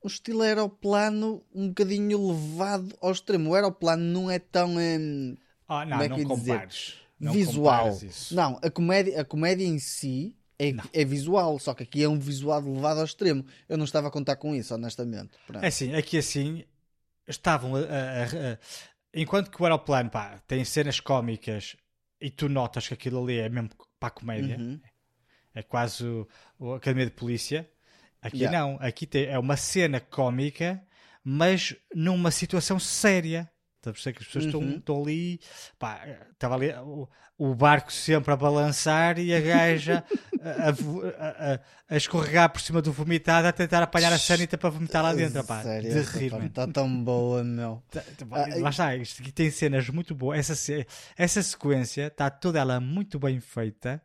um estilo aeroplano um bocadinho levado ao extremo. O aeroplano não é tão hum, Ah, não, como é não que dizer? compares. Não visual. Não, a comédia, a comédia em si é, é visual, só que aqui é um visual levado ao extremo. Eu não estava a contar com isso, honestamente. Pronto. É assim, aqui assim, estavam a, a- a- a- enquanto que o aeroplano, pá, tem cenas cómicas e tu notas que aquilo ali é mesmo para a comédia, Uhum. é quase o, o Academia de Polícia. Aqui Yeah. não, aqui tem, é uma cena cómica, mas numa situação séria. Estás a perceber que as pessoas estão, Uhum. estão ali, pá, estava ali o, o barco sempre a balançar e a gaja a, a a- a- escorregar por cima do vomitado a tentar apanhar a sanita para vomitar lá dentro, pá, Sério, de rir. Está tão boa, meu. Tá- tá- Ah, Lá está, isto aqui tem cenas muito boas. Essa, essa sequência está toda ela muito bem feita.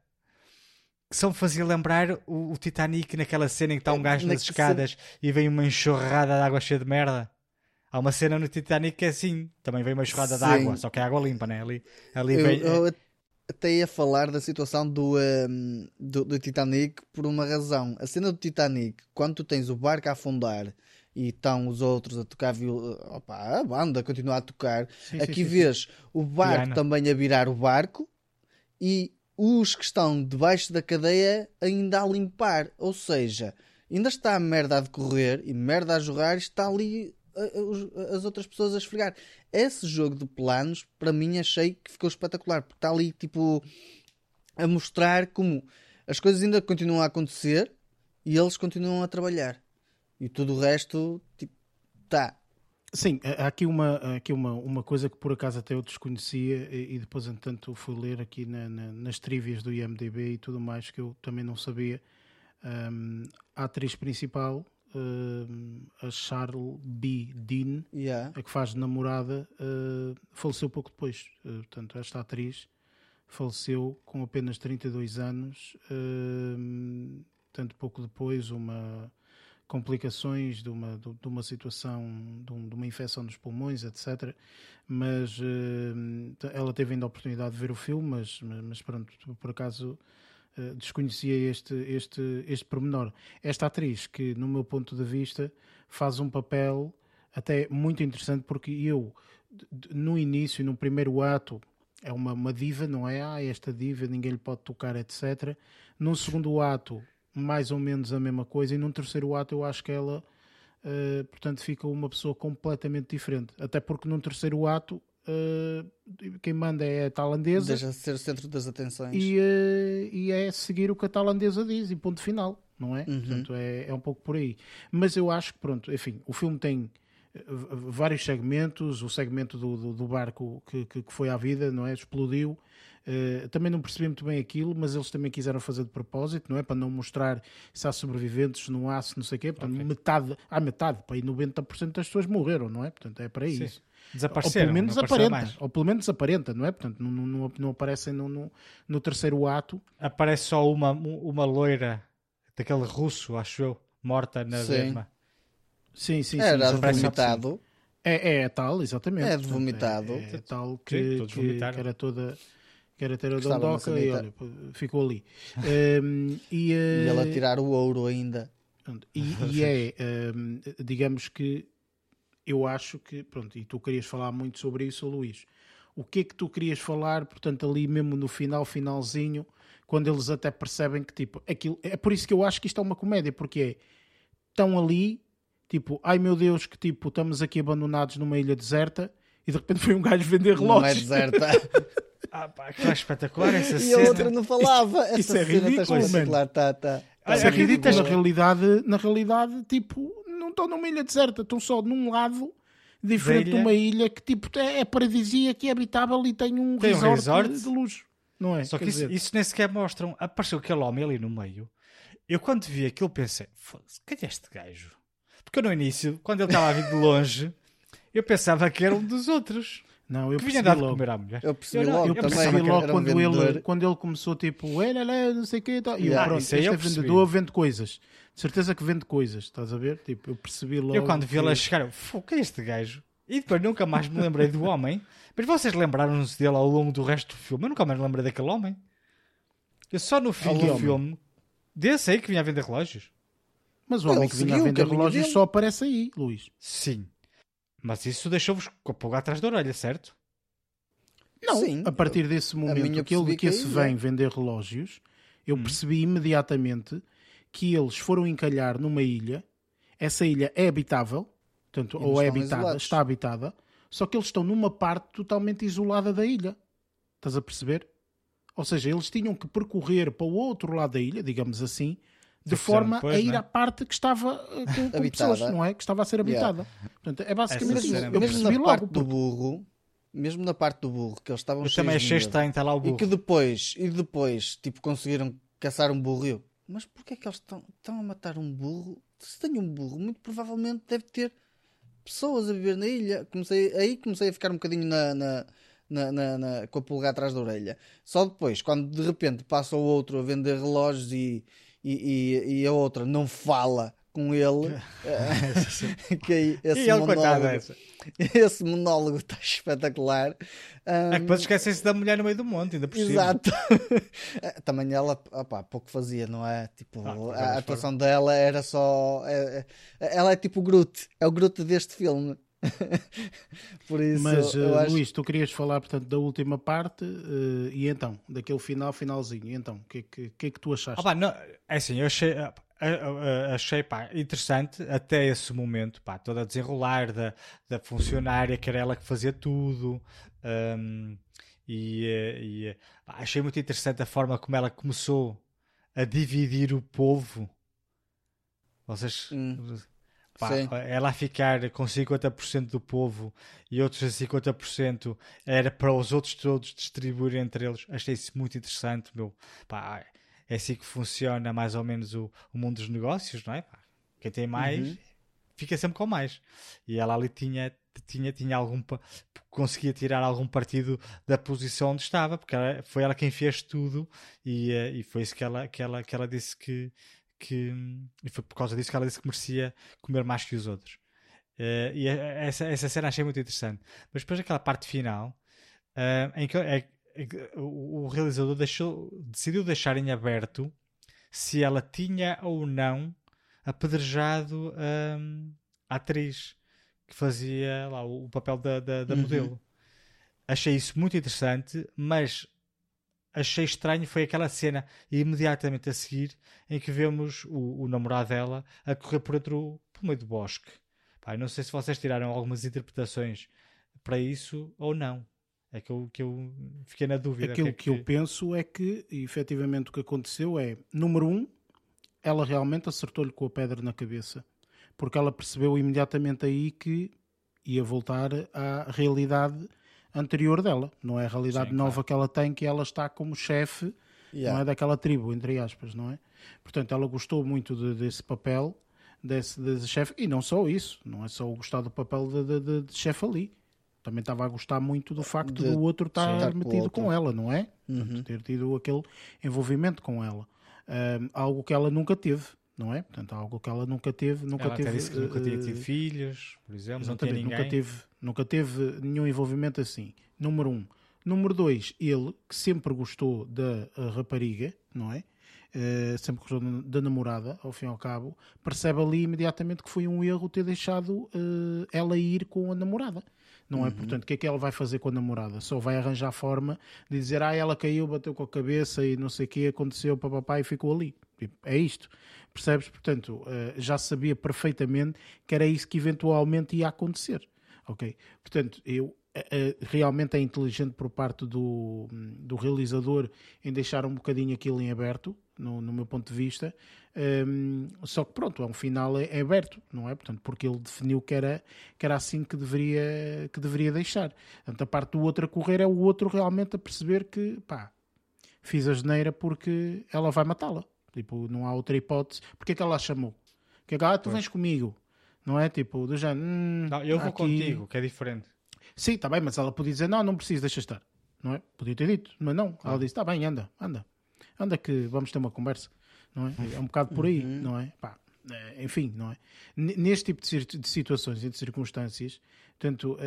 Que só me fazia lembrar o, o Titanic naquela cena em que está um gajo Na nas escadas e vem uma enxurrada de água cheia de merda. Há uma cena no Titanic que é assim, também vem uma enxurrada de Sim. água, só que é água limpa, né? Ali, ali Eu, vem. eu até ia falar da situação do, hum, do, do Titanic por uma razão. A cena do Titanic, quando tu tens o barco a afundar e estão os outros a tocar viol... Opa, a banda continua a tocar, Sim, sim, aqui sim, sim. vês o barco Piano. também a virar o barco e os que estão debaixo da cadeia ainda a limpar. Ou seja, ainda está a merda a decorrer e merda a jorrar e está ali as outras pessoas a esfregar. Esse jogo de planos, para mim, achei que ficou espetacular, porque está ali tipo a mostrar como as coisas ainda continuam a acontecer e eles continuam a trabalhar. E tudo o resto, tipo, tá. Sim, há aqui uma, há aqui uma, uma coisa que por acaso até eu desconhecia e, e depois, entanto, fui ler aqui na- na- nas trivias do IMDB e tudo mais que eu também não sabia. Hum, a atriz principal, hum, a Charles B. Dean, Yeah. a que faz namorada, uh, faleceu pouco depois. Uh, portanto, esta atriz faleceu com apenas 32 anos, uh, tanto pouco depois, uma complicações de uma, de, de uma situação, de, um- de uma infecção nos pulmões, etc. Mas uh, ela teve ainda a oportunidade de ver o filme, mas, mas pronto, por acaso uh, desconhecia este, este, este pormenor. Esta atriz, que no meu ponto de vista faz um papel até muito interessante, porque eu, no início, no primeiro ato, é uma, uma diva, não é? Ah, esta diva, ninguém lhe pode tocar, etc. Num segundo ato, mais ou menos a mesma coisa, e num terceiro ato, eu acho que ela, eh, portanto, fica uma pessoa completamente diferente. Até porque num terceiro ato, eh, quem manda é a tailandesa Deixa de ser o centro das atenções. e, eh, e é seguir o que a tailandesa diz e ponto final, não é? Uhum. Portanto, é, é um pouco por aí. Mas eu acho que, pronto, enfim, o filme tem eh, vários segmentos, o segmento do, do, do barco que, que, que foi à vida, não é? Explodiu, Uh, também não percebi muito bem aquilo, mas eles também quiseram fazer de propósito, não é? Para não mostrar se há sobreviventes, se não há, se não sei o quê. Portanto, Ok. metade, há metade, para aí 90% das pessoas morreram, não é? Portanto, é para Sim. Isso. Ou Desapareceram. pelo menos aparenta, mais. ou pelo menos aparenta, não é? Portanto, não, não, não, aparecem no, no, no terceiro ato. Aparece só uma, uma loira daquele russo, acho eu, morta na Sim. verma. Sim, sim, sim. Era vomitado. É, é tal, exatamente. É vomitado. É, é tal Sim, que, todos que, que era toda. Que era ter a dondoca e olha, ficou ali. Ehm, e, E eh, ele a tirar o ouro ainda. E, e é, hum, digamos que eu acho que, pronto, e tu querias falar muito sobre isso, Luís. O que é que tu querias falar, portanto, ali mesmo no final, finalzinho, quando eles até percebem que, tipo, aquilo. É por isso que eu acho que isto é uma comédia, porque é. Estão ali, tipo, ai meu Deus, que tipo, estamos aqui abandonados numa ilha deserta e de repente foi um gajo vender Não é relógios. deserta. Ah, pá, que espetacular essa e cena. a outra não falava. Essa isso é cena ridículo, está espetacular. Tá, tá. Olha, Isso é ridículo. acreditas Na realidade, na realidade, tipo, estão numa ilha deserta, estão só num lado diferente de uma ilha que tipo é, é paradisíaca, é habitável e tem um Tem um resort, resort. de luxo. Não é? Só que isso, dizer, isso nem sequer mostram. Apareceu aquele homem ali no meio. Eu quando vi aquilo pensei, foda-se, quem é este gajo? Porque no início, quando ele estava a vir de longe, eu pensava que era um dos outros. Não, eu que percebi logo. comer à mulher. Eu percebi não- logo Eu também. percebi que logo era um quando, ele, quando ele começou tipo, ele, ele, não sei o quê, e tal. E eu, Yeah. pronto, este eu é vendedor, vende coisas. De certeza que vende coisas, estás a ver? Tipo, eu percebi logo. Eu quando vi ele a que- chegar, eu, "Fô, quem é este gajo? E depois nunca mais me lembrei do homem. Mas vocês lembraram-se dele ao longo do resto do filme? Eu nunca mais me lembrei daquele homem. Eu só no fim do homem. filme, desse aí que vinha a vender relógios. Mas o homem Ele que vinha a o vender relógios dele. só aparece aí, Luís. Sim. Mas isso deixou-vos com a pulga atrás da orelha, certo? Não, Sim. a partir desse momento que ele que esse aí, vem é. vender relógios, eu percebi imediatamente que eles foram encalhar numa ilha. Essa ilha é habitável, portanto, ou é habitada, isolados. está habitada, só que eles estão numa parte totalmente isolada da ilha. Estás a perceber? Ou seja, eles tinham que percorrer para o outro lado da ilha, digamos assim, de forma depois, a ir é? à parte que estava eh, com, com pessoas, não é? Que estava a ser Yeah. habitada. Portanto, é basicamente isso. é Eu mesmo percebi na logo. parte do burro, mesmo na parte do burro, que eles estavam Eu cheios também de achei estranho estar lá o E burro. que depois, e depois, tipo, conseguiram caçar um burro. E eu, mas porquê é que eles estão, estão a matar um burro? Se tem um burro, muito provavelmente deve ter pessoas a viver na ilha. Comecei, aí comecei a ficar um bocadinho na, na, na- na- na- com a pulga atrás da orelha. Só depois, quando de repente passa o outro a vender relógios e, e, e, e a outra não fala com ele, que aí esse E ele, coitado, monólogo, essa. esse monólogo está espetacular. É que depois esquecem-se da mulher no meio do monte, ainda por cima. Exato. Eh, Também ela, opá, pouco fazia, não é? Tipo, Ah, a atuação dela era só. é- é- ela é tipo o Groot, é o Groot deste filme. Por isso, Mas, eu eh, acho. Luís, tu querias falar, portanto, da última parte eh, e então, daquele final, finalzinho. E então, o que, é que, que é que tu achaste? Pá, não, é assim, eu achei, ah, achei pá, interessante até esse momento, pá, toda a desenrolar da, da funcionária, que era ela que fazia tudo. hum, e eh, e, eh, pá, achei muito interessante a forma como ela começou a dividir o povo. Vocês. Hum, Pá, ela a ficar com 50% do povo e outros a 50% era para os outros todos distribuir entre eles. Achei isso muito interessante, meu. Pá, é assim que funciona mais ou menos o, o mundo dos negócios, não é? Pá, quem tem mais Uhum. fica sempre com mais. E ela ali tinha, tinha, tinha algum conseguia tirar algum partido da posição onde estava, porque ela- foi ela quem fez tudo e, eh, e foi isso que ela, que ela, que ela disse que, que e foi por causa disso que ela disse que merecia comer mais que os outros. Eh, e eh, essa, essa cena achei muito interessante. Mas depois aquela parte final eh, em que é- é o, o realizador deixou, decidiu deixar em aberto se ela tinha ou não apedrejado hum, a atriz que fazia lá o, o papel da, da, da Uhum. modelo. Achei isso muito interessante, mas achei estranho foi aquela cena imediatamente a seguir em que vemos o, o namorado dela a correr por outro por meio do bosque. Pá, não sei se vocês tiraram algumas interpretações para isso ou não. É que eu, que eu fiquei na dúvida. Aquilo o que, eu penso é que, efetivamente, o que aconteceu é, número um, ela realmente acertou-lhe com a pedra na cabeça. Porque ela percebeu imediatamente aí que ia voltar à realidade anterior dela, não é a realidade Sim, nova que ela tem, que ela está como chefe Yeah. não é daquela tribo, entre aspas, não é? Portanto, ela gostou muito de- desse papel, desse, desse chefe, e não só isso, não é só o gostar do papel de, de- de- de chefe ali. Também estava a gostar muito do facto De- do outro estar com metido outro. com ela, não é? Uhum. Portanto, ter tido aquele envolvimento com ela. Ahm, algo que ela nunca teve, não é? Portanto, algo que ela nunca teve, nunca Ela teve. até disse que nunca tinha eh, tido filhos, por exemplo, Exatamente, nunca teve, nunca teve nenhum envolvimento assim. Número um. Número dois, ele, que sempre gostou da eh, rapariga, não é? Eh, sempre gostou da- da namorada, ao fim e ao cabo, percebe ali imediatamente que foi um erro ter deixado eh, ela ir com a namorada. Não é? Portanto, o que é que ela vai fazer com a namorada? Só vai arranjar forma de dizer, ah, ela caiu, bateu com a cabeça e não sei o que aconteceu, papapá, e ficou ali. Tipo, é isto. Percebes? Portanto, eh, já sabia perfeitamente que era isso que eventualmente ia acontecer. Ok? Portanto, eu eh, eh, realmente é inteligente por parte do, do realizador em deixar um bocadinho aquilo em aberto, no, no meu ponto de vista. Ehm, só que pronto, é um final é aberto, não é? Portanto, porque ele definiu que era, que era assim que deveria, que deveria deixar. Portanto, a parte do outro a correr é o outro realmente a perceber que, pá, fiz a geneira porque ela vai matá-la. Tipo, não há outra hipótese. Porque é que ela a chamou? Que é que, ah, tu vens comigo. Não é? Tipo, do género, hum, Não, eu vou aqui- contigo, que é diferente. Sim, está bem, mas ela podia dizer, não, não preciso, deixa estar. Não é? Podia ter dito, mas não. Ela disse, está bem, anda, anda. Anda que vamos ter uma conversa. Não é? É um bocado por aí, não é? Pá, eh, enfim, não é? Neste tipo de situações e de circunstâncias, portanto,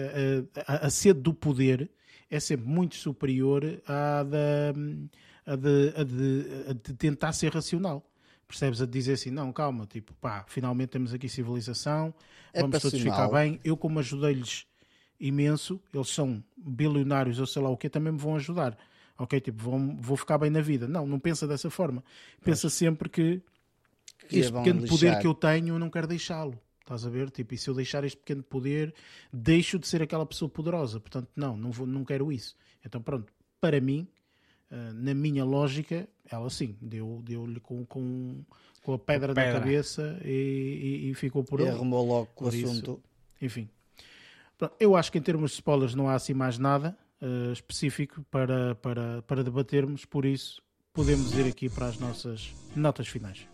a, a- a sede do poder é sempre muito superior à da, a de, a de- a de tentar ser racional. Percebes? A dizer assim, não, calma, tipo, pá, finalmente temos aqui civilização, É vamos todos ficar bem. Eu, como ajudei-lhes imenso, eles são bilionários ou sei lá o que, também me vão ajudar. Ok, tipo, vão, vou ficar bem na vida. Não, não pensa dessa forma. Pensa sempre que Que este vão pequeno poder lixar. que eu tenho, eu não quero deixá-lo. Estás a ver? Tipo, e se eu deixar este pequeno poder, deixo de ser aquela pessoa poderosa. Portanto, não, não, vou, não quero isso. Então, pronto, para mim, ah, na minha lógica, ela sim, deu- deu-lhe com, com, com a pedra, pedra. na cabeça e, e- e ficou por E ali. arrumou logo com o assunto. Enfim. Eu acho que em termos de spoilers não há assim mais nada eh, específico para, para, para debatermos, por isso podemos ir aqui para as nossas notas finais.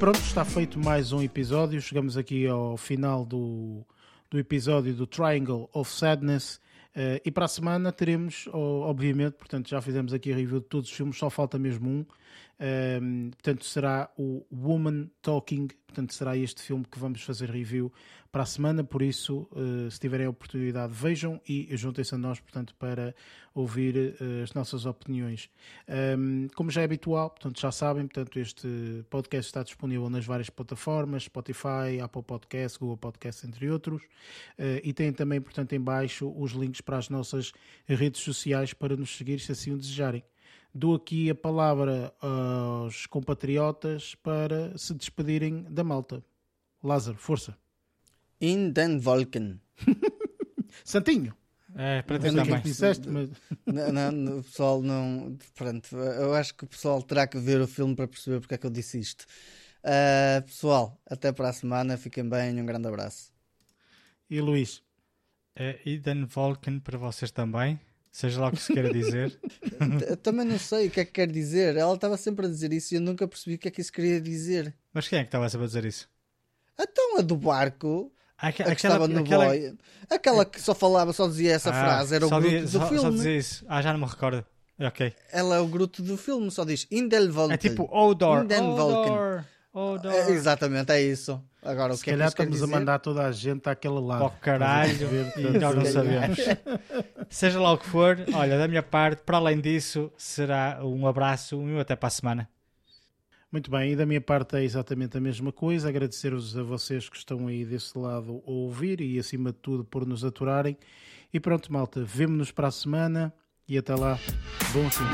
Pronto, está feito mais um episódio. Chegamos aqui ao final do, do episódio do Triangle of Sadness. Eh, e para a semana teremos, obviamente, portanto, já fizemos aqui a review de todos os filmes, só falta mesmo um. Ehm, portanto, será o Woman Talking. Portanto, será este filme que vamos fazer review para a semana. Por isso, eh, se tiverem a oportunidade, vejam e juntem-se a nós, portanto, para ouvir eh, as nossas opiniões. Ehm, como já é habitual, portanto, já sabem, portanto, este podcast está disponível nas várias plataformas, Spotify, Apple Podcasts, Google Podcasts, entre outros. Eh, e têm também, portanto, em baixo os links para as nossas redes sociais para nos seguir, se assim o desejarem. Dou aqui a palavra aos compatriotas para se despedirem da malta. Lázaro, força. In den Wolken. Santinho. É, para Não ti o que é também. que disseste, mas não, não, o pessoal não. Pronto, eu acho que o pessoal terá que ver o filme para perceber porque é que eu disse isto. Ah, pessoal, até para a semana. Fiquem bem. Um grande abraço. E Luís? É Eden Volken para vocês também. Seja lá o que se queira dizer. Também não sei o que é que quer dizer. Ela estava sempre a dizer isso e eu nunca percebi o que é que isso queria dizer. Mas quem é que estava sempre a dizer isso? Então, a do barco. Aque- a que aquela- estava no aquela- boy. Aquela que só falava, só dizia essa Ah, frase. Era o gruto do só- filme. Só dizia isso. Ah, já não me recordo. Ok. Ela é o gruto do filme, só diz Indel Volken. É tipo Odor. Indel Volken. Odor. Odor. É, exatamente, é isso. Agora, o se que é que calhar isso quer estamos a mandar toda a gente àquele lado. Para o caralho. E nós não sabemos. Seja lá o que for, olha, da minha parte, para além disso, será um abraço e um até para a semana. Muito bem, e da minha parte é exatamente a mesma coisa. Agradecer-vos a vocês que estão aí desse lado a ouvir e, acima de tudo, por nos aturarem. E pronto, malta, vemo-nos para a semana e até lá, bom fim.